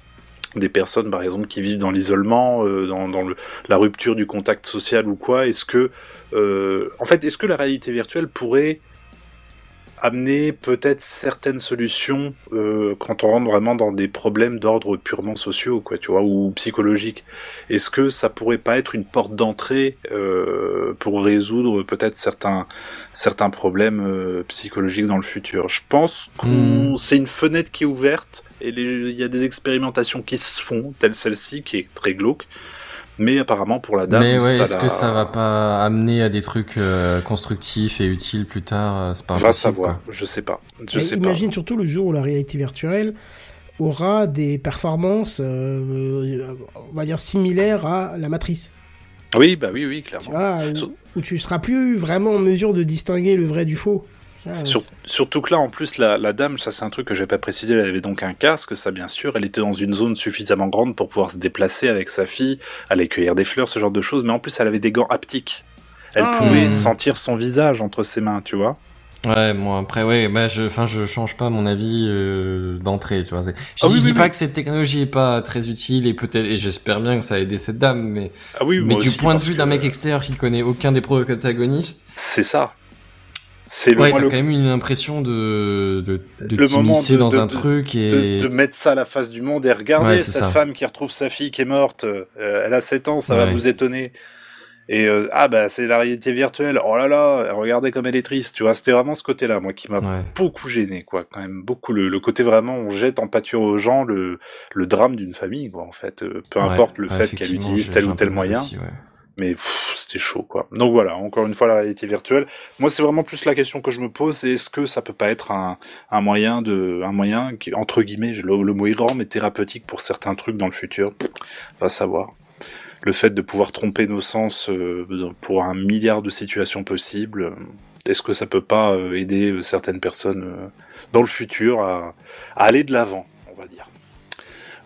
des personnes, par exemple, qui vivent dans l'isolement, euh, dans, dans le, la rupture du contact social ou quoi. Est-ce que, euh, en fait, est-ce que la réalité virtuelle pourrait amener peut-être certaines solutions euh, quand on rentre vraiment dans des problèmes d'ordre purement sociaux, quoi, tu vois, ou psychologiques. Est-ce que ça pourrait pas être une porte d'entrée euh, pour résoudre peut-être certains certains problèmes euh, psychologiques dans le futur? Je pense que Hmm. c'est une fenêtre qui est ouverte et il y a des expérimentations qui se font, telle celle-ci qui est très glauque. Mais apparemment pour la dame, mais ouais, ça est-ce l'a- que ça va pas amener à des trucs euh, constructifs et utiles plus tard euh, C'est pas va savoir, quoi. je sais pas, je Mais sais pas. imagine surtout le jour où la réalité virtuelle aura des performances, euh, on va dire, similaires à la matrice. Oui, bah oui, oui, Tu clairement. vois, où, où tu seras plus vraiment en mesure de distinguer le vrai du faux. Ah, Sur- surtout que là, en plus, la, la dame, ça c'est un truc que j'ai pas précisé, elle avait donc un casque, ça bien sûr, elle était dans une zone suffisamment grande pour pouvoir se déplacer avec sa fille, aller cueillir des fleurs, ce genre de choses, mais en plus elle avait des gants haptiques. Elle Ah. pouvait Hmm. sentir son visage entre ses mains, tu vois. Ouais, moi après, ouais, bah je, enfin, je change pas mon avis euh, d'entrée, tu vois. Je, Ah dis- oui, dis oui, pas oui. que cette technologie est pas très utile et peut-être, et j'espère bien que ça a aidé cette dame, mais, Ah oui, mais du aussi, point de vue que, d'un mec extérieur qui connaît aucun des protagonistes, C'est ça. C'est ouais, moi, t'as le- quand même une impression de, de, de Le moment t'immiscer de- dans de- un de- truc de, et. de mettre ça à la face du monde et regardez Ouais, cette ça. femme qui retrouve sa fille qui est morte, euh, elle a 7 ans, ça va vous étonner. Et euh, ah bah c'est la réalité virtuelle. Oh là là, regardez comme elle est triste. Tu vois, c'était vraiment ce côté-là, moi, qui m'a beaucoup gêné, quoi. Quand même beaucoup le, le côté vraiment, on jette en pâture aux gens le, le drame d'une famille, quoi. En fait, Euh, peu importe le fait qu'elle utilise tel ou tel moyen. aussi. Mais c'était chaud, quoi. Donc voilà, encore une fois, la réalité virtuelle. Moi, c'est vraiment plus la question que je me pose, c'est est-ce que ça peut pas être un, un moyen de, un moyen qui, entre guillemets, le, mot est grand, mais thérapeutique pour certains trucs dans le futur? Va savoir. Le fait de pouvoir tromper nos sens euh, pour un milliard de situations possibles, est-ce que ça peut pas euh, aider certaines personnes euh, dans le futur à aller de l'avant, on va dire?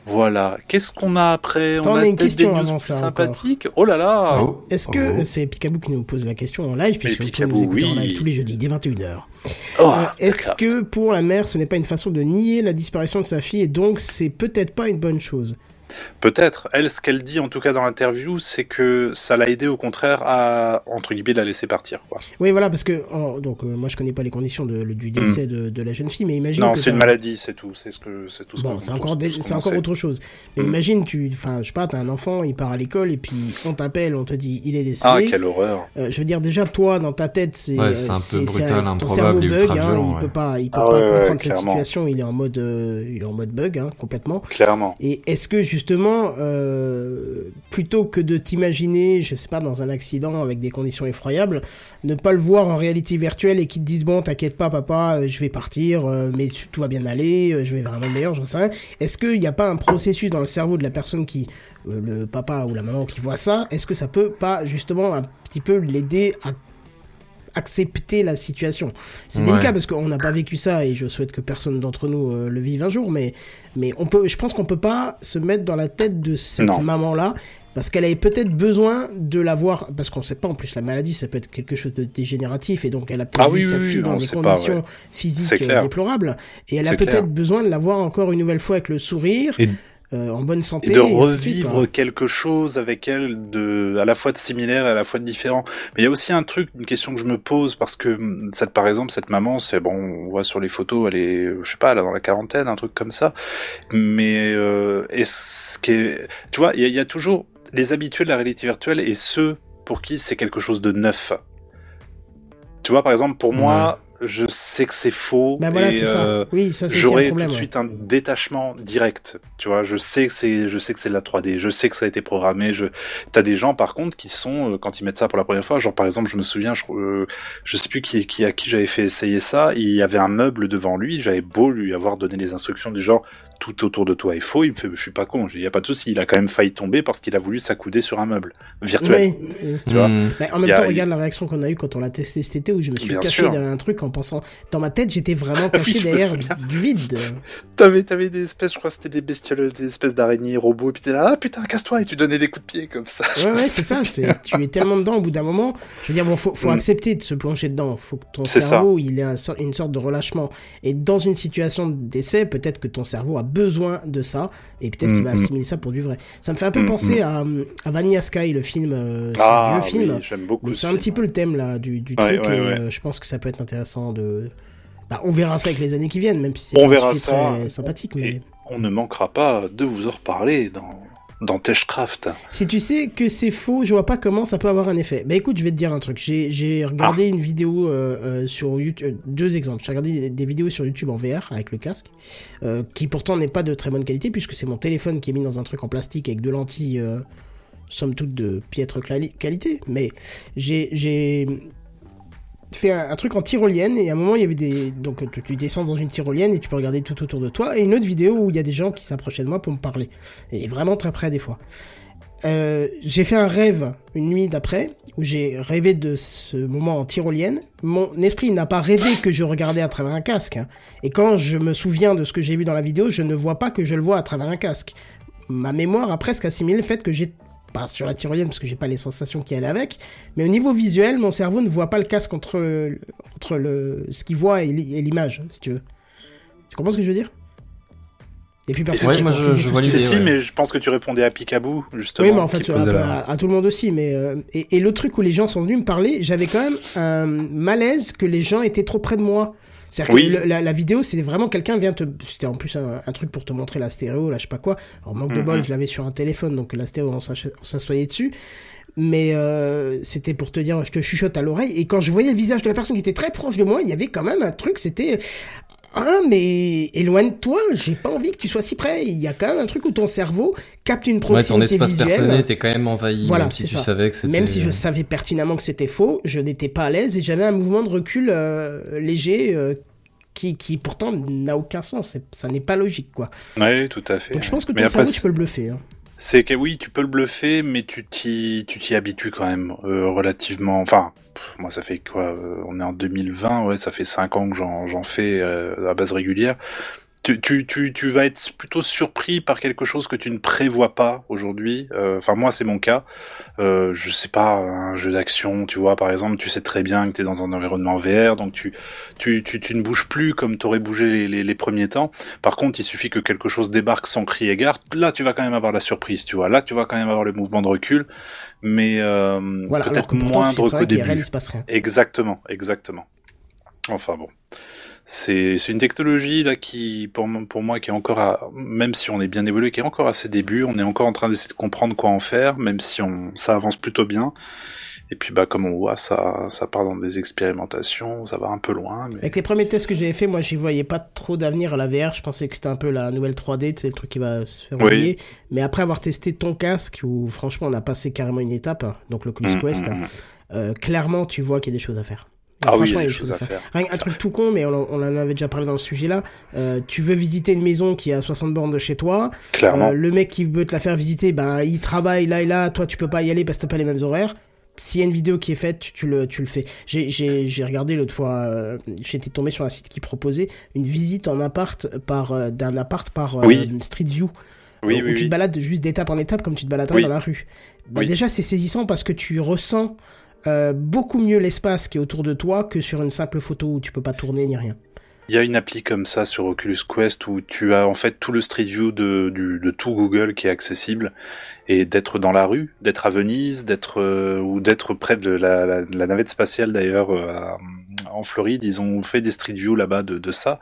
Voilà. Qu'est-ce qu'on a après? Attends, On a une des question news plus sympathiques. Oh là là Oh, Est-ce que oh. c'est Picaboo qui nous pose la question en live, puisque Picaboo, nous écouter en oui. live tous les jeudis dès 21h. Oh, Euh, Est-ce que pour la mère, ce n'est pas une façon de nier la disparition de sa fille et donc c'est peut-être pas une bonne chose? Peut-être. Elle, ce qu'elle dit, en tout cas dans l'interview, c'est que ça l'a aidé au contraire à, entre guillemets, la laisser partir. Quoi. Oui, voilà, parce que en- donc euh, moi je connais pas les conditions de- le- du décès de, de la jeune fille, mais imagine non, que c'est une maladie, c'est tout. C'est ce que, c'est tout ce Bon, c'est encore, des- tout ce c'est encore autre chose. Mais Mm. imagine, tu, enfin, je sais pas, t'as un enfant, il part à l'école et puis on t'appelle, on te dit il est décédé. Ah, quelle horreur. Euh, je veux dire, déjà, toi, dans ta tête, c'est Ouais, euh, c'est un peu c'est- brutal, c'est un- ton improbable bug, hein, violent, il ouais. peut pas, il peut Ah pas ouais, ouais, comprendre cette situation, il est en mode, euh, il est en mode bug, hein, complètement. Clairement. Et est-ce que justement, euh, plutôt que de t'imaginer, je sais pas, dans un accident avec des conditions effroyables, ne pas le voir en réalité virtuelle et qu'ils te disent bon, t'inquiète pas, papa, euh, je vais partir, euh, mais tout va bien aller, je vais monde meilleur, j'en sais rien. Est-ce qu'il n'y a pas un processus dans le cerveau de la personne qui, le papa ou la maman qui voit ça, est-ce que ça peut pas justement un petit peu l'aider à accepter la situation. C'est Ouais. délicat parce qu'on n'a pas vécu ça et je souhaite que personne d'entre nous euh, le vive un jour, mais mais on peut, je pense qu'on peut pas se mettre dans la tête de cette Non. maman là parce qu'elle avait peut-être besoin de l'avoir parce qu'on sait pas en plus la maladie ça peut être quelque chose de dégénératif et donc elle a peut-être Ah oui, sa oui, fille oui, dans des pas, conditions ouais. physiques déplorables et elle a peut-être besoin de l'avoir encore une nouvelle fois avec le sourire Et- euh, en bonne santé Et de revivre quelque chose avec elle de, à la fois de similaire et à la fois de différent. Mais il y a aussi un truc, une question que je me pose parce que hum, cette, par exemple, cette maman, c'est bon, on voit sur les photos, elle est, je sais pas, elle est dans la quarantaine, un truc comme ça. Mais euh, est-ce que, tu vois, il y, a- il y a toujours les habitués de la réalité virtuelle et ceux pour qui c'est quelque chose de neuf. Tu vois, par exemple, pour moi, je sais que c'est faux. bah voilà et, euh, ça oui ça J'aurais tout de ouais. suite un détachement direct. Tu vois, je sais que c'est, je sais que c'est de la 3D. Je sais que ça a été programmé. Je, t'as des gens par contre qui sont euh, quand ils mettent ça pour la première fois. Genre par exemple, je me souviens, je, euh, je sais plus qui, qui à qui j'avais fait essayer ça. Il y avait un meuble devant lui. J'avais beau lui avoir donné les instructions du genre tout autour de toi est faux. Il me fait, je suis pas con. Il y a pas de souci. Il a quand même failli tomber parce qu'il a voulu s'accouder sur un meuble virtuel. Oui, oui. Tu vois. Mais en même a- temps, regarde la réaction qu'on a eue quand on l'a testé cet été où je me suis Bien caché sûr. derrière un truc en pensant. Dans ma tête, j'étais vraiment caché *laughs* Oui, derrière du vide. T'avais, t'avais des espèces, je crois que c'était des bestioles, des espèces d'araignées robots. Et puis t'es là, ah putain, casse-toi. Et tu donnais des coups de pied comme ça. Ouais, ouais, c'est ça. C'est, *laughs* tu es tellement dedans au bout d'un moment. Je veux dire, bon, faut, faut Mm. accepter de se plonger dedans. Faut que ton C'est ça. cerveau, il ait un une sorte de relâchement. Et dans une situation de décès, peut-être que ton cerveau a besoin de ça. Et peut-être qu'il va Mm, mm. assimiler ça pour du vrai. Ça me fait un peu Mm, penser à, à Vanilla Sky, le film, euh, c'est Ah, un vieux film. oui. Mais c'est un petit peu le thème là du, du Ouais, truc ouais, et ouais. euh, je pense que ça peut être intéressant de. Bah, on verra ça avec les années qui viennent, même si c'est On verra ça. très sympathique. Mais Et on ne manquera pas de vous en reparler dans, dans Teshcraft. si tu sais que c'est faux, je vois pas comment ça peut avoir un effet. Bah écoute, je vais te dire un truc. J'ai regardé une vidéo euh, euh, sur YouTube, euh, deux exemples. J'ai regardé des, des vidéos sur YouTube en VR avec le casque, euh, qui pourtant n'est pas de très bonne qualité puisque c'est mon téléphone qui est mis dans un truc en plastique avec deux lentilles, somme toute de piètre qualité. Mais j'ai fait un, truc en tyrolienne et à un moment il y avait des donc tu, tu descends dans une tyrolienne et tu peux regarder tout autour de toi et une autre vidéo où il y a des gens qui s'approchaient de moi pour me parler et vraiment très près des fois. Euh, j'ai fait un rêve une nuit d'après où j'ai rêvé de ce moment en tyrolienne. Mon esprit n'a pas rêvé que je regardais à travers un casque. hein. Et quand je me souviens de ce que j'ai vu dans la vidéo, je ne vois pas que je le vois à travers un casque. Ma mémoire a presque assimilé le fait que j'ai pas sur la tyrolienne parce que j'ai pas les sensations qui allaient avec, mais au niveau visuel, mon cerveau ne voit pas le casque entre, le- entre le, ce qu'il voit et l'i- et l'image, si tu veux. Tu comprends ce que je veux dire? Et puis personne Ouais, qui moi, je- je vois Si, l'idée, si, ouais. mais je pense que tu répondais à Picaboo, justement. oui, mais en fait, à- à tout le monde aussi. Mais euh, et, et le truc où les gens sont venus me parler, j'avais quand même un malaise que les gens étaient trop près de moi. C'est-à-dire Oui. que le- la, la vidéo, c'est vraiment quelqu'un vient te. C'était en plus un, un truc pour te montrer la stéréo, là, je sais pas quoi. Alors, manque de Mhm. bol, je l'avais sur un téléphone, donc la stéréo, on s'assoyait dessus. Mais euh, c'était pour te dire, je te chuchote à l'oreille. Et quand je voyais le visage de la personne qui était très proche de moi, il y avait quand même un truc, c'était. Ah, mais éloigne-toi, j'ai pas envie que tu sois si près. Il y a quand même un truc où ton cerveau capte une Ouais, proximité ton espace visuelle. personnel était quand même envahi, Voilà, même si tu ça. savais que c'était. Même si je savais pertinemment que c'était faux, je n'étais pas à l'aise et j'avais un mouvement de recul euh, léger euh, qui, qui pourtant n'a aucun sens. Ça n'est pas logique, quoi. Oui, tout à fait. Donc je pense que Mais ton après, cerveau, tu peux le bluffer. hein. C'est que oui, tu peux le bluffer, mais tu t'y, tu t'y habitues quand même euh, relativement. Enfin, moi ça fait quoi euh, On est en 2020, ouais, ça fait 5 ans que j'en, j'en fais euh, à base régulière. Tu, tu, tu, tu vas être plutôt surpris par quelque chose que tu ne prévois pas aujourd'hui. Euh, Enfin, moi c'est mon cas. Euh, je sais pas, un jeu d'action, tu vois, par exemple, tu sais très bien que tu es dans un environnement VR, donc tu, tu, tu, tu ne bouges plus comme tu aurais bougé les, les, les premiers temps. Par contre, il suffit que quelque chose débarque sans cri égard. Là, tu vas quand même avoir la surprise, tu vois. Là, tu vas quand même avoir le mouvement de recul, mais euh, Voilà, peut-être moindre qu'au début. il se passe rien. Exactement, exactement. Enfin bon. C'est une technologie là qui pour moi, pour moi qui est encore à, même si on est bien évolué qui est encore à ses débuts, on est encore en train d'essayer de comprendre quoi en faire même si on ça avance plutôt bien. Et puis bah comme on voit ça ça part dans des expérimentations, ça va un peu loin mais Avec les premiers tests que j'avais fait, moi, j'y voyais pas trop d'avenir à la VR. Je pensais que c'était un peu la nouvelle 3D, c'est le truc qui va se faire Oui. oublier. Mais après avoir testé ton casque, où franchement, on a passé carrément une étape, hein, donc l'Oculus Mm, Quest, mm, mm. euh, clairement, tu vois qu'il y a des choses à faire. Ah oui, il y franchement, a des choses à faire. Rien un truc tout con, mais on, en- on en avait déjà parlé dans le sujet là. Euh, tu veux visiter une maison qui est à 60 bornes de chez toi. Clairement. Euh, le mec qui veut te la faire visiter, ben il travaille là et là. Toi, tu peux pas y aller parce que t'as pas les mêmes horaires. S'il y a une vidéo qui est faite, tu, tu le, tu le fais. J'ai, regardé l'autre fois, euh, j'étais tombé sur un site qui proposait une visite en appart par, d'un appart par Oui. Street View. oui où oui tu te balades juste d'étape en étape comme tu te baladerais Oui. dans la rue. Bah. Déjà, c'est saisissant parce que tu ressens euh, beaucoup mieux l'espace qui est autour de toi que sur une simple photo où tu peux pas tourner ni rien. Il y a une appli comme ça sur Oculus Quest où tu as en fait tout le Street View de, du, de tout Google qui est accessible et d'être dans la rue, d'être à Venise, d'être euh, ou d'être près de la, la, navette spatiale d'ailleurs euh, en Floride. Ils ont fait des Street View là-bas de, de ça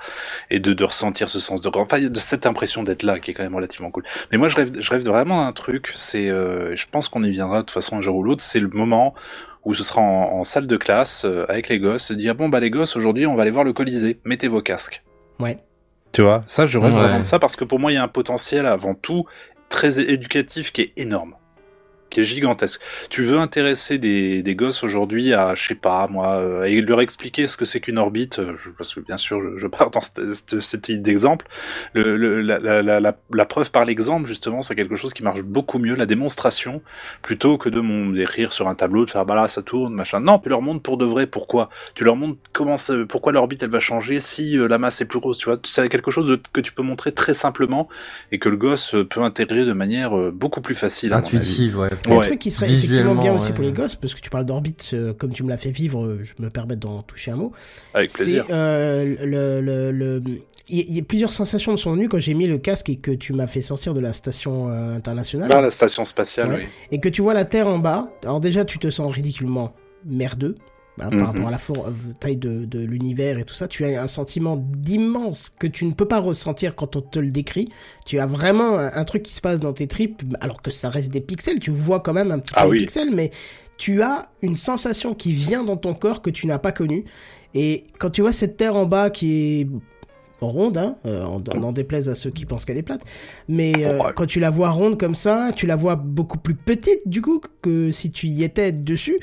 et de, de ressentir ce sens de enfin de cette impression d'être là qui est quand même relativement cool. Mais moi je rêve, je rêve vraiment d'un truc. C'est, euh, je pense qu'on y viendra de toute façon un jour ou l'autre. C'est le moment où ce sera en, en salle de classe euh, avec les gosses, se dire bon bah les gosses aujourd'hui on va aller voir le Colisée, mettez vos casques. Ouais. Tu vois, ça je rêve Ouais. vraiment de ça parce que pour moi il y a un potentiel avant tout très éducatif qui est énorme, qui est gigantesque. Tu veux intéresser des, des gosses aujourd'hui à, je sais pas moi, euh, et leur expliquer ce que c'est qu'une orbite, euh, parce que bien sûr je, je pars dans cette, idée d'exemple. Le, le- la, la, la, la, preuve par l'exemple justement c'est quelque chose qui marche beaucoup mieux, la démonstration, plutôt que de mon d'écrire sur un tableau, de faire bah là ça tourne, machin. Non, tu leur montres pour de vrai pourquoi. Tu leur montres comment pourquoi l'orbite elle va changer si euh, la masse est plus grosse, tu vois. C'est quelque chose de- que tu peux montrer très simplement et que le gosse euh, peut intégrer de manière beaucoup plus facile. Intuitive, ouais. Ouais. un truc qui serait effectivement bien aussi ouais. pour les gosses, parce que tu parles d'orbite, euh, comme tu me l'as fait vivre, euh, je me permets d'en toucher un mot. Avec plaisir. euh, le, le, le- Il y, a- il y a plusieurs sensations me sont venues quand j'ai mis le casque et que tu m'as fait sortir de la station euh, internationale. Vers la station spatiale, Ouais. oui. et que tu vois la Terre en bas, alors déjà tu te sens ridiculement merdeux hein, Mhm. par rapport à la euh, taille de, de l'univers et tout ça. Tu as un sentiment d'immense que tu ne peux pas ressentir quand on te le décrit. Tu as vraiment un, un truc qui se passe dans tes tripes, alors que ça reste des pixels. Tu vois quand même un petit peu Ah les oui. pixels, mais tu as une sensation qui vient dans ton corps que tu n'as pas connue. Et quand tu vois cette Terre en bas qui est ronde, hein, euh, en, déplaise à ceux qui pensent qu'elle est plate, mais euh, quand tu la vois ronde comme ça, tu la vois beaucoup plus petite du coup que si tu y étais dessus.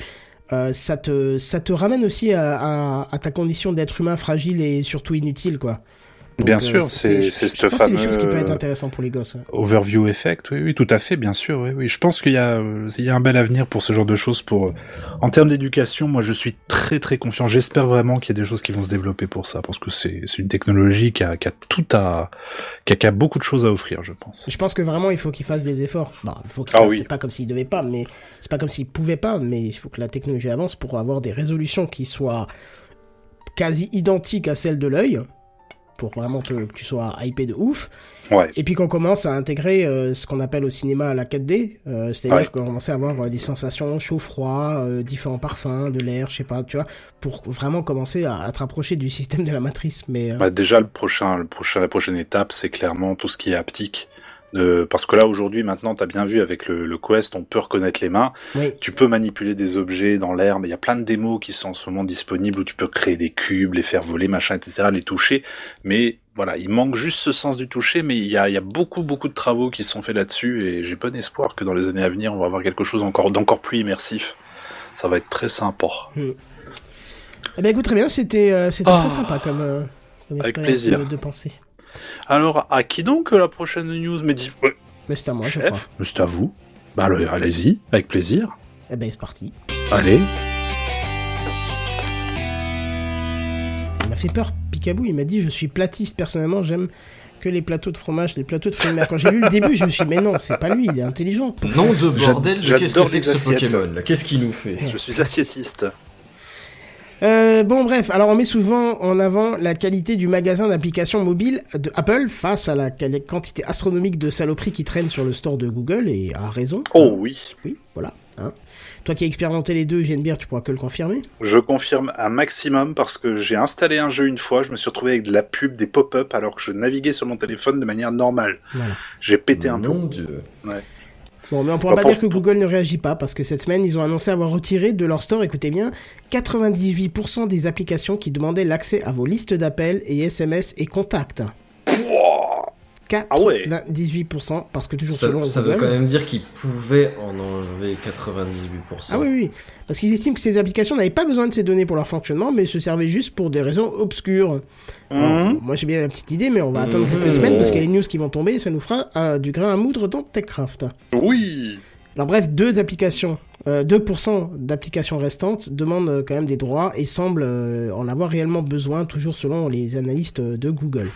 Euh, ça te ça te ramène aussi à, à, à ta condition d'être humain fragile et surtout inutile quoi. Donc, Bien euh, sûr, c'est- ce que c'est qui fameux, peuvent être intéressantes pour les gosses. ouais. Overview effect, oui, oui, tout à fait, bien sûr, oui, oui. Je pense qu'il y a, euh, il y a un bel avenir pour ce genre de choses. Pour, euh, en termes d'éducation, moi, je suis très, très confiant. J'espère vraiment qu'il y a des choses qui vont se développer pour ça, parce que c'est, une technologie qui a, qui a tout à, qui a, qui a beaucoup de choses à offrir, je pense. Je pense que vraiment il faut qu'ils fassent des efforts. Il faut qu'ils Ah oui. c'est pas comme s'ils devaient pas, mais c'est pas comme s'ils pouvaient pas, mais il faut que la technologie avance pour avoir des résolutions qui soient quasi identiques à celles de l'œil, pour vraiment te- que tu sois hypé de ouf. Ouais. Et puis qu'on commence à intégrer euh, ce qu'on appelle au cinéma la 4D, euh, c'est-à-dire Ouais. qu'on commence à avoir euh, des sensations chaud-froid, euh, différents parfums, de l'air, je sais pas, tu vois, pour vraiment commencer à, à te rapprocher du système de la matrice. Mais euh, Bah, déjà, le prochain, le prochain, la prochaine étape, c'est clairement tout ce qui est haptique. De, parce que là, aujourd'hui, maintenant, t'as bien vu avec le, le Quest, on peut reconnaître les mains. oui, Tu peux manipuler des objets dans l'air, mais il y a plein de démos qui sont en ce moment disponibles où tu peux créer des cubes, les faire voler, machin, etc., les toucher. Mais voilà, il manque juste ce sens du toucher, mais il y a, y a beaucoup, beaucoup de travaux qui sont faits là-dessus et j'ai bon espoir que dans les années à venir, on va avoir quelque chose encore d'encore plus immersif. Ça va être très sympa. Eh ben écoute, très bien, c'était euh, c'était Ah. très sympa comme, euh, comme Avec plaisir. De, de pensée. Alors, à qui donc la prochaine news me dit ouais, Mais c'est à moi, je crois. Chef, mais c'est à vous. Bah allez- allez-y, avec plaisir. Eh ben c'est parti. Allez. Il m'a fait peur, Picabou, il m'a dit je suis platiste personnellement, j'aime que les plateaux de fromage, les plateaux de fruits de mer. Quand j'ai lu le début, je me suis dit mais non, c'est pas lui, il est intelligent. Nom de bordel, qu'est-ce que c'est que ce. Pokémon Qu'est-ce qu'il nous fait? Je suis assiétiste. Euh, bon bref, alors on met souvent en avant la qualité du magasin d'applications mobiles de Apple face à la quantité astronomique de saloperies qui traînent sur le store de Google et à raison. Oh oui. Oui, voilà. Hein. Toi qui as expérimenté les deux, Geneviève, tu pourras que le confirmer. Je confirme un maximum parce que j'ai installé un jeu une fois, je me suis retrouvé avec de la pub, des pop-up alors que je naviguais sur mon téléphone de manière normale. Voilà. J'ai pété un Mon peu. dieu. Bon, mais on pourra Bah, pas pour- dire que Google ne réagit pas parce que cette semaine, ils ont annoncé avoir retiré de leur store, écoutez bien, 98% des applications qui demandaient l'accès à vos listes d'appels et SMS et contacts. Pouah 98% parce que toujours Ça, selon ça veut quand même dire qu'ils pouvaient en enlever 98%. Ah oui, oui. Parce qu'ils estiment que ces applications n'avaient pas besoin de ces données pour leur fonctionnement, mais se servaient juste pour des raisons obscures. Alors, Mhm. moi j'ai bien la petite idée, mais on va attendre quelques semaines parce qu'il y a les news qui vont tomber et ça nous fera euh, du grain à moudre dans TechCraft. Oui. Alors bref, deux applications, euh, 2% d'applications restantes demandent euh, quand même des droits et semblent euh, en avoir réellement besoin, toujours selon les analystes de Google.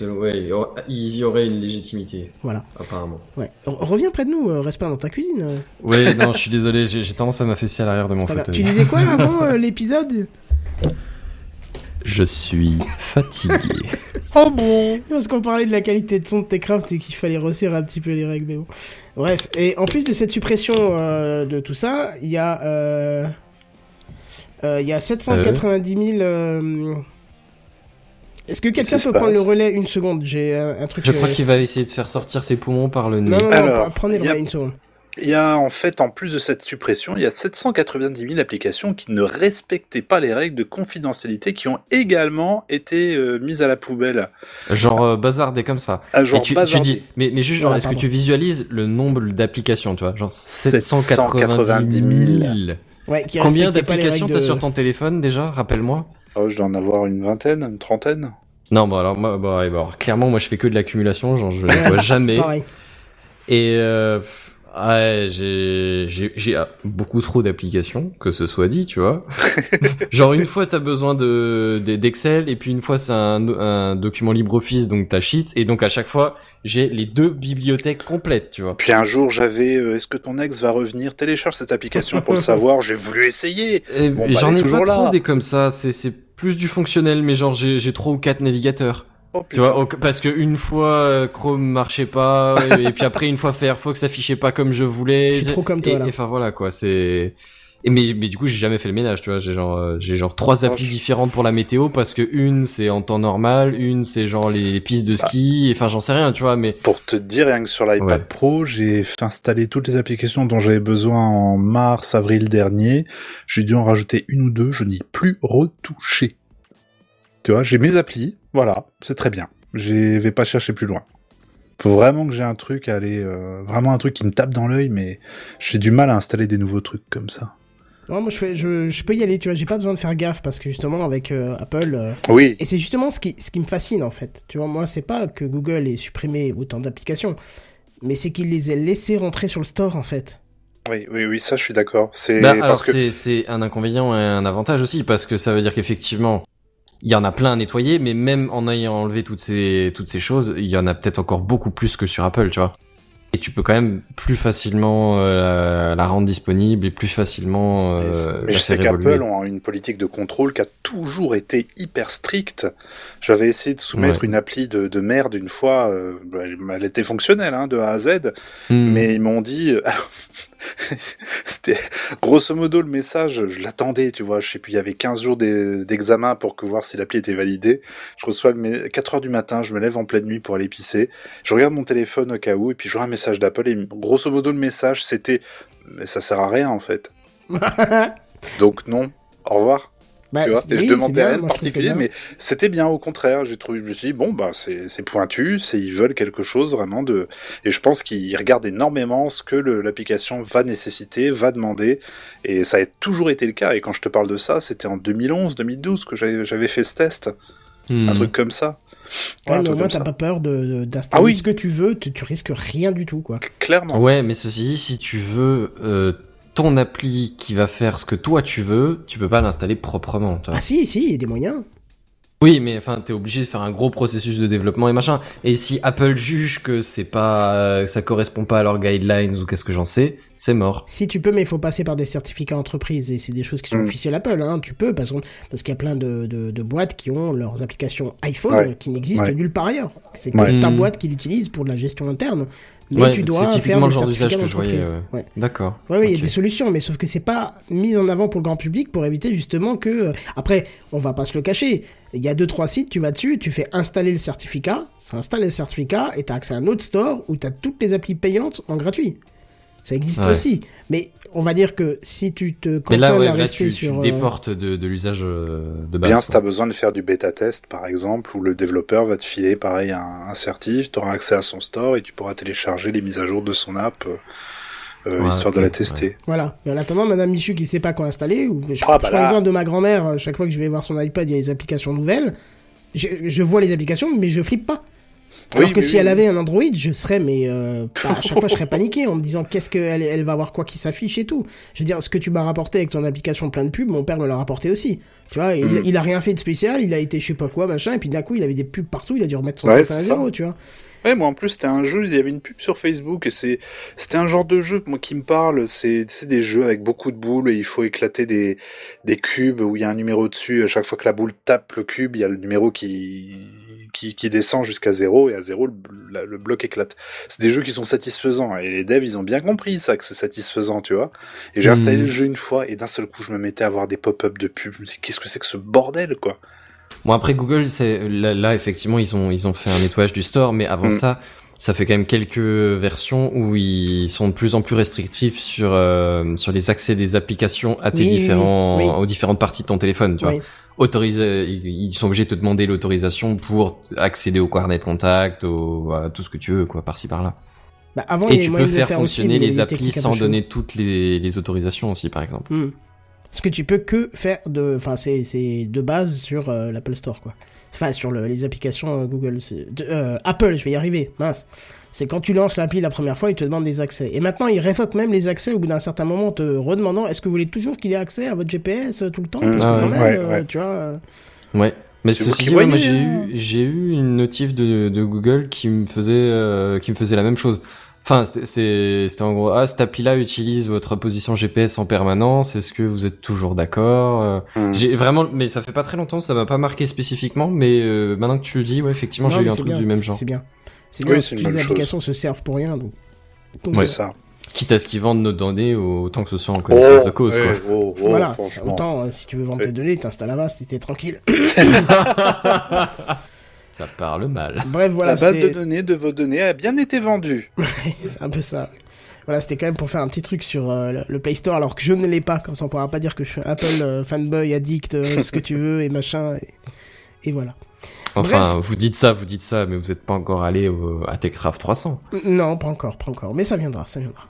Ouais, il y aura- il y aurait une légitimité, Voilà. apparemment. Ouais. Reviens près de nous, euh, reste pas dans ta cuisine. euh. Ouais, non, je suis désolé, j'ai tendance à m'affaisser à l'arrière de mon fauteuil. Tu disais quoi avant *laughs* euh, l'épisode? Je suis fatigué. *laughs* Oh bon. Parce qu'on parlait de la qualité de son de Techcraft et qu'il fallait resserrer un petit peu les règles, mais bon. Bref, et en plus de cette suppression euh, de tout ça, il y a... euh, euh, Il y a 790 000... euh, Est-ce que quelqu'un peut prendre le relais une seconde? J'ai un, un truc... Je crois euh, qu'il va essayer de faire sortir ses poumons par le nez. Non, non, non, Alors, prenez le a- relais une seconde. Il y a en fait, en plus de cette suppression, il y a 790 000 applications qui ne respectaient pas les règles de confidentialité qui ont également été euh, mises à la poubelle. Genre euh, bazardé comme ça. À genre Et tu, tu bazardé. dis, mais, mais juste genre, Ouais, est-ce que tu visualises le nombre d'applications, tu vois? Genre 790 790 000. 000. Ouais, qui Combien d'applications t'as de- sur ton téléphone déjà? Rappelle-moi. Oh, je dois en avoir une vingtaine, une trentaine. Non, bon alors, bon, alors, clairement, moi je fais que de l'accumulation, genre je ne vois *laughs* jamais. Pareil. Et euh, ouais, j'ai ah, beaucoup trop d'applications, que ce soit dit, tu vois. *laughs* Genre une fois t'as besoin de de- d'Excel et puis une fois c'est un, un document LibreOffice donc t'as Sheets et donc à chaque fois j'ai les deux bibliothèques complètes, tu vois. Puis un jour, j'avais euh, Est-ce que ton ex va revenir Télécharge cette application pour le *laughs* savoir? J'ai voulu essayer. Et Bon, bah, J'en ai pas toujours là. trop des comme ça, c'est c'est plus du fonctionnel, mais genre j'ai j'ai trois ou quatre navigateurs. Oh, Tu vois, parce que une fois euh, Chrome marchait pas, *laughs* et, et puis après une fois Firefox affichait pas comme je voulais. Je suis trop comme toi, et, là. et Enfin voilà quoi, c'est. Et mais mais du coup j'ai jamais fait le ménage, tu vois. J'ai genre euh, j'ai genre trois applis je- différentes pour la météo parce que une c'est en temps normal, une c'est genre les, les pistes de ski. Enfin j'en sais rien, tu vois. Mais Pour te dire, rien que sur l'iPad Ouais. Pro, j'ai fait installer toutes les applications dont j'avais besoin en mars, avril dernier. J'ai dû en rajouter une ou deux, je n'y ai plus retouché. Tu vois, j'ai mes applis, voilà, c'est très bien. Je vais pas chercher plus loin. Faut vraiment que j'ai un truc à aller, euh, vraiment un truc qui me tape dans l'œil, mais j'ai du mal à installer des nouveaux trucs comme ça. Non, moi je, fais, je, je peux y aller, tu vois, j'ai pas besoin de faire gaffe parce que justement avec euh, Apple. euh, Oui, Et c'est justement ce qui, ce qui me fascine en fait. Tu vois, moi c'est pas que Google ait supprimé autant d'applications, mais c'est qu'il les ait laissées rentrer sur le store en fait. oui, oui, oui, ça je suis d'accord. C'est Bah, parce que c'est un inconvénient et un avantage aussi parce que ça veut dire qu'effectivement il y en a plein à nettoyer, mais même en ayant enlevé toutes ces toutes ces choses, il y en a peut-être encore beaucoup plus que sur Apple, tu vois. Et tu peux quand même plus facilement euh, la rendre disponible et plus facilement euh, Mais je sais qu'Apple ont une politique de contrôle qui a toujours été hyper stricte. J'avais essayé de soumettre Ouais. une appli de, de merde une fois, euh, elle, elle était fonctionnelle hein, de A à Z, Hmm. mais ils m'ont dit, *laughs* c'était grosso modo le message, je l'attendais, tu vois, je sais plus, il y avait 15 jours d'e- d'examen pour que voir si l'appli était validée. Je reçois le mé- 4 heures du matin, je me lève en pleine nuit pour aller pisser, je regarde mon téléphone au cas où, et puis je vois un message d'Apple, et grosso modo le message c'était, mais ça sert à rien en fait. *laughs* Donc non, au revoir. Bah, tu vois, c'est- et je demandais rien de particulier, mais c'était bien au contraire. J'ai trouvé, je me suis dit bon bah c'est pointu, ils veulent quelque chose vraiment de, et je pense qu'ils regardent énormément ce que l'application va nécessiter, va demander, et ça a toujours été le cas. Et quand je te parle de ça, c'était en 2011, 2012 que j'avais fait ce test, Hmm. un truc comme ça. Ouais, au moins comme t'as pas peur de- de- d'installer Ah oui. ce que tu veux, tu, tu risques rien du tout quoi. Clairement. Ouais, mais ceci dit, si tu veux euh, ton appli qui va faire ce que toi tu veux, tu peux pas l'installer proprement. Tu vois. Ah si, si, il y a des moyens. Oui, mais enfin, t'es obligé de faire un gros processus de développement et machin. Et si Apple juge que c'est pas, euh, ça correspond pas à leurs guidelines ou qu'est-ce que j'en sais, c'est mort. Si tu peux, mais il faut passer par des certificats entreprises et c'est des choses qui sont Mm. officielles Apple. Hein. Tu peux parce, parce qu'il y a plein de, de, de boîtes qui ont leurs applications iPhone Ouais. qui n'existent Ouais. nulle part ailleurs. C'est que Ouais. ta Mm. boîte qui l'utilise pour de la gestion interne. Mais Ouais, tu dois c'est faire typiquement des le genre d'usage que je voyais. D'accord. Ouais, oui, il y a des solutions, mais sauf que c'est pas mis en avant pour le grand public pour éviter justement que. euh, Après, on va pas se le cacher. Il y a deux trois sites, tu vas dessus, tu fais installer le certificat, ça installe le certificat et t'as accès à un autre store où t'as toutes les applis payantes en gratuit. Ça existe Ouais. aussi, mais on va dire que si tu te cantonnes là, ouais, à là, rester tu, tu sur. euh, déportes de, de l'usage euh, de base. Bien, si t'as besoin de faire du bêta test, par exemple, où le développeur va te filer, pareil, un, un certif, tu auras accès à son store et tu pourras télécharger les mises à jour de son app, euh, euh, Ouais, histoire de la tester. Voilà. Mais en attendant, Madame Michu qui sait pas quoi installer, ou je, Ah, bah je prends l'exemple de ma grand-mère, euh, chaque fois que je vais voir son iPad, il y a des applications nouvelles. Je, je vois les applications, mais je flippe pas. Alors Oui, que si oui, elle avait un Android, je serais, mais euh, *laughs* à chaque fois, je serais paniqué en me disant qu'est-ce qu'elle elle va voir quoi qui s'affiche et tout. Je veux dire, ce que tu m'as rapporté avec ton application plein de pubs, mon père me l'a rapporté aussi. Tu vois, il, Mm. il a rien fait de spécial, il a été je sais pas quoi, machin, et puis d'un coup, il avait des pubs partout, il a dû remettre son Ouais, téléphone à zéro, ça. tu vois. Ouais, moi en plus c'était un jeu, il y avait une pub sur Facebook et c'est c'était un genre de jeu moi qui me parle, c'est c'est des jeux avec beaucoup de boules et il faut éclater des des cubes où il y a un numéro dessus, à chaque fois que la boule tape le cube, il y a le numéro qui qui, qui descend jusqu'à zéro et à zéro le, la- le bloc éclate. C'est des jeux qui sont satisfaisants et les devs ils ont bien compris ça que c'est satisfaisant, tu vois. Et j'ai installé le jeu une fois et d'un seul coup je me mettais à voir des pop-up de pubs, je me disais qu'est-ce que c'est que ce bordel quoi? Bon après Google, c'est là, là, effectivement ils ont ils ont fait un nettoyage du store, mais avant Mm. ça, ça fait quand même quelques versions où ils sont de plus en plus restrictifs sur euh, sur les accès des applications à tes Oui, différents oui. aux différentes parties de ton téléphone, tu vois. Autoriser, ils sont obligés de te demander l'autorisation pour accéder au carnet de contact, au à tout ce que tu veux quoi, par-ci par là. Bah, avant, Et tu peux faire fonctionner les applis sans donner toutes les, les autorisations aussi par exemple. Hmm. Ce que tu peux que faire de, enfin c'est c'est de base sur euh, l'Apple Store quoi. Enfin sur le- les applications euh, Google, de- euh, Apple, je vais y arriver, mince. C'est quand tu lances l'appli la première fois, il te demande des accès. Et maintenant, il révoque même les accès au bout d'un certain moment, en te redemandant est-ce que vous voulez toujours qu'il ait accès à votre GPS euh, tout le temps? Hmm. Parce que Ah quand ouais. même, Ouais, euh, ouais. tu vois. euh, Ouais. Mais ceci dit, ouais, moi j'ai hein. eu j'ai eu une notif de, de Google qui me faisait euh, qui me faisait la même chose. Enfin, c'était en gros ah cette appli-là utilise votre position GPS en permanence. Est-ce que vous êtes toujours d'accord Euh, Hmm. J'ai vraiment, mais ça fait pas très longtemps, ça m'a pas marqué spécifiquement, mais euh, maintenant que tu le dis, ouais, effectivement, j'ai eu un truc bien, du même genre. C'est bien. C'est Oui, bien. une toutes les chose. applications se servent pour rien. Donc, euh, ça. Quitte à ce qu'ils vendent nos données, autant que ce soit en connaissance de cause, ouais, quoi. oh, oh, voilà. Autant euh, si tu veux vendre Ouais. tes données, t'installes Avast, t'es tranquille. *laughs* *laughs* Ça parle mal. Bref, voilà. la base de données de vos données a bien été vendue. *laughs* C'est un peu ça. Voilà, c'était quand même pour faire un petit truc sur euh, le- Play Store, alors que je ne l'ai pas, comme ça on pourra pas dire que je suis Apple euh, fanboy, addict, euh, ce que tu veux, et machin, et, et voilà. Enfin, vous dites ça, vous dites ça, mais vous êtes pas encore allé au, à Techcraft 300. N- Non, pas encore, pas encore, mais ça viendra, ça viendra.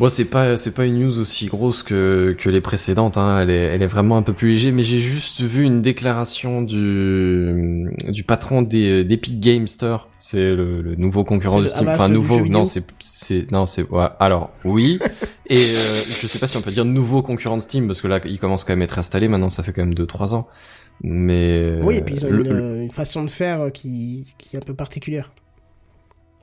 Bon, c'est pas c'est pas une news aussi grosse que que les précédentes. Hein. Elle est elle est vraiment un peu plus léger. Mais j'ai juste vu une déclaration du du patron des d'Epic Game Store. C'est le, le nouveau concurrent de Steam. Enfin nouveau. Non, c'est c'est non c'est ouais. Alors oui. *laughs* Et euh, je sais pas si on peut dire nouveau concurrent de Steam parce que là il commence quand même à être installé. Maintenant ça fait quand même deux trois ans. Mais Oui, et puis ils ont le- une, une façon de faire qui, qui est un peu particulière.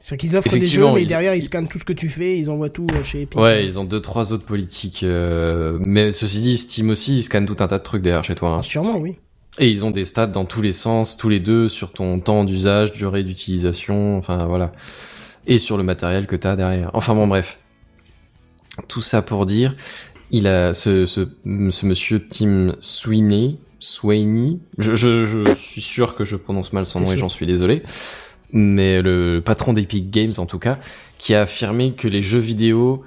C'est qu'ils offrent des jeux, mais ils- derrière ils scannent tout ce que tu fais, ils envoient tout euh, chez Epic. Ouais, ils ont deux trois autres politiques. euh, mais ceci dit, Steam aussi, ils scannent tout un tas de trucs derrière chez toi. hein. Ah, sûrement, oui. Et ils ont des stats dans tous les sens, tous les deux, sur ton temps d'usage, durée d'utilisation, enfin voilà. Et sur le matériel que t'as derrière. Enfin bon, bref. Tout ça pour dire, il a ce, ce, ce monsieur Tim Sweeney, Sweeney, je, je, je suis sûr que je prononce mal son nom et j'en suis désolé, mais le patron d'Epic Games en tout cas, qui a affirmé que les jeux vidéo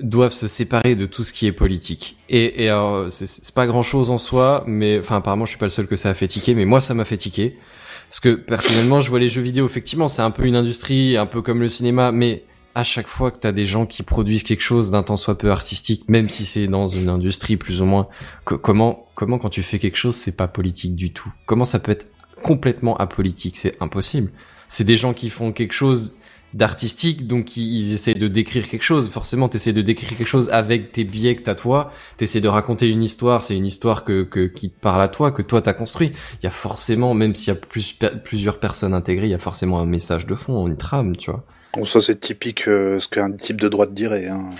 doivent se séparer de tout ce qui est politique. Et, et alors, c'est- pas grand chose en soi, mais enfin apparemment je suis pas le seul que ça a fait tiquer, mais moi ça m'a fait tiquer. Parce que personnellement je vois les jeux vidéo, effectivement c'est un peu une industrie, un peu comme le cinéma, mais à chaque fois que t'as des gens qui produisent quelque chose d'un temps soit peu artistique, même si c'est dans une industrie plus ou moins, co- comment comment quand tu fais quelque chose c'est pas politique du tout? Comment ça peut être complètement apolitique C'est impossible. C'est des gens qui font quelque chose d'artistique, donc ils, essaient de décrire quelque chose. Forcément, t'essaies de décrire quelque chose avec tes biais que t'as toi. T'essaies de raconter une histoire. C'est une histoire que, que qui te parle à toi, que toi t'as construit. Il y a forcément, même s'il y a plus, plusieurs personnes intégrées, il y a forcément un message de fond, une trame, tu vois. Bon, ça c'est typique euh, ce qu'un type de droite dirait. Hein.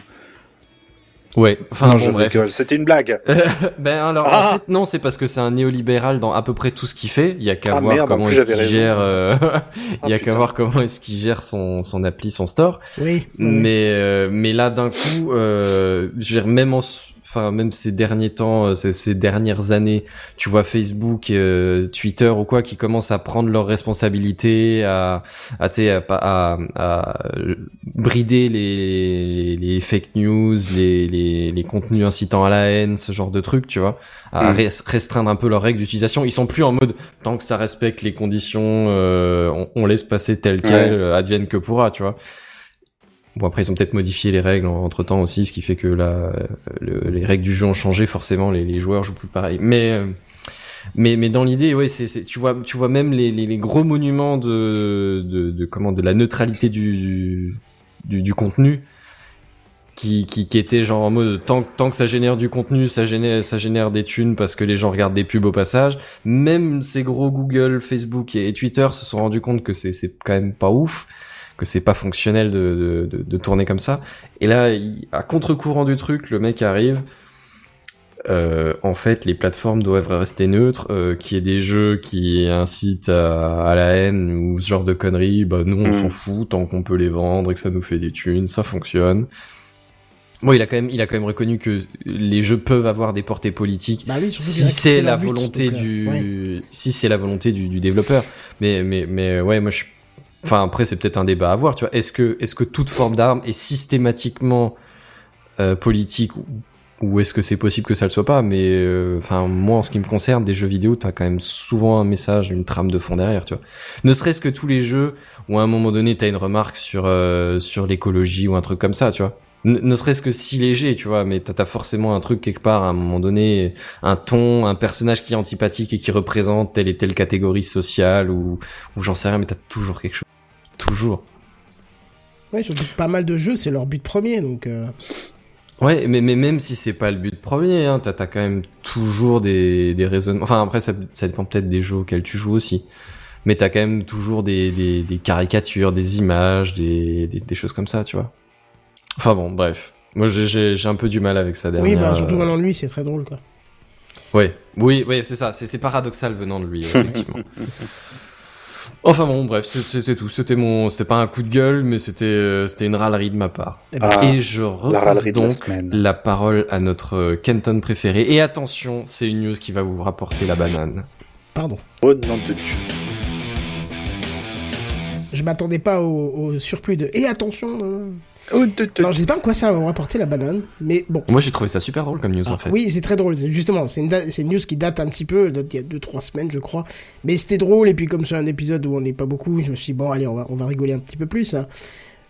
Ouais. Enfin, Non, bon, je bref. C'était une blague. *laughs* ben alors Ah en fait non c'est parce que c'est un néolibéral dans à peu près tout ce qu'il fait il y a qu'à Ah, voir merde, comment est-ce qu'il gère euh, *laughs* il y a Ah, qu'à voir comment est-ce qu'il gère son son appli son store Oui. mais euh, mais là d'un coup euh, je veux dire même en enfin même ces derniers temps euh, ces, ces dernières années tu vois Facebook euh, Twitter ou quoi qui commencent à prendre leurs responsabilités à à à, à, à euh, brider les, les fake news les, les les contenus incitant à la haine ce genre de trucs tu vois à Mm. res- restreindre un peu leurs règles d'utilisation. Ils sont plus en mode tant que ça respecte les conditions euh, on, on laisse passer tel quel euh, advienne que pourra tu vois Bon après ils ont peut-être modifié les règles entre temps aussi, ce qui fait que là euh, le- les règles du jeu ont changé forcément, les, joueurs jouent plus pareil. Mais euh, mais mais dans l'idée ouais c'est tu vois tu vois même les, les, gros monuments de, de de comment de la neutralité du du, du contenu qui, qui qui étaient genre en mode tant tant que ça génère du contenu ça génère ça génère des thunes parce que les gens regardent des pubs au passage même ces gros Google Facebook et, Twitter se sont rendus compte que c'est quand même pas ouf que c'est pas fonctionnel de, de, de, de tourner comme ça. Et là, il- à contre-courant du truc, le mec arrive. Euh, en fait, les plateformes doivent rester neutres. Euh, qu'il y ait des jeux qui incitent à, à la haine ou ce genre de conneries, bah nous on Mm. s'en fout tant qu'on peut les vendre et que ça nous fait des thunes, ça fonctionne. Bon, il a quand même, il a quand même reconnu que les jeux peuvent avoir des portées politiques Bah oui, si c'est la but, volonté donc, du ouais. si c'est la volonté du, du développeur mais mais mais ouais moi je enfin après c'est peut-être un débat à voir tu vois. Est-ce que est-ce que toute forme d'arme est systématiquement euh, politique ou, ou est-ce que c'est possible que ça le soit pas? Mais euh, enfin moi en ce qui me concerne des jeux vidéo t'as quand même souvent un message une trame de fond derrière tu vois. Ne serait-ce que tous les jeux où à un moment donné t'as une remarque sur euh, sur l'écologie ou un truc comme ça tu vois ne, serait-ce que si léger, tu vois, mais t'as forcément un truc quelque part à un moment donné, un ton, un personnage qui est antipathique et qui représente telle et telle catégorie sociale ou, ou j'en sais rien, mais t'as toujours quelque chose. Toujours. Ouais, surtout pas mal de jeux, c'est leur but premier, donc. euh, Ouais, mais, mais même si c'est pas le but premier, hein, t'as t'as quand même toujours des, des raisonnements. Enfin, après, ça, ça dépend peut-être des jeux auxquels tu joues aussi. Mais t'as quand même toujours des, des, des caricatures, des images, des, des, des choses comme ça, tu vois. Enfin bon, bref. Moi, j'ai- un peu du mal avec ça Oui, dernière. bah surtout euh, venant de lui, c'est très drôle, quoi. Ouais, oui, oui, c'est ça. C'est c'est paradoxal venant de lui, effectivement. *laughs* enfin bon, bref, c'était tout. C'était mon, c'était pas un coup de gueule, mais c'était, euh, c'était une râlerie de ma part. Eh ben, Ah, Et je repasse la donc la parole à notre euh, Kenton préféré. Et attention, c'est une news qui va vous rapporter la banane. Pardon. Oh nom de Dieu. Je m'attendais pas au, au surplus de. Et attention euh. Oh, Alors, je sais pas en quoi ça va rapporter la banane, mais bon. Moi, j'ai trouvé ça super drôle comme news en Ah, fait. Oui, c'est très drôle. Justement, c'est une, news qui date un petit peu, elle date d'il y a 2-3 semaines, je crois. Mais c'était drôle, et puis comme c'est un épisode où on n'est pas beaucoup, je me suis dit, bon, allez, on va, on va rigoler un petit peu plus. hein.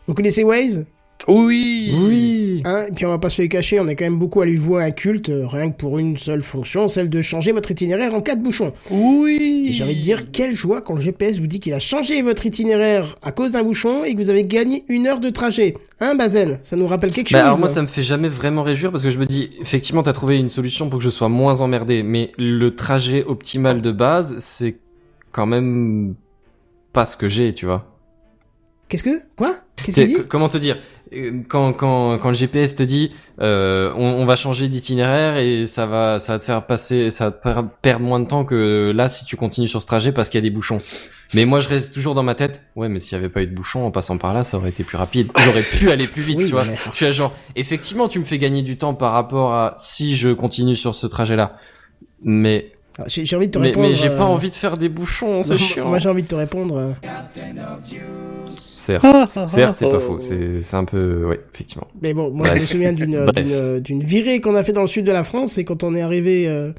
Vous connaissez Waze? Oui. Oui. Hein, et puis on va pas se les cacher, on est quand même beaucoup à lui voir un culte, euh, rien que pour une seule fonction, celle de changer votre itinéraire en cas de bouchon. Oui. Et j'ai envie de dire, quelle joie quand le GPS vous dit qu'il a changé votre itinéraire à cause d'un bouchon et que vous avez gagné une heure de trajet. Hein, Bazen Ça nous rappelle quelque Bah, chose alors moi ça me fait jamais vraiment réjouir parce que je me dis effectivement t'as trouvé une solution pour que je sois moins emmerdé mais le trajet optimal de base c'est quand même pas ce que j'ai tu vois. Qu'est-ce que? Quoi? Qu'est-ce comment te dire? Quand, quand, quand le GPS te dit euh, on, on va changer d'itinéraire et ça va ça va te faire passer ça va te faire perdre moins de temps que là si tu continues sur ce trajet parce qu'il y a des bouchons. Mais moi je reste toujours dans ma tête ouais mais s'il y avait pas eu de bouchons en passant par là ça aurait été plus rapide. J'aurais pu aller plus vite Oui, tu vois. Je suis genre effectivement tu me fais gagner du temps par rapport à si je continue sur ce trajet là. Mais J'ai j'ai envie de te mais, répondre. mais j'ai pas euh, envie de faire des bouchons, c'est chiant. Moi j'ai envie de te répondre. euh, Certes, certes, c'est pas faux, c'est un peu ouais, effectivement. Mais bon, moi je me souviens d'une *laughs* euh, d'une, virée qu'on a fait dans le sud de la France, c'est quand on est arrivé euh,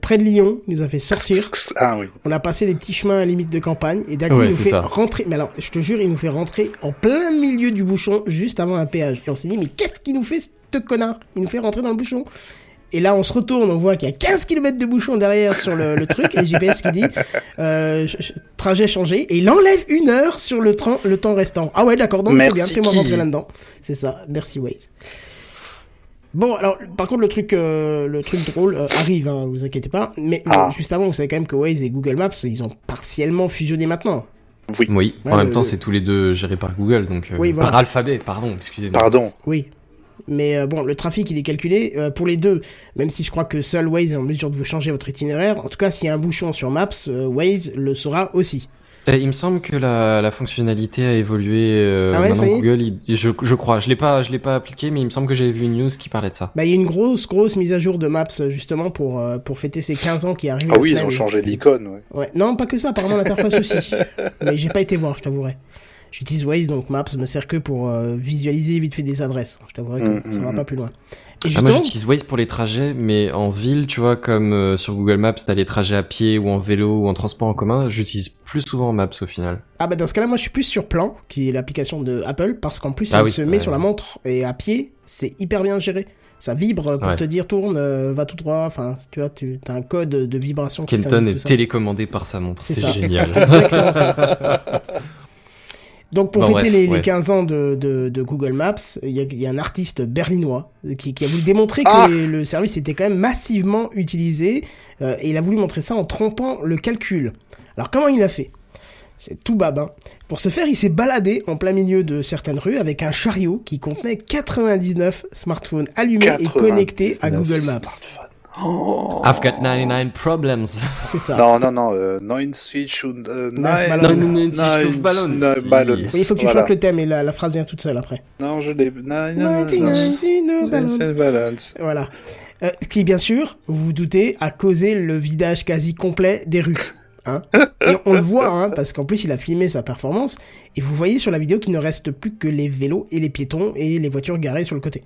près de Lyon, il nous a fait sortir. Ah oui. On a passé des petits chemins à limite de campagne et d'un coup Ouais, il nous fait ça. rentrer. Mais alors, je te jure, il nous fait rentrer en plein milieu du bouchon juste avant un péage. Et on s'est dit, mais qu'est-ce qu'il nous fait ce connard? Il nous fait rentrer dans le bouchon. Et là, on se retourne, on voit qu'il y a 15 km de bouchon derrière sur le, le truc, et le GPS qui dit euh, trajet changé, et il enlève une heure sur le, train, le temps restant. Ah ouais, d'accord, donc c'est Merci bien, fais-moi rentrer là-dedans. C'est ça, merci Waze. Bon, alors, par contre, le truc, euh, le truc drôle euh, arrive, hein, vous inquiétez pas. Mais bon, Ah. juste avant, vous savez quand même que Waze et Google Maps, ils ont partiellement fusionné maintenant. Oui. Oui, Ouais, en le- même temps, le- c'est tous les deux gérés par Google, donc euh, Oui, voilà. par alphabet, pardon, excusez-moi. Pardon. Oui. Mais euh, bon, le trafic, il est calculé euh, pour les deux. Même si je crois que seul Waze est en mesure de vous changer votre itinéraire. En tout cas, s'il y a un bouchon sur Maps, euh, Waze le saura aussi. Il me semble que la, la fonctionnalité a évolué. Euh, Ah ouais, maintenant Google, il- je, je crois, je l'ai pas, je l'ai pas appliqué, mais il me semble que j'avais vu une news qui parlait de ça. Bah, il y a une grosse, grosse mise à jour de Maps, justement, pour, pour fêter ces 15 ans qui arrivent Ah oui, ils semaine. ont changé l'icône, ouais. Ouais. Non, pas que ça, apparemment l'interface aussi. *laughs* Mais j'ai pas été voir, je t'avouerai. J'utilise Waze, donc Maps me sert que pour euh, visualiser vite fait des adresses. Je t'avouerai que Mm, ça va mm, pas plus loin. Et Ah, moi, j'utilise Waze pour les trajets, mais en ville, tu vois, comme euh, sur Google Maps, t'as les trajets à pied ou en vélo ou en transport en commun, j'utilise plus souvent Maps au final. ah bah dans ce cas-là, moi je suis plus sur Plan, qui est l'application de Apple, parce qu'en plus Ah elle oui, se met ouais. sur la montre et à pied, c'est hyper bien géré. Ça vibre pour Ouais. te dire tourne, euh, va tout droit. Enfin, tu vois, tu as un code de vibration. Kenton est télécommandé par sa montre, C'est génial. *laughs* *laughs* Donc pour Bon, fêter bref, les, les ouais. 15 ans de, de, de Google Maps, il y a, il y a un artiste berlinois qui, qui a voulu démontrer Ah que le service était quand même massivement utilisé euh, et il a voulu montrer ça en trompant le calcul. Alors comment il a fait? C'est tout babin. Pour ce faire, il s'est baladé en plein milieu de certaines rues avec un chariot qui contenait 99 smartphones allumés et connectés à 99 Google Maps. Oh. I've got 99 problems. *laughs* C'est ça. Non, non, non, euh, nine switch und, euh, Neuf nine- ballons. Ballons. Oui, il faut que tu Voilà. chantes le thème et la, la phrase vient toute seule après. Non, je l'ai. Nine- nine- 99 nine- ballons. Voilà. Euh, ce qui, bien sûr, vous vous doutez, a causé le vidage quasi complet des rues. Hein et on le voit, hein, parce qu'en plus, il a filmé sa performance. Et vous voyez sur la vidéo qu'il ne reste plus que les vélos et les piétons et les voitures garées sur le côté.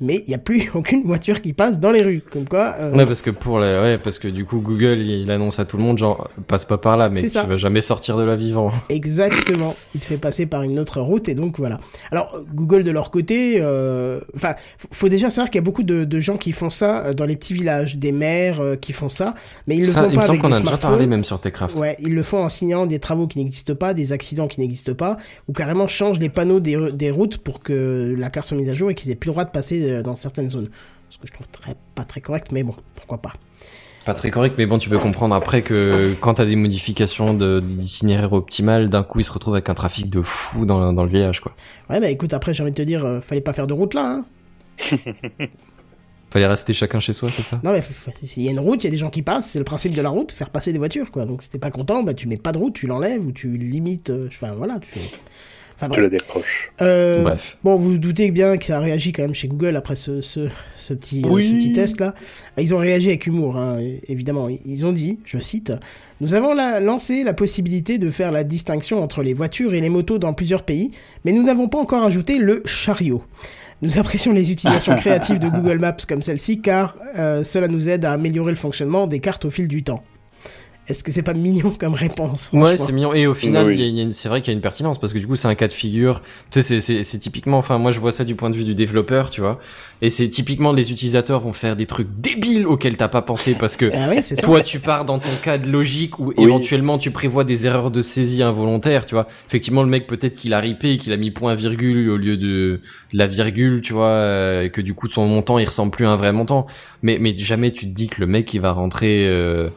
Mais il n'y a plus *laughs* aucune voiture qui passe dans les rues. Comme quoi... euh, Ouais, parce que pour les, ouais, parce que du coup, Google, il, annonce à tout le monde, genre, passe pas par là, mais ça. tu vas jamais sortir de là vivant. *laughs* Exactement. Il te fait passer par une autre route et donc voilà. Alors Google de leur côté, euh, enfin, faut déjà savoir qu'il y a beaucoup de, de gens qui font ça euh, dans les petits villages, des maires euh, qui font ça, mais ils le Ça, font il me pas semble avec qu'on a déjà parlé même sur Techcraft. Ouais, ils le font en signant des travaux qui n'existent pas, des accidents qui n'existent pas, ou carrément changent les panneaux des, des routes pour que la carte soit mise à jour et qu'ils aient plus le droit de passer euh, dans certaines zones. Ce que je trouve très, pas très correct, mais bon, pourquoi pas. Pas très correct, mais bon, tu peux comprendre après que quand t'as des modifications de- d'itinéraire optimal, d'un coup, ils se retrouvent avec un trafic de fou dans, dans le village, quoi. Ouais, bah écoute, après j'ai envie de te dire, euh, fallait pas faire de route là, hein. Fallait rester chacun chez soi, c'est ça? Non mais s'il y a une route, il y a des gens qui passent, c'est le principe de la route, faire passer des voitures quoi. Donc si t'es pas content, bah tu mets pas de route, tu l'enlèves ou tu limites, euh, enfin voilà, tu... Enfin Tu bref. le décroches. Euh, Bref. Bon, vous vous doutez bien que ça a réagi quand même chez Google après ce, ce, ce petit, euh, Oui. ce petit test là. Ils ont réagi avec humour, hein, évidemment. Ils ont dit, je cite, Nous avons la- lancé la possibilité de faire la distinction entre les voitures et les motos dans plusieurs pays, mais nous n'avons pas encore ajouté le chariot. Nous apprécions les utilisations *laughs* créatives de Google Maps comme celle-ci car euh, cela nous aide à améliorer le fonctionnement des cartes au fil du temps. Est-ce que c'est pas mignon *laughs* comme réponse Ouais, c'est mignon. Et au final, Oui. il y a- il y a une- c'est vrai qu'il y a une pertinence parce que du coup, c'est un cas de figure. Tu sais, c'est- c'est c'est typiquement. Enfin, moi, je vois ça du point de vue du développeur, tu vois. Et c'est typiquement les utilisateurs vont faire des trucs débiles auxquels t'as pas pensé parce que *laughs* Ah oui, c'est ça. toi, tu pars dans ton cas de logique où éventuellement tu prévois des erreurs de saisie involontaires, tu vois. Effectivement, le mec peut-être qu'il a ripé, qu'il a mis point virgule au lieu de, la virgule, tu vois, euh, et que du coup son montant il ressemble plus à un vrai montant. Mais mais jamais tu te dis que le mec il va rentrer euh,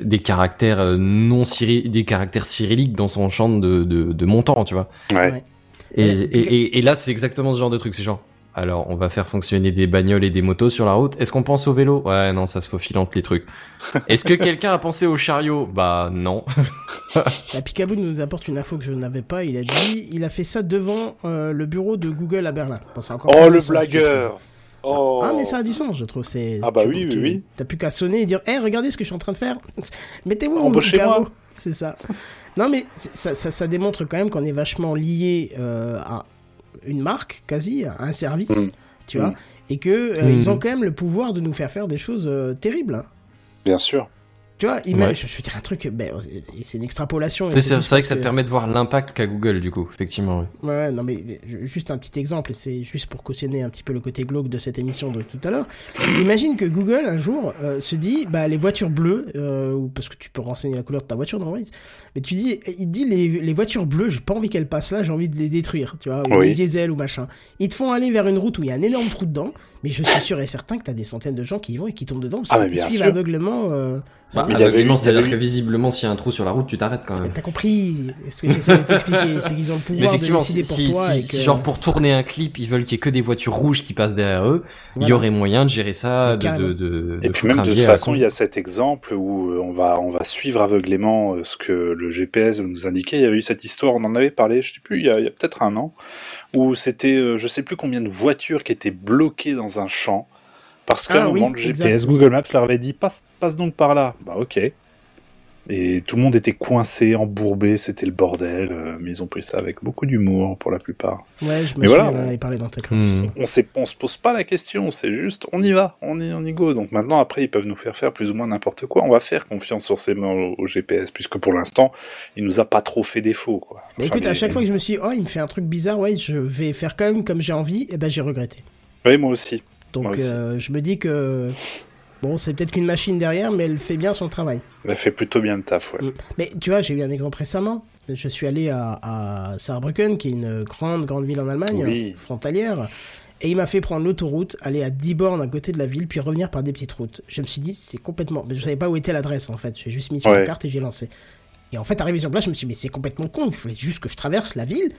des caractères euh, non cyri- des caractères cyrilliques dans son champ de, de, de montant, tu vois. Ouais. Ouais. Et, et, et, et là, c'est exactement ce genre de truc. C'est genre, alors, on va faire fonctionner des bagnoles et des motos sur la route. Est-ce qu'on pense au vélo? Ouais, non, ça se faufile entre les trucs. *laughs* Est-ce que quelqu'un a pensé au chariot? Bah non. La Picaboo nous apporte une info que je n'avais pas. Il a dit, il a fait ça devant euh, le bureau de Google à Berlin. Encore Oh, le blagueur. Oh Ah, mais ça a du sens, je trouve. C'est. Ah bah tu- oui, oui, tu- oui. T'as plus qu'à sonner et dire, hé, regardez ce que je suis en train de faire. *laughs* Mettez-moi au Embauchez-moi. carreau. C'est ça. Non, mais ça, ça, ça démontre quand même qu'on est vachement lié euh, à une marque, quasi, à un service, Mm. tu vois, Mm. et que euh, Mm. ils ont quand même le pouvoir de nous faire faire des choses euh, terribles. hein. Bien sûr. Tu vois, Ouais. je, je vais dire un truc, ben, c'est- une extrapolation. C'est vrai que ça te permet de voir l'impact qu'a Google, du coup, effectivement. ouais. Ouais, ouais, non mais juste un petit exemple, et c'est juste pour cautionner un petit peu le côté glauque de cette émission de tout à l'heure. Imagine que Google un jour euh, se dit, bah les voitures bleues, euh, ou parce que tu peux renseigner la couleur de ta voiture dans Waze, mais tu dis, il dit les, les voitures bleues, j'ai pas envie qu'elles passent là, j'ai envie de les détruire, tu vois, ou Oui. les diesels ou machin. Ils te font aller vers une route où il y a un énorme trou dedans, mais je suis sûr et certain que t'as des centaines de gens qui y vont et qui tombent dedans parce Ah, qu'ils suivent aveuglement. Euh... Bah, Mais il y avait c'est-à-dire que visiblement, s'il y a un trou sur la route, tu t'arrêtes quand mais même. T'as compris ce que j'essaie de t'expliquer, c'est qu'ils ont le Mais pouvoir de effectivement, décider si, pour si, toi. si, et que... si genre pour tourner un clip, ils veulent qu'il y ait que des voitures rouges qui passent derrière eux, il y aurait moyen de gérer ça, de, de, de, Et de puis même de toute façon, il y a cet exemple où euh, on va on va suivre aveuglément euh, ce que le GPS nous indiquait. Il y avait eu cette histoire, on en avait parlé, je sais plus, il y a, il y a peut-être un an, où c'était euh, je sais plus combien de voitures qui étaient bloquées dans un champ parce qu'à Ah un oui, moment le GPS, exact. Google Maps leur avait dit passe passe donc par là. Bah ok. Et tout le monde était coincé, embourbé, c'était le bordel. euh, mais ils ont pris ça avec beaucoup d'humour pour la plupart. Ouais, je me Mais souviens, voilà, on avait parlé dans ta Hmm. On on se pose pas la question, c'est juste, on y va, on y, on y go. Donc maintenant, après, ils peuvent nous faire faire plus ou moins n'importe quoi. On va faire confiance forcément au, au GPS, puisque pour l'instant, il nous a pas trop fait défaut, quoi. Enfin, écoute, à chaque fois que je me suis dit, oh, il me fait un truc bizarre, ouais, je vais faire quand même comme j'ai envie, et ben j'ai regretté. Oui, moi aussi. Donc euh, je me dis que, bon, c'est peut-être qu'une machine derrière, mais elle fait bien son travail. Elle fait plutôt bien le taf, ouais. Mm. Mais tu vois, j'ai eu un exemple récemment. Je suis allé à, à Saarbrücken, qui est une grande, grande ville en Allemagne, Oui. frontalière. Et il m'a fait prendre l'autoroute, aller à 10 bornes à côté de la ville, puis revenir par des petites routes. Je me suis dit, c'est complètement. Mais je savais pas où était l'adresse en fait. J'ai juste mis sur la carte et j'ai lancé. Et en fait, arrivé sur place, je me suis dit, mais c'est complètement con. Il fallait juste que je traverse la ville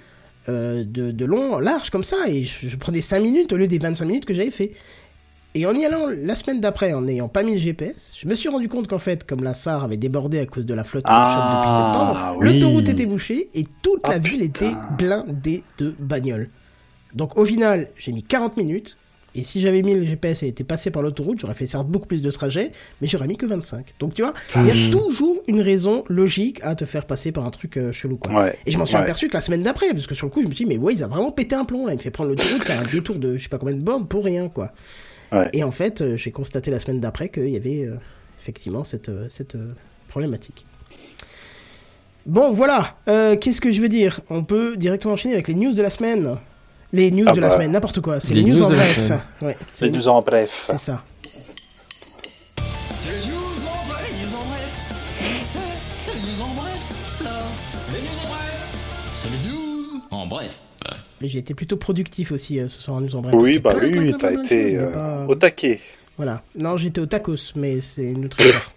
euh, de, de long en large comme ça. Et je, je prenais 5 minutes au lieu des 25 minutes que j'avais fait. Et en y allant la semaine d'après, en n'ayant pas mis le GPS, je me suis rendu compte qu'en fait, comme la SAR avait débordé à cause de la flotte Ah, depuis septembre, oui. l'autoroute était bouchée et toute Ah, la ville putain. était blindée de bagnoles. Donc au final, j'ai mis 40 minutes. Et si j'avais mis le GPS et été passé par l'autoroute, j'aurais fait certes beaucoup plus de trajets, mais j'aurais mis que 25. Donc tu vois, il y a Mhm. toujours une raison logique à te faire passer par un truc euh, chelou quoi. Ouais. Et je m'en suis Ouais. aperçu que la semaine d'après, parce que sur le coup, je me suis dit, mais ouais, ils a vraiment pété un plomb là. Il me fait prendre l'autoroute, faire un détour de je sais pas combien de bornes pour rien quoi. Ouais. Et en fait, euh, j'ai constaté la semaine d'après qu'il y avait euh, effectivement cette, cette problématique. Bon, voilà. Qu'est-ce que je veux dire? On peut directement enchaîner avec les news de la semaine. Les news Ah de la bah. semaine, n'importe quoi. C'est Les les, news, news en bref. Ouais, Et nous en bref. c'est ça. C'est les news en bref, les news en bref. C'est les news en bref, là. Les news en bref. C'est les news en bref. J'ai été plutôt productif aussi euh, ce soir en news en bref. Oui, bah plein, oui, t'as été euh, pas- au taquet. Voilà. Non, j'étais au tacos, mais c'est une autre *coughs* histoire.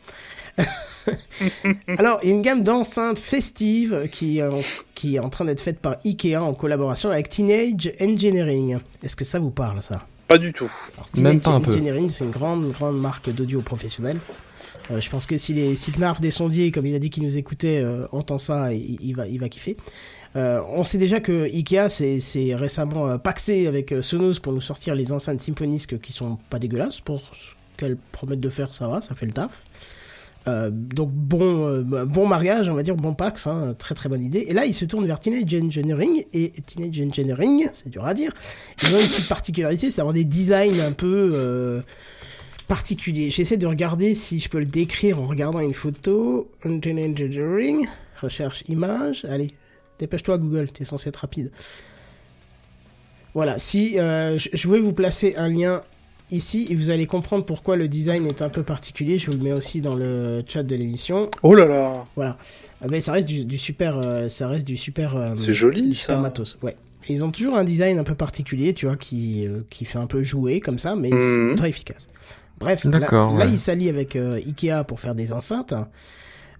*laughs* Alors, il y a une gamme d'enceintes festives qui, est en- qui est en train d'être faite par Ikea en collaboration avec Teenage Engineering. Est-ce que ça vous parle, ça? Pas du tout. Alors, Même Teenage pas un peu. Engineering, c'est une grande, grande marque d'audio professionnel. Euh, je pense que si, les, si Knarf des sondiers, comme il a dit qu'il nous écoutait, euh, entend ça, il, il va, il va kiffer. Euh, on sait déjà que Ikea s'est récemment euh, paxé avec euh, Sonos pour nous sortir les enceintes Symfonisk qui sont pas dégueulasses. Pour ce qu'elles promettent de faire, ça va, ça fait le taf. Euh, donc bon, euh, bon mariage, on va dire, bon Pax, hein, très très bonne idée. Et là, ils se tournent vers Teenage Engineering, et Teenage Engineering, c'est dur à dire, ils ont une petite particularité, c'est d'avoir des designs un peu... euh, particulier. J'essaie de regarder si je peux le décrire en regardant une photo. Engineering, recherche image. Allez, dépêche-toi Google, t'es censé être rapide. Voilà, si je je vais vous placer un lien ici et vous allez comprendre pourquoi le design est un peu particulier. Je vous le mets aussi dans le chat de l'émission. Oh là là Voilà. Ah ben, ça reste du, du super, euh, ça reste du super. euh, C'est joli, super ça. matos. Ouais. Et ils ont toujours un design un peu particulier, tu vois, qui euh, qui fait un peu jouer comme ça, mais c'est très efficace. Bref, là, D'accord, là ouais. ils s'allient avec euh, Ikea pour faire des enceintes.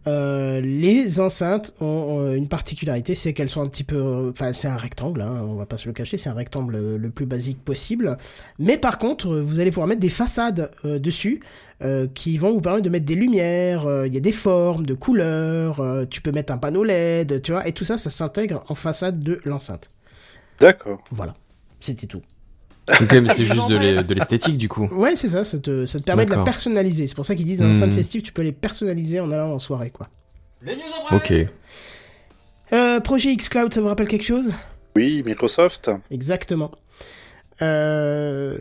Euh, les enceintes ont euh, une particularité, c'est qu'elles sont un petit peu, euh, enfin c'est un rectangle, hein, on va pas se le cacher, c'est un rectangle le plus basique possible. Mais par contre, vous allez pouvoir mettre des façades euh, dessus euh, qui vont vous permettre de mettre des lumières, il y a des formes, de couleurs, tu peux mettre un panneau LED, tu vois, et tout ça, ça s'intègre en façade de l'enceinte. D'accord. Voilà, c'était tout. Ok, mais c'est juste de l'e- de l'esthétique du coup. Ouais, c'est ça, ça te, ça te permet de la personnaliser. C'est pour ça qu'ils disent dans Mhm. l'enceinte festive, tu peux les personnaliser en allant en soirée, quoi. Les news en bref. Ok. Euh, projet xCloud, ça vous rappelle quelque chose? Oui, Microsoft. Exactement. Euh,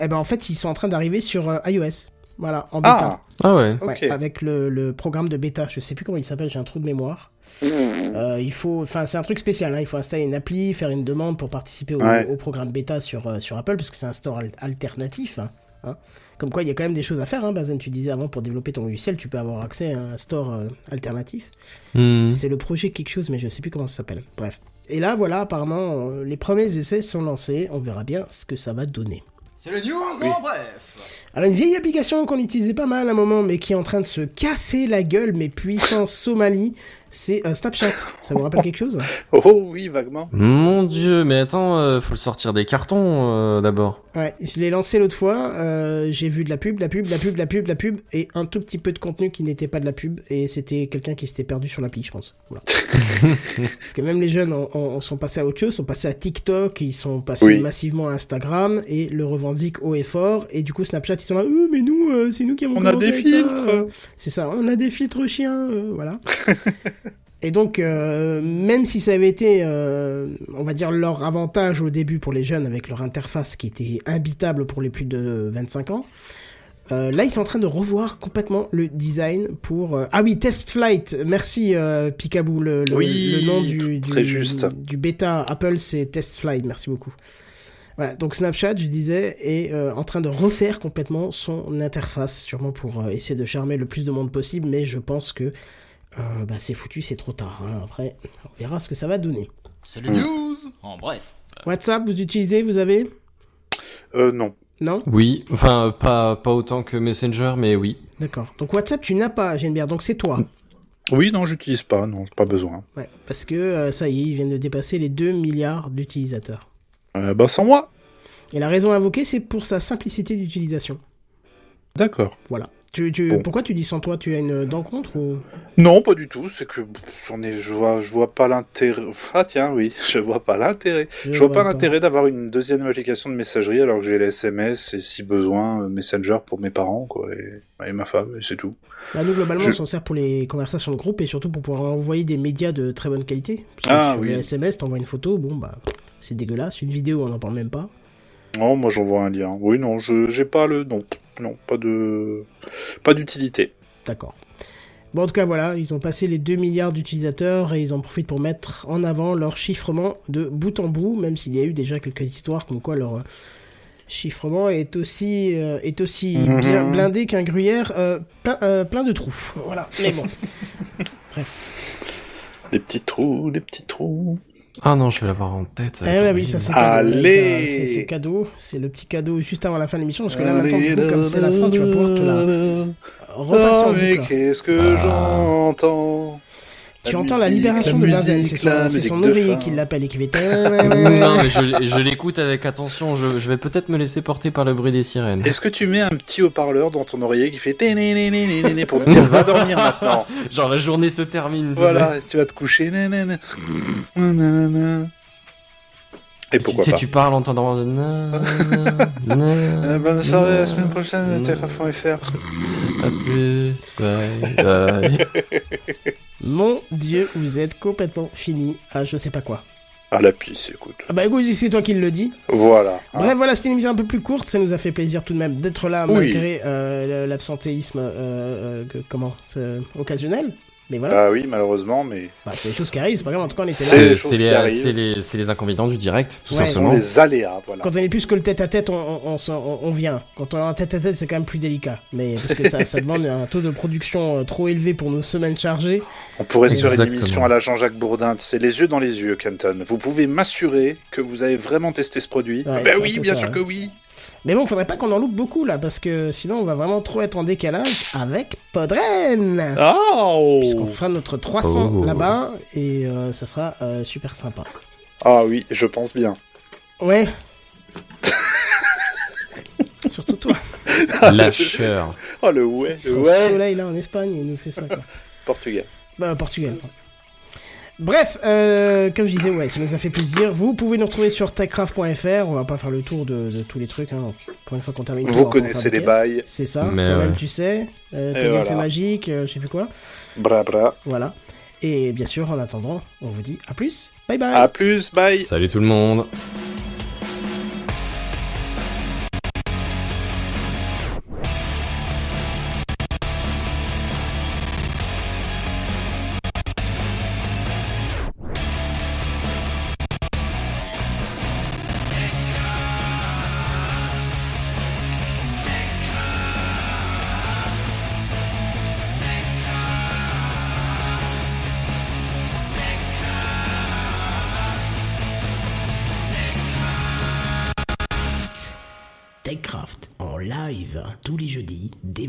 eh ben en fait, ils sont en train d'arriver sur euh, iOS. Voilà, en bêta. Ah, Ah ouais. Avec le, le programme de bêta. Je sais plus comment il s'appelle, j'ai un trou de mémoire. Euh, il faut, enfin, c'est un truc spécial. Hein. Il faut installer une appli, faire une demande pour participer au, Ouais. au programme bêta sur euh, sur Apple, parce que c'est un store al- alternatif. hein. Hein. Comme quoi, il y a quand même des choses à faire. Hein, Bazen, tu disais avant pour développer ton logiciel, tu peux avoir accès à un store euh, alternatif. Hmm. C'est le projet quelque chose, mais je sais plus comment ça s'appelle. Bref. Et là, voilà, apparemment, euh, les premiers essais sont lancés. On verra bien ce que ça va donner. C'est les news en bref. Alors, une vieille application qu'on utilisait pas mal à un moment, mais qui est en train de se casser la gueule, mais puissance Somalie, c'est euh, Snapchat. Ça vous rappelle quelque chose? *laughs* Oh oui, vaguement. Mon dieu, mais attends, euh, faut le sortir des cartons euh, d'abord. Ouais, je l'ai lancé l'autre fois. euh, j'ai vu de la pub, de la pub, de la pub, de la pub, de la pub, et un tout petit peu de contenu qui n'était pas de la pub, et c'était quelqu'un qui s'était perdu sur l'appli, je pense. Voilà. *laughs* Parce que même les jeunes ont- ont- sont passés à autre chose, sont passés à TikTok, ils sont passés Oui. massivement à Instagram, et le revendiquent haut et fort, et du coup Snapchat, ils sont là, euh, mais nous, euh, c'est nous qui avons On a des filtres. C'est ça, on a des filtres chiens, euh, voilà. *laughs* Et donc, euh, même si ça avait été, euh, on va dire, leur avantage au début pour les jeunes avec leur interface qui était imbitable pour les plus de 25 ans, euh, là, ils sont en train de revoir complètement le design pour... euh, Ah oui, Test Flight, merci euh, Picaboo, le, le, Oui, le nom du, du, très juste. du bêta Apple, c'est Test Flight, merci beaucoup. Voilà, donc Snapchat, je disais, est en train de refaire complètement son interface, sûrement pour essayer de charmer le plus de monde possible, mais je pense que euh, bah, c'est foutu, c'est trop tard. hein. Après, on verra ce que ça va donner. C'est les news en bref. WhatsApp, vous utilisez, vous avez? Euh, non. Non? Oui, enfin pas pas autant que Messenger, mais oui. D'accord. Donc WhatsApp, tu n'as pas, Geneviève, donc c'est toi. Oui, non, j'utilise pas. Non, pas besoin. Ouais, parce que euh, ça y est, ils viennent de dépasser les 2 milliards d'utilisateurs. Euh, bah, sans moi. Et la raison invoquée, c'est pour sa simplicité d'utilisation. D'accord. Voilà. Tu, tu, Bon. Pourquoi tu dis sans toi? Tu as une dent contre ou... Non, pas du tout. C'est que j'en ai, je vois, je vois pas l'intérêt. *laughs* Ah tiens, oui, je vois pas l'intérêt. Je vois pas l'intérêt d'avoir une deuxième application de messagerie alors que j'ai les SMS et si besoin euh, Messenger pour mes parents quoi et, et ma femme et c'est tout. Bah, nous, globalement, Je- on s'en sert pour les conversations de groupe et surtout pour pouvoir envoyer des médias de très bonne qualité. Parce que Ah, sur oui. les SMS, t'envoies une photo, bon, bah, c'est dégueulasse. Une vidéo, on n'en parle même pas. Non, moi j'envoie un lien. Oui, non, je j'ai pas le non, non, pas de pas d'utilité. D'accord. Bon, en tout cas, voilà, ils ont passé les 2 milliards d'utilisateurs et ils en profitent pour mettre en avant leur chiffrement de bout en bout, même s'il y a eu déjà quelques histoires comme quoi leur euh, chiffrement est aussi, euh, est aussi Mhm. bien blindé qu'un gruyère euh, plein, euh, plein de trous. Voilà, mais bon. *laughs* Des petits trous, des petits trous. Ah non, je vais l'avoir en tête. Ça va Eh être ouais, oui, ça c'est. Allez C'est cadeau. C'est le petit cadeau juste avant la fin de l'émission. Parce que là, maintenant, du coup, comme c'est la fin, tu vas pouvoir te la repasser Oh, en mais boucle. qu'est-ce que Ah. j'entends Tu entends la musique, libération la de musique, C'est la son, son qui l'appelle et qui fait. *laughs* non, mais je, je l'écoute avec attention. Je, je vais peut-être me laisser porter par le bruit des sirènes. Est-ce que tu mets un petit haut-parleur dans ton oreiller qui fait pour *laughs* te dire va dormir maintenant? Genre la journée se termine. tu Voilà, tu vas te coucher. Et pourquoi tu, sais, pas tu parles en t'endormant. de na, na, na, Euh, Bonne soirée, la semaine prochaine, na, TF1.fr. À plus, bye, bye. *laughs* Mon dieu, vous êtes complètement fini à je sais pas quoi. À la pisse, écoute. Ah bah écoute, c'est toi qui le dis. Voilà. hein. Bref, voilà, c'était une émission un peu plus courte. Ça nous a fait plaisir tout de même d'être là, Oui. malgré euh, l'absentéisme euh, euh, que- comment c'est occasionnel. Mais voilà, Ah oui, malheureusement, mais bah, c'est des choses qui arrivent. C'est pas grave. En tout cas, on était C'est là. les C'est choses c'est qui les, arrivent. c'est les, c'est les inconvénients du direct, tout Ouais. ce sont simplement. les aléas, voilà. Quand on est plus que le tête à tête, on, on, on, s'en- on- on vient. Quand on a un tête à tête, c'est quand même plus délicat. Mais parce que ça, ça demande un taux de production euh, trop élevé pour nos semaines chargées. On pourrait se faire une émission à la Jean-Jacques Bourdin, c'est les yeux dans les yeux, Kenton. Vous pouvez m'assurer que vous avez vraiment testé ce produit Ouais, Ben un oui, bien ça, sûr ouais. que oui. Mais bon, faudrait pas qu'on en loupe beaucoup là, parce que sinon on va vraiment trop être en décalage avec Podren. Oh Puisqu'on fera notre 300 Oh. là-bas et euh, ça sera euh, super sympa. Ah oui, je pense bien. Ouais. *laughs* Surtout toi. Lâcheur. Oh le ouais, le ouais. soleil là en Espagne, il nous fait ça quoi. *laughs* Portugais. Bah, Portugal. Bref, euh, comme je disais, ouais, ça nous a fait plaisir. Vous pouvez nous retrouver sur techcraft.fr. On va pas faire le tour de, de tous les trucs. Hein. Pour une fois qu'on termine. Vous connaissez les bails. C'est ça. Mais Toi-même, ouais. tu sais. Euh, voilà. c'est magique. euh, je sais plus quoi. Bra bra. Voilà. Et bien sûr, en attendant, on vous dit à plus. Bye bye. À plus, bye. Salut tout le monde.